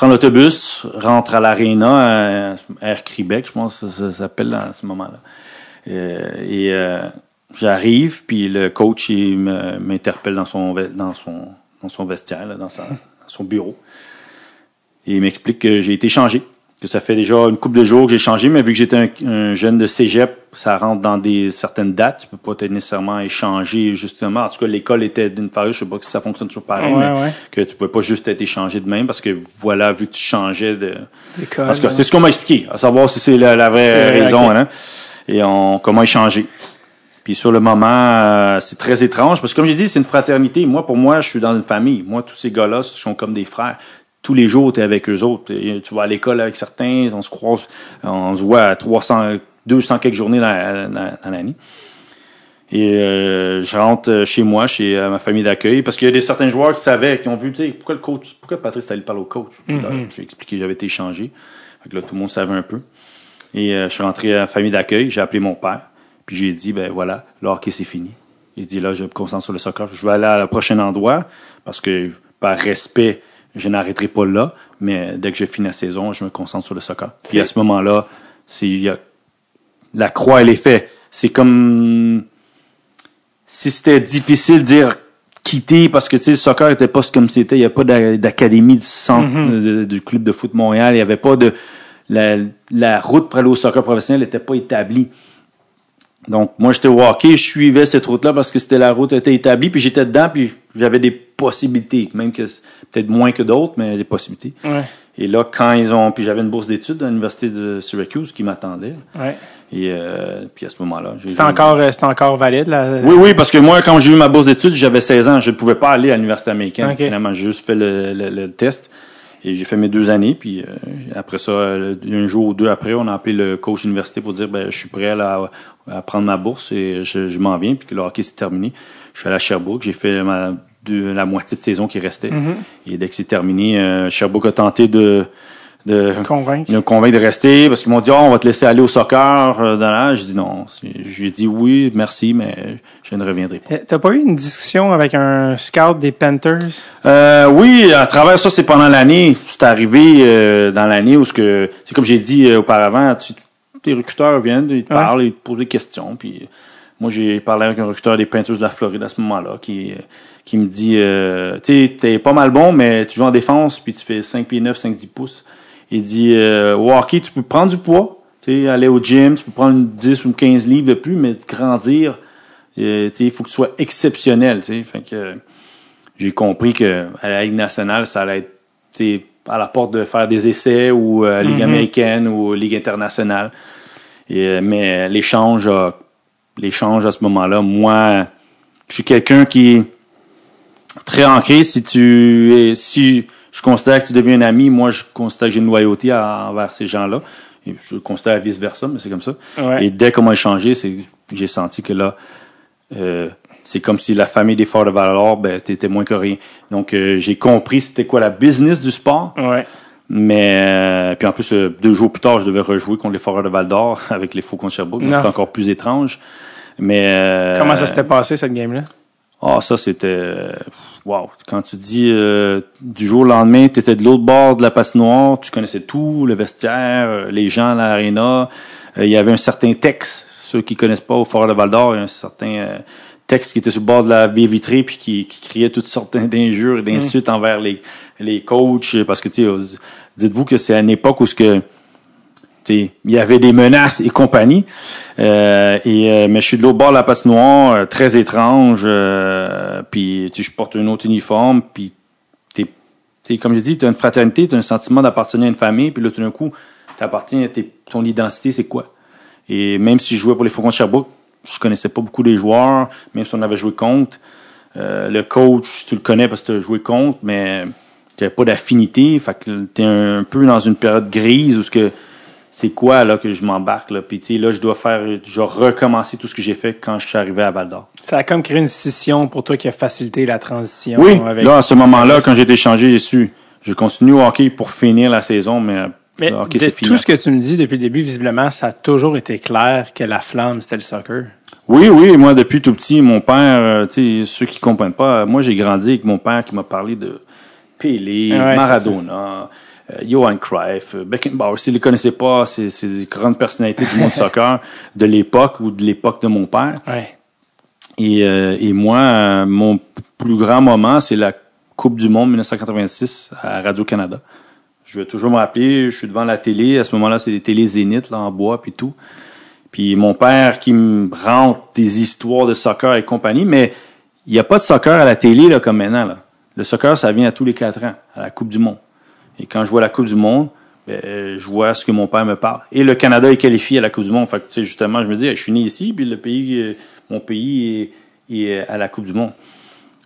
l'autobus, rentre à l'aréna, euh, Air Québec, je pense que ça, s'appelle à ce moment-là. Euh, et j'arrive, puis le coach il m'interpelle dans son dans son dans son vestiaire, dans, dans son bureau. Et il m'explique que j'ai été changé, que ça fait déjà une couple de jours que j'ai changé, mais vu que j'étais un, un jeune de cégep, ça rentre dans des certaines dates. Tu peux pas être nécessairement échangé justement. En tout cas, l'école était d'une part, je sais pas si ça fonctionne toujours pareil, Ouais, mais ouais. que tu pouvais pas juste être échangé de même parce que voilà, vu que tu changeais de. Cas, ouais. c'est ce qu'on m'a expliqué, à savoir si c'est la, la vraie raison, hein. Et on comment échanger. Puis sur le moment, euh, c'est très étrange parce que comme j'ai dit, c'est une fraternité. Moi, pour moi, je suis dans une famille. Moi, tous ces gars-là, ce sont comme des frères. Tous les jours, tu es avec eux autres. Tu vas à l'école avec certains, on se croise, on se voit à 300, 200 quelques journées dans, dans- dans l'année. Et euh, je rentre euh, chez moi, chez euh, ma famille d'accueil, parce qu'il y a des certains joueurs qui savaient, qui ont vu, tu sais, pourquoi le coach, pourquoi Patrice allé parler au coach? Là, J'ai expliqué que j'avais été échangé. Fait que là, tout le monde savait un peu. Et euh, je suis rentré à la famille d'accueil, j'ai appelé mon père, puis j'ai dit, ben voilà, le hockey c'est fini. Il dit, là, je me concentre sur le soccer. Je vais aller à le prochain endroit, parce que par respect, je n'arrêterai pas là, mais dès que je finis la saison, je me concentre sur le soccer. Puis à ce moment-là, c'est, il y a, la croix, elle est faite. C'est comme si c'était difficile de dire quitter parce que tu sais le soccer était pas comme c'était il y a pas d'a- d'académie du centre de- du club de foot Montréal il y avait pas de la, la route pour aller au soccer professionnel n'était pas établie donc moi j'étais au hockey je suivais cette route là parce que c'était la route était établie puis j'étais dedans puis j'avais des possibilités même que peut-être moins que d'autres mais des possibilités Ouais. et là quand ils ont puis j'avais une bourse d'études à l'université de Syracuse qui m'attendait Ouais. et euh, puis à ce moment-là j'ai C'était encore, euh, c'était encore valide, là. oui, oui, parce que moi, quand j'ai eu ma bourse d'études, j'avais 16 ans. Je ne pouvais pas aller à l'université américaine. Ok. Finalement, j'ai juste fait le, le- le test. Et j'ai fait mes deux années. Puis euh, après ça, un jour ou deux après, on a appelé le coach d'université pour dire ben, je suis prêt là, à, prendre ma bourse et je, je m'en viens. Puis que le hockey s'est terminé. Je suis allé à Sherbrooke. J'ai fait ma, la moitié de saison qui restait. Et dès que c'est terminé, euh, Sherbrooke a tenté de, de Convaincre. me convaincre de rester parce qu'ils m'ont dit oh, on va te laisser aller au soccer euh, dans la j'ai dit non j'ai dit oui merci mais je ne reviendrai pas Euh, T'as pas eu une discussion avec un scout des Panthers? euh, oui à travers ça c'est pendant l'année c'est arrivé euh, dans l'année où ce que c'est comme j'ai dit euh, auparavant tu, les recruteurs viennent ils te Ouais. parlent ils te posent des questions puis moi j'ai parlé avec un recruteur des Panthers de la Floride à ce moment-là qui euh, qui me dit euh, tu sais t'es pas mal bon mais tu joues en défense puis tu fais 5 pieds 9 5 10 pouces il dit euh, au hockey tu peux prendre du poids tu sais aller au gym tu peux prendre une 10 ou 15 livres de plus mais grandir euh, tu sais il faut que tu sois exceptionnel tu sais. Fait que euh, j'ai compris que à la Ligue nationale ça allait être tu sais, à la porte de faire des essais ou euh, Ligue américaine ou Ligue internationale. Et, euh, mais l'échange a- l'échange à ce moment-là moi je suis quelqu'un qui est très ancré. Si tu es, si je considère que tu deviens un ami, moi je considère que j'ai une loyauté à- envers ces gens-là. Je constate vice-versa, mais c'est comme ça. Ouais. Et dès qu'on m'a échangé, j'ai senti que là, euh, c'est comme si la famille des Forts de Val-d'Or, ben, t'étais moins que rien. Donc, euh, j'ai compris c'était quoi la business du sport. Ouais. Mais, euh, puis en plus, euh, deux jours plus tard, je devais rejouer contre les Foreurs de Val-d'Or avec les Faux contre Sherbrooke. C'était encore plus étrange. Mais, euh, Comment ça s'était passé, cette game-là? ah, ça, c'était... Wow. Quand tu dis euh, du jour au lendemain, tu étais de l'autre bord de la patinoire, tu connaissais tout, le vestiaire, euh, les gens à l'aréna. Euh, Il y avait un certain texte. Ceux qui connaissent pas au Fort de Val d'Or, il y a un certain euh, texte qui était sur le bord de la baie vitrée puis qui, qui criait toutes sortes d'injures et d'insultes envers les, les coachs. Parce que, tu sais, dites-vous que c'est à une époque où ce que il y avait des menaces et compagnie. Euh, et euh, mais je suis de l'autre bord de la patinoire, euh, très étrange. Puis je porte un autre uniforme. Puis t'es, comme je dis, t'as une fraternité, t'as un sentiment d'appartenir à une famille. Puis là, tout d'un coup, t'appartiens tes, ton identité, c'est quoi? Et même si je jouais pour les Faucons de Sherbrooke, je connaissais pas beaucoup des joueurs, même si on avait joué contre. Le coach, tu le connais parce que tu as joué contre, mais tu pas d'affinité. Fait que tu es un peu dans une période grise où ce que c'est quoi là que je m'embarque là? Puis tu sais, là, je dois faire, je dois recommencer tout ce que j'ai fait quand je suis arrivé à Val d'Or. Ça a comme créé une scission pour toi qui a facilité la transition. Oui, avec- là, à ce moment-là, quand j'ai été changé, j'ai su. Je continue au hockey pour finir la saison, mais, Mais le hockey, de c'est fini. tout ce que tu me dis depuis le début, visiblement, ça a toujours été clair que la flamme, c'était le soccer. Oui, oui, moi depuis tout petit, mon père, euh, tu sais, ceux qui comprennent pas, euh, moi j'ai grandi avec mon père qui m'a parlé de Pelé, Ouais, Maradona, euh, Johan Cruyff, euh, Beckenbauer. S'ils les connaissaient pas, c'est c'est des grandes personnalités du monde soccer de l'époque ou de l'époque de mon père. Ouais. Et, euh, et moi, euh, mon plus grand moment, c'est la Coupe du Monde 1986 à Radio-Canada. Je vais toujours me rappeler, je suis devant la télé. À ce moment-là, c'est des télés Zénith, là, en bois, puis tout. Puis mon père qui me rentre des histoires de soccer et compagnie, mais il n'y a pas de soccer à la télé, là, comme maintenant, là. Le soccer, ça vient à tous les quatre ans, à la Coupe du Monde. Et quand je vois la Coupe du Monde, ben, je vois ce que mon père me parle. Et le Canada est qualifié à la Coupe du Monde. Fait que, tu sais, justement, je me dis, je suis né ici, puis le pays, euh, mon pays est, est à la Coupe du Monde.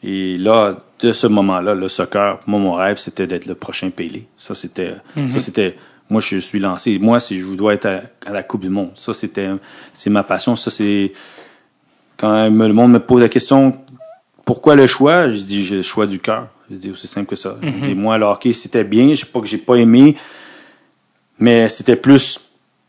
Et là, de ce moment-là, le soccer, moi, mon rêve, c'était d'être le prochain Pelé. Ça, c'était, ça, c'était, moi, je suis lancé. Moi, si je dois être à, à la Coupe du Monde. Ça, c'était, c'est ma passion. Ça, c'est, quand le monde me pose la question, pourquoi le choix? Je dis, j'ai le choix du cœur. Je dis, aussi simple que ça. Je dis, moi, le hockey, c'était bien. Je sais pas que j'ai pas aimé, mais c'était plus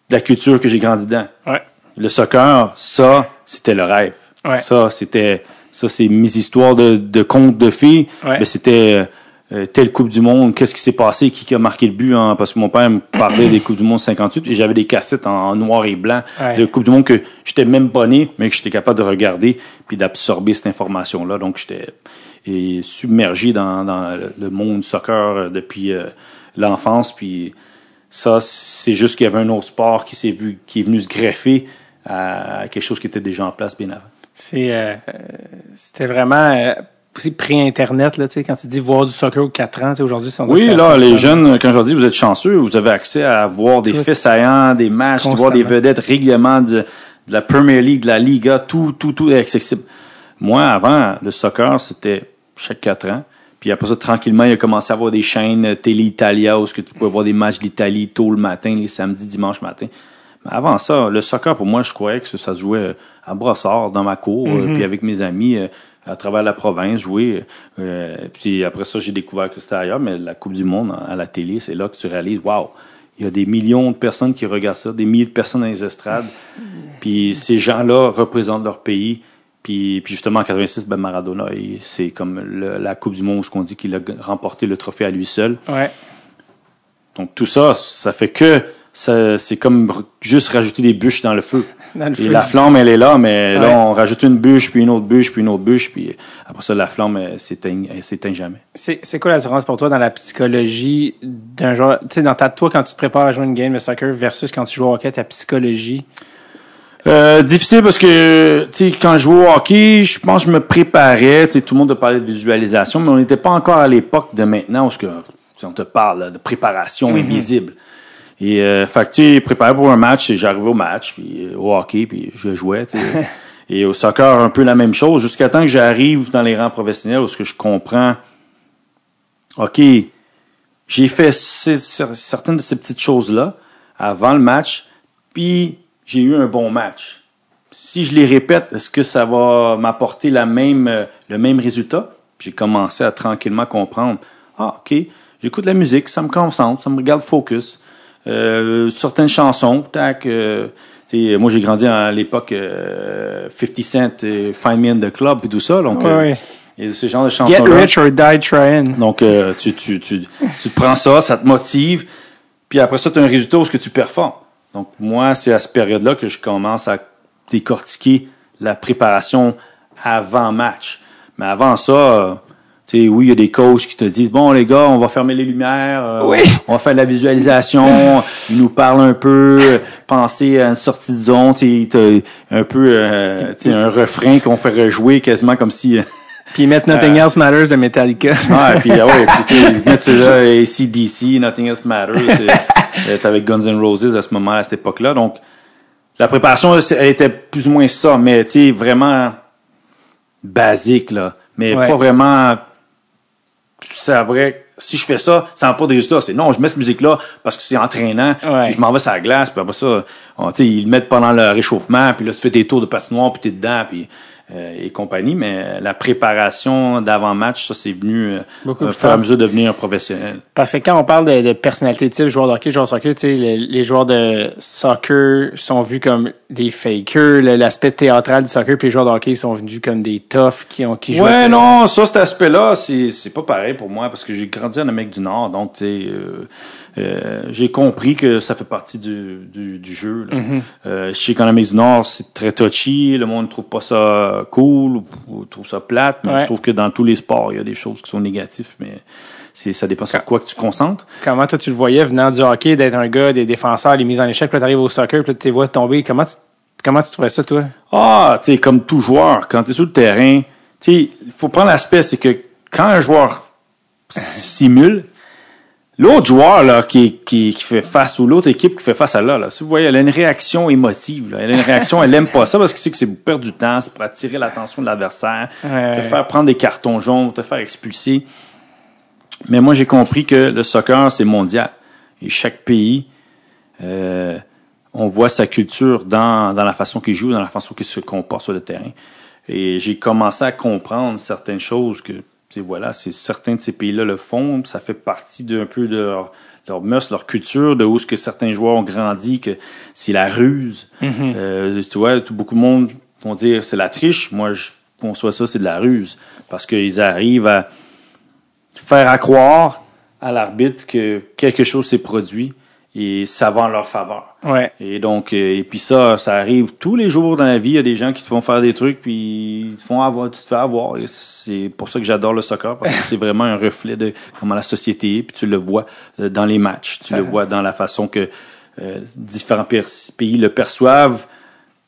la culture que j'ai grandi dedans. Ouais. Le soccer, ça, c'était le rêve. Ouais. Ça, c'était, ça, c'est mes histoires de, de contes de filles. Ouais. Mais c'était euh, telle Coupe du Monde, qu'est-ce qui s'est passé, qui, qui a marqué le but, hein, parce que mon père me parlait des Coupes du Monde 58 et j'avais des cassettes en, en noir et blanc Ouais. de Coupe du Monde que j'étais même pas né, mais que j'étais capable de regarder puis d'absorber cette information-là. Donc, j'étais et submergé dans, dans le monde du soccer euh, depuis euh, l'enfance. Puis ça, c'est juste qu'il y avait un autre sport qui s'est vu, qui est venu se greffer à quelque chose qui était déjà en place bien avant. C'est, euh, c'était vraiment euh, aussi pré-internet là, tu sais, quand tu dis voir du soccer aux 4 ans, aujourd'hui, c'est Oui, là, les jeunes, quand je dis, vous êtes chanceux, vous avez accès à voir des faits saillants, des matchs, de voir des vedettes régulièrement de, de la Premier League, de la Liga, tout, tout, tout est accessible. Moi, avant, le soccer, c'était chaque quatre ans. Puis après ça, tranquillement, il a commencé à avoir des chaînes Télé Italia où ce que tu pouvais voir des matchs d'Italie tôt le matin, les samedis, dimanches matin. Mais avant ça, le soccer, pour moi, je croyais que ça, se jouait euh, à Brossard, dans ma cour, euh, puis avec mes amis, euh, à travers la province, jouer. Euh, puis après ça, j'ai découvert que c'était ailleurs, mais la Coupe du Monde à la télé, c'est là que tu réalises, waouh, il y a des millions de personnes qui regardent ça, des milliers de personnes dans les estrades. Puis ces gens-là représentent leur pays. Puis, puis justement, en 86, ben Maradona, c'est comme le- la Coupe du Monde où ce qu'on dit qu'il a remporté le trophée à lui seul. Ouais. Donc tout ça, ça fait que c'est comme juste rajouter des bûches dans le feu. Dans le Et feu. la flamme, elle est là, mais Ouais. là, on rajoute une bûche, puis une autre bûche, puis une autre bûche, puis après ça, la flamme, elle s'éteint, jamais. C'est, c'est quoi la différence pour toi dans la psychologie d'un joueur, tu sais, dans ta, toi, quand tu te prépares à jouer une game de soccer versus quand tu joues au hockey, ta psychologie? Euh, difficile parce que, tu sais, quand je jouais au hockey, je pense que je me préparais, tu sais, tout le monde a parlé de visualisation, mais on n'était pas encore à l'époque de maintenant où ce que, on te parle là, de préparation invisible. Et, euh, fait que, tu sais, préparé pour un match, et j'arrivais au match, puis euh, au hockey, puis je jouais, tu sais. Et au soccer, un peu la même chose, jusqu'à temps que j'arrive dans les rangs professionnels où ce que je comprends, OK, j'ai fait ces- certaines de ces petites choses-là. avant le match, puis j'ai eu un bon match. Si je les répète, est-ce que ça va m'apporter la même, euh, le même résultat? J'ai commencé à tranquillement comprendre. Ah, OK, j'écoute la musique, ça me concentre, ça me regarde focus. Euh, certaines chansons, tac, euh, moi j'ai grandi à l'époque euh, 50 Cent, et Find Me in the Club et tout ça, donc Ouais, euh, et ce genre de Get chansons-là. rich or die trying. Donc, tu, tu, tu, tu te prends ça, ça te motive, puis après ça, tu as un résultat où ce que tu performes. Donc, moi, c'est à cette période-là que je commence à décortiquer la préparation avant match. Mais avant ça, euh, tu sais, oui, il y a des coachs qui te disent, bon, les gars, on va fermer les lumières, euh, Oui. on va faire de la visualisation, ils nous parlent un peu, euh, penser à une sortie de zone, tu un peu, euh, tu sais, un refrain qu'on fait rejouer quasiment comme si... euh, Puis mettre Nothing Else Matters de Metallica. Ouais, puis ah ouais, puis tu sais, mettre ça là, ACDC, Nothing Else Matters. T'es avec Guns N' Roses à ce moment, à cette époque-là. Donc, la préparation, elle était plus ou moins ça, mais tu sais, vraiment basique, là. Mais Ouais. pas vraiment, c'est vrai, si je fais ça, ça n'a pas de résultat. C'est non, je mets cette musique-là parce que c'est entraînant, Ouais. puis je m'en vais sur la glace, puis après ça, on- tu sais, ils le mettent pendant le réchauffement, puis là, tu fais tes tours de patinoire, puis t'es dedans, puis euh, et compagnie, mais la préparation d'avant-match, ça, c'est venu euh, au fur et à mesure de devenir un professionnel. Parce que quand on parle de, de personnalité type, joueur de hockey, joueur de soccer, tu sais, le- les joueurs de soccer sont vus comme des fakers. L'aspect théâtral du soccer, puis les joueurs de hockey sont vus comme des toughs qui ont qui jouent. Ouais, non, ça, cet aspect-là, c'est, c'est pas pareil pour moi parce que j'ai grandi en Amérique du Nord, donc, tu sais, euh, euh, j'ai compris que ça fait partie du, du, du jeu. là. Euh, je sais qu'en Amérique du Nord, c'est très touchy, le monde trouve pas ça cool ou, ou trouve ça plate, mais Ouais. je trouve que dans tous les sports, il y a des choses qui sont négatives, mais ça dépend sur quoi que tu concentres. Comment toi tu le voyais venant du hockey, d'être un gars, des défenseurs, les mises en échec, puis là t'arrives au soccer, puis tu les vois tomber. Comment tu, comment tu trouvais ça, toi? Ah, tu sais, comme tout joueur, quand tu es sur le terrain, tu sais, il faut prendre l'aspect, c'est que quand un joueur simule, l'autre joueur là, qui, qui, qui fait face, ou l'autre équipe qui fait face à là, là, si vous voyez, elle a une réaction émotive. Là. Elle a une réaction, elle aime pas ça parce que c'est que c'est pour perdre du temps, c'est pour attirer l'attention de l'adversaire, Ouais. te faire prendre des cartons jaunes, te faire expulser. Mais moi, j'ai compris que le soccer, c'est mondial. Et chaque pays, euh, on voit sa culture dans, dans la façon qu'il joue, dans la façon qu'il se comporte sur le terrain. Et j'ai commencé à comprendre certaines choses que, voilà, c'est certains de ces pays-là le font, ça fait partie d'un peu de leur, leur mœurs, leur culture, de où ce que certains joueurs ont grandi, que c'est la ruse. Euh, tu vois, tout, beaucoup de monde vont dire c'est la triche. Moi, je conçois ça, c'est de la ruse. Parce qu'ils arrivent à faire à croire à l'arbitre que quelque chose s'est produit et ça va en leur faveur. Ouais. Et donc, euh, et puis ça, ça arrive tous les jours dans la vie. Il y a des gens qui te font faire des trucs, puis ils te font avoir, tu te fais avoir. Et c'est pour ça que j'adore le soccer, parce que c'est vraiment un reflet de comment la société est. Puis tu le vois euh, dans les matchs, tu le vois dans la façon que euh, différents pays le perçoivent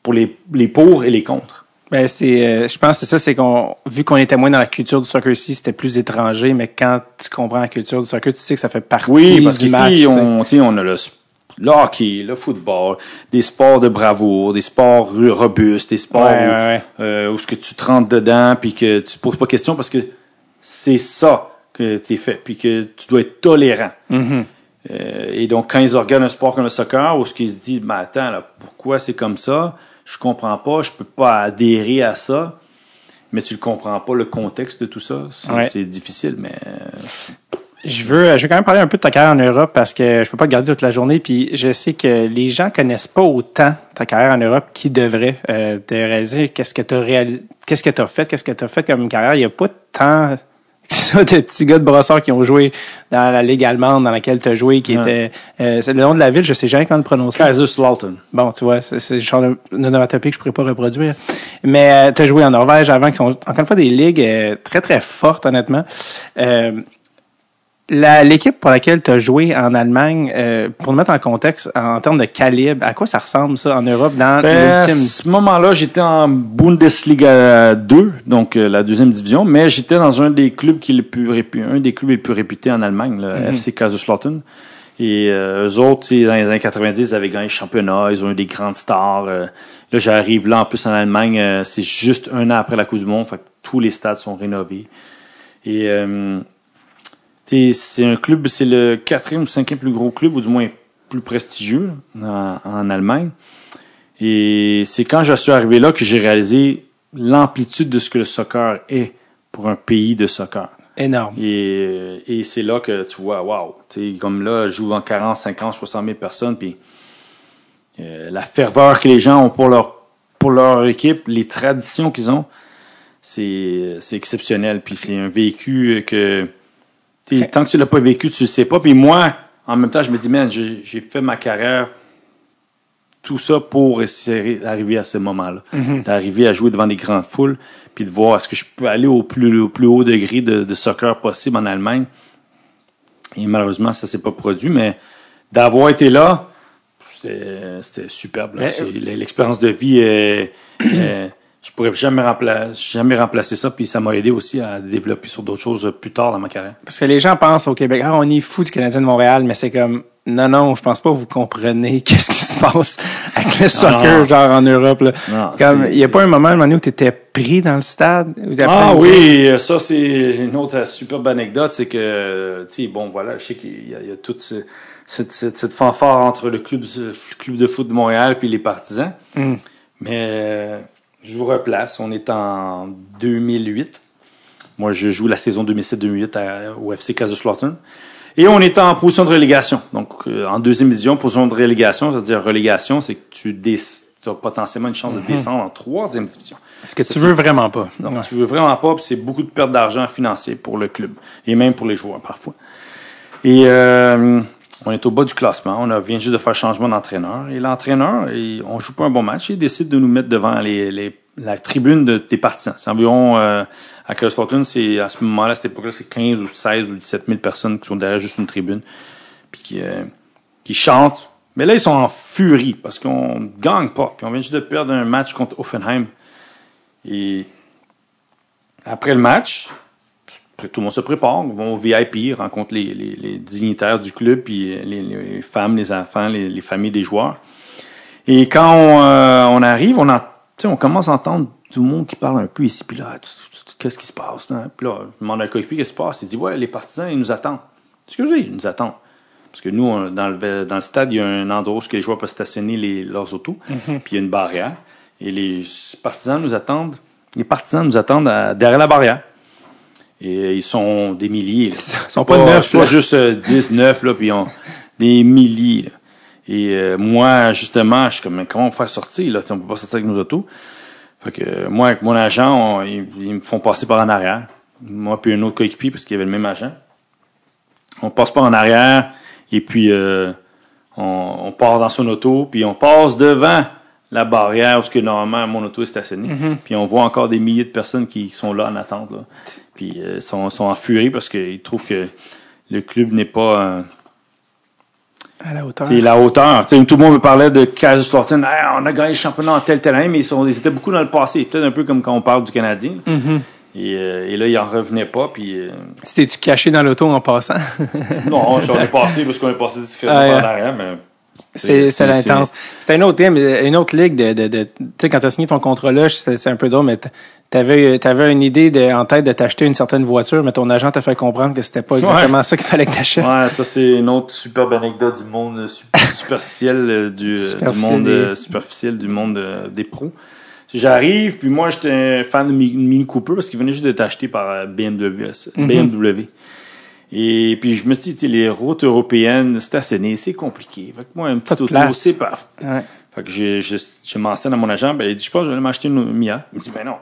pour les, les pour et les contre. Ben c'est, euh, je pense que c'est ça, c'est qu'on vu qu'on était moins dans la culture du soccer ici, c'était plus étranger, mais quand tu comprends la culture du soccer, tu sais que ça fait partie Oui, parce du match. sais. on, on a le, le hockey, le football, des sports de bravoure, des sports robustes, des sports Ouais, où, ouais, ouais. euh, où ce que tu te rentres dedans puis que tu poses pas question parce que c'est ça que tu es fait puis que tu dois être tolérant. Mm-hmm. Euh, et donc, quand ils regardent un sport comme le soccer, où ce qu'ils se disent, mais attends, là, pourquoi c'est comme ça? Je comprends pas, je peux pas adhérer à ça. Mais tu ne comprends pas le contexte de tout ça. C'est Ouais. difficile, mais euh, Je veux, je veux quand même parler un peu de ta carrière en Europe parce que je peux pas te garder toute la journée. Puis je sais que les gens connaissent pas autant ta carrière en Europe qu'ils devraient euh, te réaliser qu'est-ce que tu as qu'est-ce que tu as fait, qu'est-ce que tu as fait comme carrière? Il y a pas tant ça de petits gars de brossard qui ont joué dans la ligue allemande dans laquelle tu as joué, qui Ouais. était euh, c'est le nom de la ville, je sais jamais comment le prononcer. Kaiserslautern. Bon, tu vois, c'est c'est le genre de onomatopée que je pourrais pas reproduire. Mais tu as joué en Norvège avant, qui sont encore une fois des ligues euh, très très fortes, honnêtement. La- L'équipe pour laquelle tu as joué en Allemagne, euh, pour nous mettre en contexte, en, termes de calibre, à quoi ça ressemble ça en Europe dans Ben, à l'ultime? ce moment-là, j'étais en Bundesliga 2, donc euh, la deuxième division, mais j'étais dans un des clubs qui est le plus répu- un des clubs les plus réputés en Allemagne, le Mhm. FC Kaiserslautern. Et euh, eux autres, dans les années 90, ils avaient gagné le championnat, ils ont eu des grandes stars. euh. là, j'arrive là, en plus en Allemagne, euh, c'est juste un an après la Coupe du Monde, fait que tous les stades sont rénovés. Et euh, c'est un club, c'est le quatrième ou cinquième plus gros club, ou du moins plus prestigieux en, en Allemagne. Et c'est quand je suis arrivé là que j'ai réalisé l'amplitude de ce que le soccer est pour un pays de soccer. Énorme. Et, et c'est là que tu vois, sais, comme là, je joue en 40, 50, 60 000 personnes, puis euh, la ferveur que les gens ont pour leur pour leur équipe, les traditions qu'ils ont, c'est c'est exceptionnel. Puis c'est un vécu que tant que tu l'as pas vécu, tu le sais pas. Puis moi, en même temps, je me dis, man, j'ai fait ma carrière tout ça pour essayer d'arriver à ce moment-là, d'arriver à jouer devant des grandes foules, puis de voir est-ce que je peux aller au plus, au plus haut degré de, de soccer possible en Allemagne. Et malheureusement, ça s'est pas produit, mais d'avoir été là, c'était superbe. C'est- L'expérience de vie, est, est- je pourrais jamais remplacer, jamais remplacer ça, puis ça m'a aidé aussi à développer sur d'autres choses plus tard dans ma carrière. Parce que les gens pensent au Québec, ah, on est fou du Canadien de Montréal, mais c'est comme, non, non, je pense pas que vous comprenez qu'est-ce qui se passe avec le soccer, non. genre en Europe, là. Non, Comme, il y a pas un moment, un moment donné où t'étais pris dans le stade? Ah oui, ça c'est une autre superbe anecdote, c'est que, tu sais, bon voilà, je sais qu'il y a, il y a toute ce- cette, cette, cette fanfare entre le club, le club de foot de Montréal puis les partisans. Mm. Mais euh, je vous replace, on est en 2008. Moi, je joue la saison 2007-2008 à- au FC Kaiserslautern. Et on est en position de relégation. Donc, euh, en deuxième division, position de relégation, c'est-à-dire relégation, c'est que tu as potentiellement une chance de descendre en troisième division. Est-ce que Ça, tu veux vraiment pas? non, Ouais. tu veux vraiment pas, puis c'est beaucoup de perte d'argent financier pour le club et même pour les joueurs parfois. Et euh, on est au bas du classement. On vient juste de faire changement d'entraîneur. Et l'entraîneur, on joue pas un bon match. Il décide de nous mettre devant les, la tribune de tes partisans. C'est environ, euh, à Kaiserslautern, c'est à ce moment-là, à cette époque-là, c'est 15 ou 16 ou 17 000 personnes qui sont derrière juste une tribune, puis qui, euh, qui chantent. Mais là, ils sont en furie parce qu'on gagne pas. Puis on vient juste de perdre un match contre Offenheim. Et après le match, tout le monde se prépare, on va au VIP, rencontre les, les, les dignitaires du club, puis les, les femmes, les enfants, les, les familles des joueurs. Et quand on, euh, on arrive, on, commence à entendre tout le monde qui parle un peu ici, puis là, qu'est-ce qui se passe? Là? Puis là, je demande à un coéquipier qu'est-ce qui se passe? Il dit, ouais, les partisans, ils nous attendent. Excusez, ils nous attendent? Parce que nous, on- dans le, dans le stade, il y a un endroit où les joueurs peuvent stationner les, leurs autos, puis il y a une barrière. Et les partisans nous attendent, les partisans nous attendent à- derrière la barrière. Et ils sont des milliers. Là. Ils sont pas neuf, pas juste euh, 10, 9, là, puis ils ont des milliers. là. Et euh, moi, justement, je suis comme, mais comment on va faire sortir, là? Tu sais, on peut pas sortir avec nos autos? Fait que euh, moi, avec mon agent, on- ils, ils me font passer par en arrière. Moi, puis un autre coéquipier, parce qu'il y avait le même agent. On passe par en arrière, et puis euh, on, on part dans son auto, puis on passe devant la barrière où ce que normalement mon auto est stationnée. Puis on voit encore des milliers de personnes qui sont là en attente. Là. Puis euh, sont, sont en furie parce qu'ils trouvent que le club n'est pas euh, À la hauteur. c'est la hauteur. Tout le monde me parlait de Kaiserslautern. Hey, on a gagné le championnat en tel année, mais ils, sont, ils étaient beaucoup dans le passé. Peut-être un peu comme quand on parle du Canadien. et, euh, et là, ils en revenaient pas. Puis euh, C'était-tu caché dans l'auto en passant? non, on est passé parce qu'on est passé discrètement Ah, en arrière, mais C'est c'est- c'est intense. C'était une autre une autre ligue de, de, de tu sais quand t'as signé ton contrat là, c'est un peu drôle mais t'avais t'avais une idée de, en tête de t'acheter une certaine voiture, mais ton agent t'a fait comprendre que c'était pas exactement ça qu'il fallait que t'achètes. Ouais, ça c'est une autre superbe anecdote du monde euh, su- superficiel euh, du, euh, du monde des- superficiel du monde des pros. J'arrive, puis moi j'étais un fan de Mi- Mini Cooper parce qu'il venait juste d'être acheté par BMW. Mhm. BMW. Et puis je me suis dit, les routes européennes stationnées, c'est compliqué. Fait que moi, un petit auto, c'est pas. Ouais. Fait que j'ai, je mentionne à mon agent, ben, il dit, je pense que je vais m'acheter une Mia. Il me dit, ben non.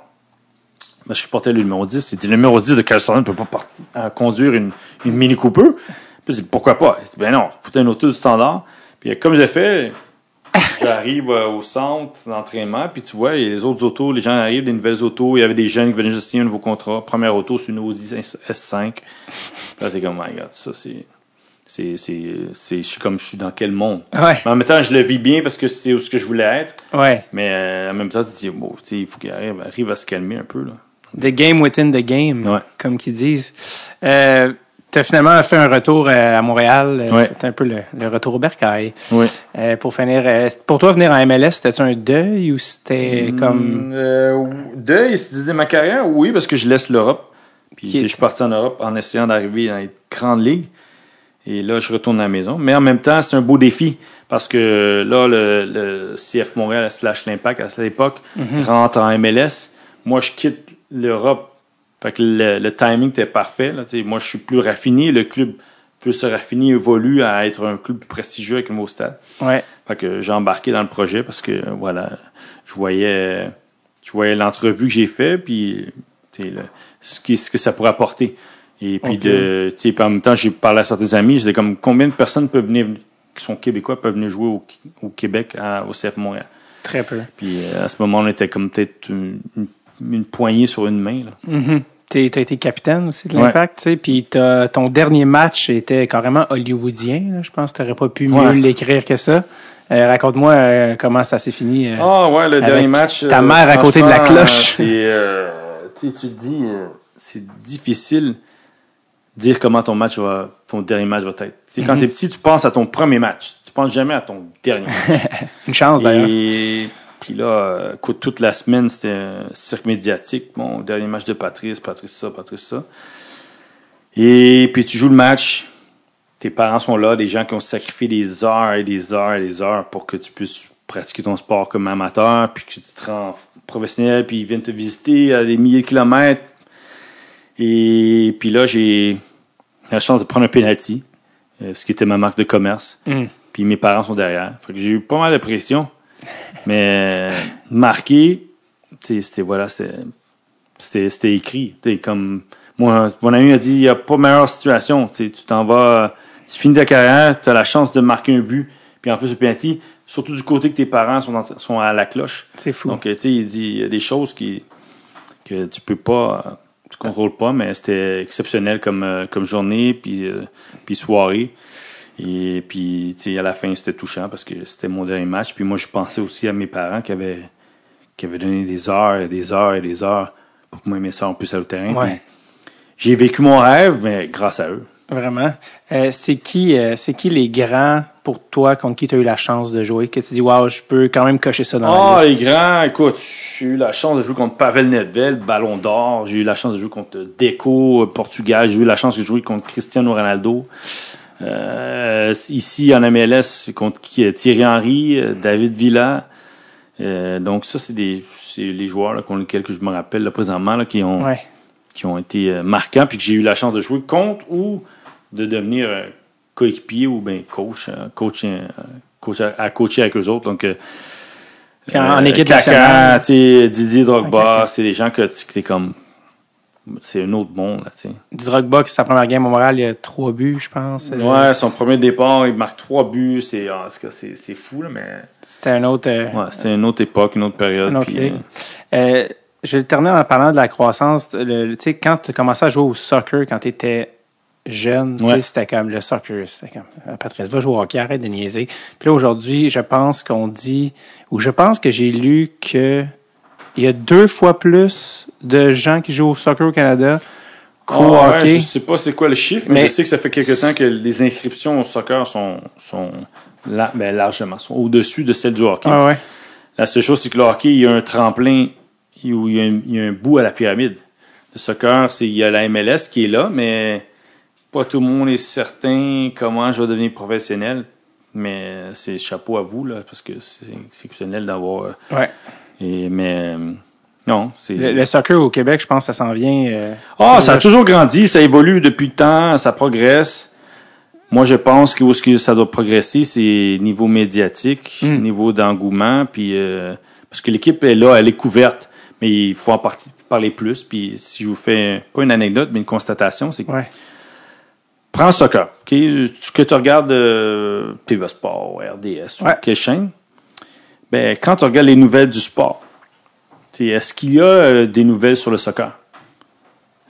Ben, je portais le numéro 10. Il dit, le numéro 10 de Californie ne peut pas porter- euh, conduire une, une Mini Cooper. Puis je dis, pourquoi pas? Il dit, ben non, faut une auto du standard. Puis comme j'ai fait, j'arrive euh, au centre d'entraînement, puis tu vois, les autres autos, les gens arrivent, des nouvelles autos, il y avait des jeunes qui venaient juste signer un nouveau contrat. Première auto, c'est une Audi S5. Puis là, t'es comme, my God, ça, c'est, c'est, c'est, c'est, je suis comme, je suis dans quel monde? Ouais. Mais en même temps, je le vis bien parce que c'est où ce que je voulais être. Ouais. Mais euh, en même temps, tu te dis, bon, tu sais, il faut qu'il arrive, arrive à se calmer un peu. Là. The game within the game, Ouais. comme qu'ils disent. Euh, T'as finalement fait un retour euh, à Montréal. Euh, Ouais. C'était un peu le, le retour au bercail. Oui. Euh, pour finir, euh, pour toi venir en MLS, c'était un deuil ou c'était comme Euh, deuil, c'était ma carrière, oui, parce que je laisse l'Europe. Puis tu est- je suis parti en Europe en essayant d'arriver dans les grandes ligues. Et là, je retourne à la maison. Mais en même temps, c'est un beau défi parce que là, le, le CF Montréal slash l'Impact à cette époque rentre en MLS. Moi, je quitte l'Europe. Fait que le, le timing était parfait. Là, moi, je suis plus raffiné. Le club plus se raffiner évolue à être un club plus prestigieux avec un nouveau stade. Ouais. Fait que j'ai embarqué dans le projet parce que voilà, je voyais je voyais l'entrevue que j'ai fait puis le- ce, qui, ce que ça pourrait apporter. Et puis de tu sais, en même temps, j'ai parlé à certains amis, j'étais comme combien de personnes peuvent venir qui sont québécois peuvent venir jouer au, au Québec à- au CF Montréal? Très peu. Puis euh, à ce moment, on était comme peut-être une, une, une poignée sur une main là. Mhm. T'es- T'as été capitaine aussi de Ouais. l'Impact, tu sais, puis t'as- ton dernier match était carrément hollywoodien. là. Je pense que t'aurais pas pu mieux Ouais. l'écrire que ça. Euh, Raconte-moi euh, comment ça s'est fini. euh. Ah ouais, le dernier match. ta mère à côté de la cloche. C'est, euh, tu tu te dis, euh, c'est difficile de dire comment ton match va, ton dernier match va être. Tu sais, Mhm. Quand t'es petit, tu penses à ton premier match. Tu penses jamais à ton dernier match. Une chance d'ailleurs. Et puis là, euh, écoute, toute la semaine, c'était un cirque médiatique. Mon dernier match de Patrice, Patrice ça, Patrice ça. Et puis tu joues le match. Tes parents sont là, des gens qui ont sacrifié des heures et des heures et des heures pour que tu puisses pratiquer ton sport comme amateur, puis que tu te rends professionnel, puis ils viennent te visiter à des milliers de kilomètres. Et puis là, j'ai la chance de prendre un penalty, euh, ce qui était ma marque de commerce. Mm. Puis mes parents sont derrière. Fait que j'ai eu pas mal de pression. Mais sais, c'était voilà, c'était écrit. Comme moi, mon ami a dit, il n'y a pas meilleure situation. Tu t'en vas, tu finis ta carrière, tu as la chance de marquer un but. Puis en plus, le penalty, surtout du côté que tes parents sont, dans- sont à la cloche. C'est fou. Donc, euh, tu sais, il dit, il y a des choses qui, que tu peux pas, tu contrôles pas, mais c'était exceptionnel comme, euh, comme journée, puis, euh, puis soirée. Et puis, tu sais, à la fin, c'était touchant parce que c'était mon dernier match. Puis moi, je pensais aussi à mes parents qui avaient, qui avaient donné des heures et des heures et des heures pour que moi et mes soeurs puissent aller au terrain. Ouais. J'ai vécu mon rêve, mais grâce à eux. Vraiment. Euh, c'est qui, euh, c'est qui les grands pour toi contre qui tu as eu la chance de jouer que tu dis waouh, je peux quand même cocher ça dans Ah, liste? les grands, écoute, j'ai eu la chance de jouer contre Pavel Nedved, Ballon d'Or. J'ai eu la chance de jouer contre Deco, euh, Portugal. J'ai eu la chance de jouer contre Cristiano Ronaldo. Euh, ici, en MLS, contre qui- euh, Thierry Henry, euh, David Villa. Euh, donc ça, c'est des, les joueurs là, contre lesquels que je me rappelle là, présentement là, qui ont, Ouais. qui ont été marquants, puis que j'ai eu la chance de jouer contre ou de devenir coéquipier ou ben coach, coach, coach à, à coacher avec eux autres. Donc, euh, en- en euh, équipe Kaka, nationale. Didier Drogba, c'est des gens que tu t'es comme, c'est un autre monde, là, tu sais. Du Drogba, qui sa première game au Montréal, il a trois buts, je pense. Ouais, son premier départ, il marque trois buts, c'est, fou, là, mais, C'était un autre. euh, ouais, c'était une autre époque, une autre période. Une autre puis, ligue. euh, Euh, je vais terminer en parlant de la croissance. Tu sais, quand tu commençais à jouer au soccer quand tu étais jeune, tu sais, Ouais. c'était comme le soccer, c'était comme Patrice, va jouer au hockey, arrête de niaiser. Puis là, aujourd'hui, je pense qu'on dit, ou je pense que j'ai lu que il y a deux fois plus de gens qui jouent au soccer au Canada qu'au Ah ouais, hockey. Je sais pas c'est quoi le chiffre, mais, Mais- je sais que ça fait quelque temps que les inscriptions au soccer sont, sont la- ben, largement sont au-dessus de celles du hockey. Ah ouais. La seule chose, c'est que le hockey, il y a un tremplin où il y a un, il y a un bout à la pyramide. Le soccer, c'est il y a la MLS qui est là, mais pas tout le monde est certain comment je vais devenir professionnel. Mais c'est chapeau à vous là, parce que c'est exceptionnel d'avoir. euh, Ouais. Et mais non, c'est. Le, le soccer au Québec, je pense que ça s'en vient. euh, Ah, sais, ça a toujours grandi, ça évolue depuis le temps, ça progresse. Moi, je pense que où que ça doit progresser, c'est niveau médiatique, Mm. niveau d'engouement, puis euh, parce que l'équipe est là, elle est couverte, mais il faut en partie parler plus. Puis si je vous fais pas une anecdote, mais une constatation, c'est que Ouais. prends soccer, ok, ce que tu regardes euh, TV Sport, RDS, ou Ouais. quelle chaîne, ben quand tu regardes les nouvelles du sport, est-ce qu'il y a euh, des nouvelles sur le soccer?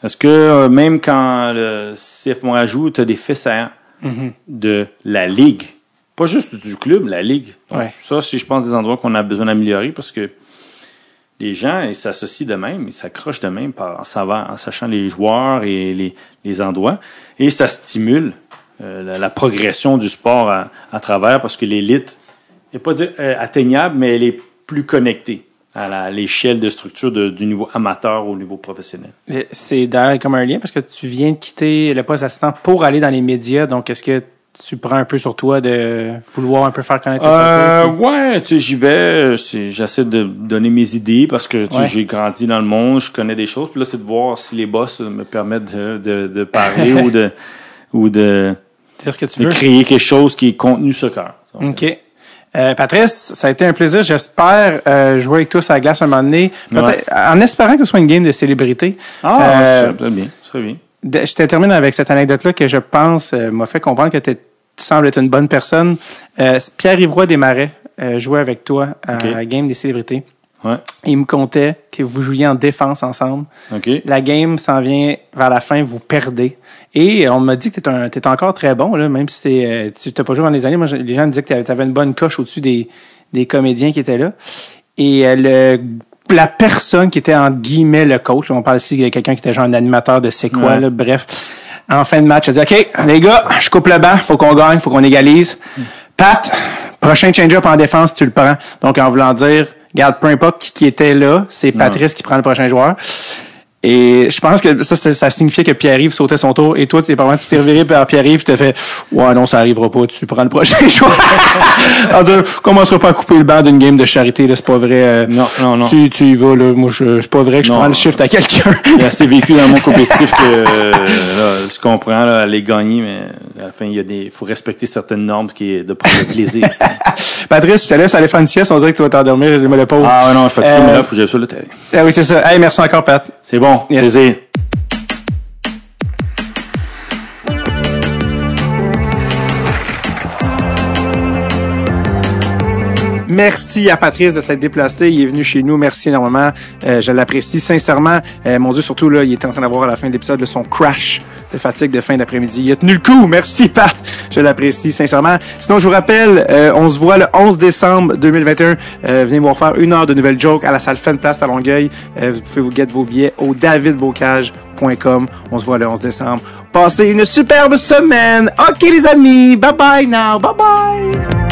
Est-ce que euh, même quand le CF Montréal joue, tu as des faits saillants Mhm. de la ligue? Pas juste du club, la ligue. Donc, Ouais. Ça, c'est, je pense, des endroits qu'on a besoin d'améliorer parce que les gens, ils s'associent de même, ils s'accrochent de même par, en, savant, en sachant les joueurs et les, les endroits. Et ça stimule euh, la, la progression du sport à, à travers parce que l'élite, je vais pas dire euh, atteignable, mais elle est plus connectée. à la- l'échelle de structure de- du niveau amateur au niveau professionnel. C'est d'ailleurs comme un lien parce que tu viens de quitter le poste assistant pour aller dans les médias. Donc, est-ce que tu prends un peu sur toi de vouloir un peu faire connaître Euh, circuits? ouais, tu sais, j'y vais, c'est- j'essaie de donner mes idées parce que tu Ouais. j'ai grandi dans le monde, je connais des choses. Puis là, c'est de voir si les boss me permettent de, de, de parler ou de ou de, Dire ce que tu de veux. créer quelque chose qui est contenu soccer. OK. Euh, Patrice, ça a été un plaisir. J'espère euh, jouer avec toi sur la glace un moment donné. Peut-être- En espérant que ce soit une game de célébrité. Ah, Euh, très bien, très bien. Je te termine avec cette anecdote-là que je pense euh, m'a fait comprendre que tu sembles être une bonne personne. Euh, Pierre-Yvroy Desmarais euh, jouait avec toi à la game des célébrités. Ouais, Il me contait que vous jouiez en défense ensemble. ok. La game s'en vient vers la fin, vous perdez. Et on m'a dit que tu es encore très bon, là, même si t'es, euh, tu n'as pas joué dans les années. Moi, les gens me disaient que tu avais une bonne coche au-dessus des, des comédiens qui étaient là. Et euh, le, la personne qui était en guillemets le coach, on parle ici de quelqu'un qui était genre un animateur de c'est quoi, Ouais. là, bref. En fin de match, elle dit OK, les gars, je coupe le banc, faut qu'on gagne, faut qu'on égalise. Pat, prochain change-up en défense, tu le prends. Donc en voulant dire, regarde, peu importe qui, qui était là, c'est Patrice qui prend le prochain joueur. Et je pense que ça, ça, ça signifiait que Pierre-Yves sautait son tour. Et toi, tu tu t'es reviré par Pierre-Yves, tu t'as fait Ouais, non, ça arrivera pas, tu prends le prochain joueur. En disant, commencera pas à couper le banc d'une game de charité, là, c'est pas vrai. euh, Non, non, non. Tu, tu y vas, là. Moi, je, c'est pas vrai que je Non. prends le shift à quelqu'un. J'ai assez vécu dans mon compétitif que euh, là, je comprends là, aller gagner, mais à la fin, il y a des, faut respecter certaines normes qui est de prendre le plaisir. Patrice, je te laisse aller faire une sieste, on dirait que tu vas t'endormir, le de pauvre. ah ouais, non, je suis fatigué, Euh, mais là, faut que j'aille sur le terrain. Ah oui, c'est ça. Hey, merci encore, Pat. C'est bon, Yes. Merci à Patrice de s'être déplacé. Il est venu chez nous. Merci énormément. Euh, je l'apprécie sincèrement. Euh, mon Dieu, surtout là, il était en train d'avoir à la fin de l'épisode son crash de fatigue de fin d'après-midi. Il a tenu le coup. Merci Pat. Je l'apprécie sincèrement. Sinon, je vous rappelle, euh, on se voit le 11 décembre 2021. Euh, venez voir faire une heure de nouvelles jokes à la salle Fan Place à Longueuil. Euh, vous pouvez vous guetter vos billets au davidbocage.com. On se voit le 11 décembre. Passez une superbe semaine. OK les amis. Bye bye now. Bye bye.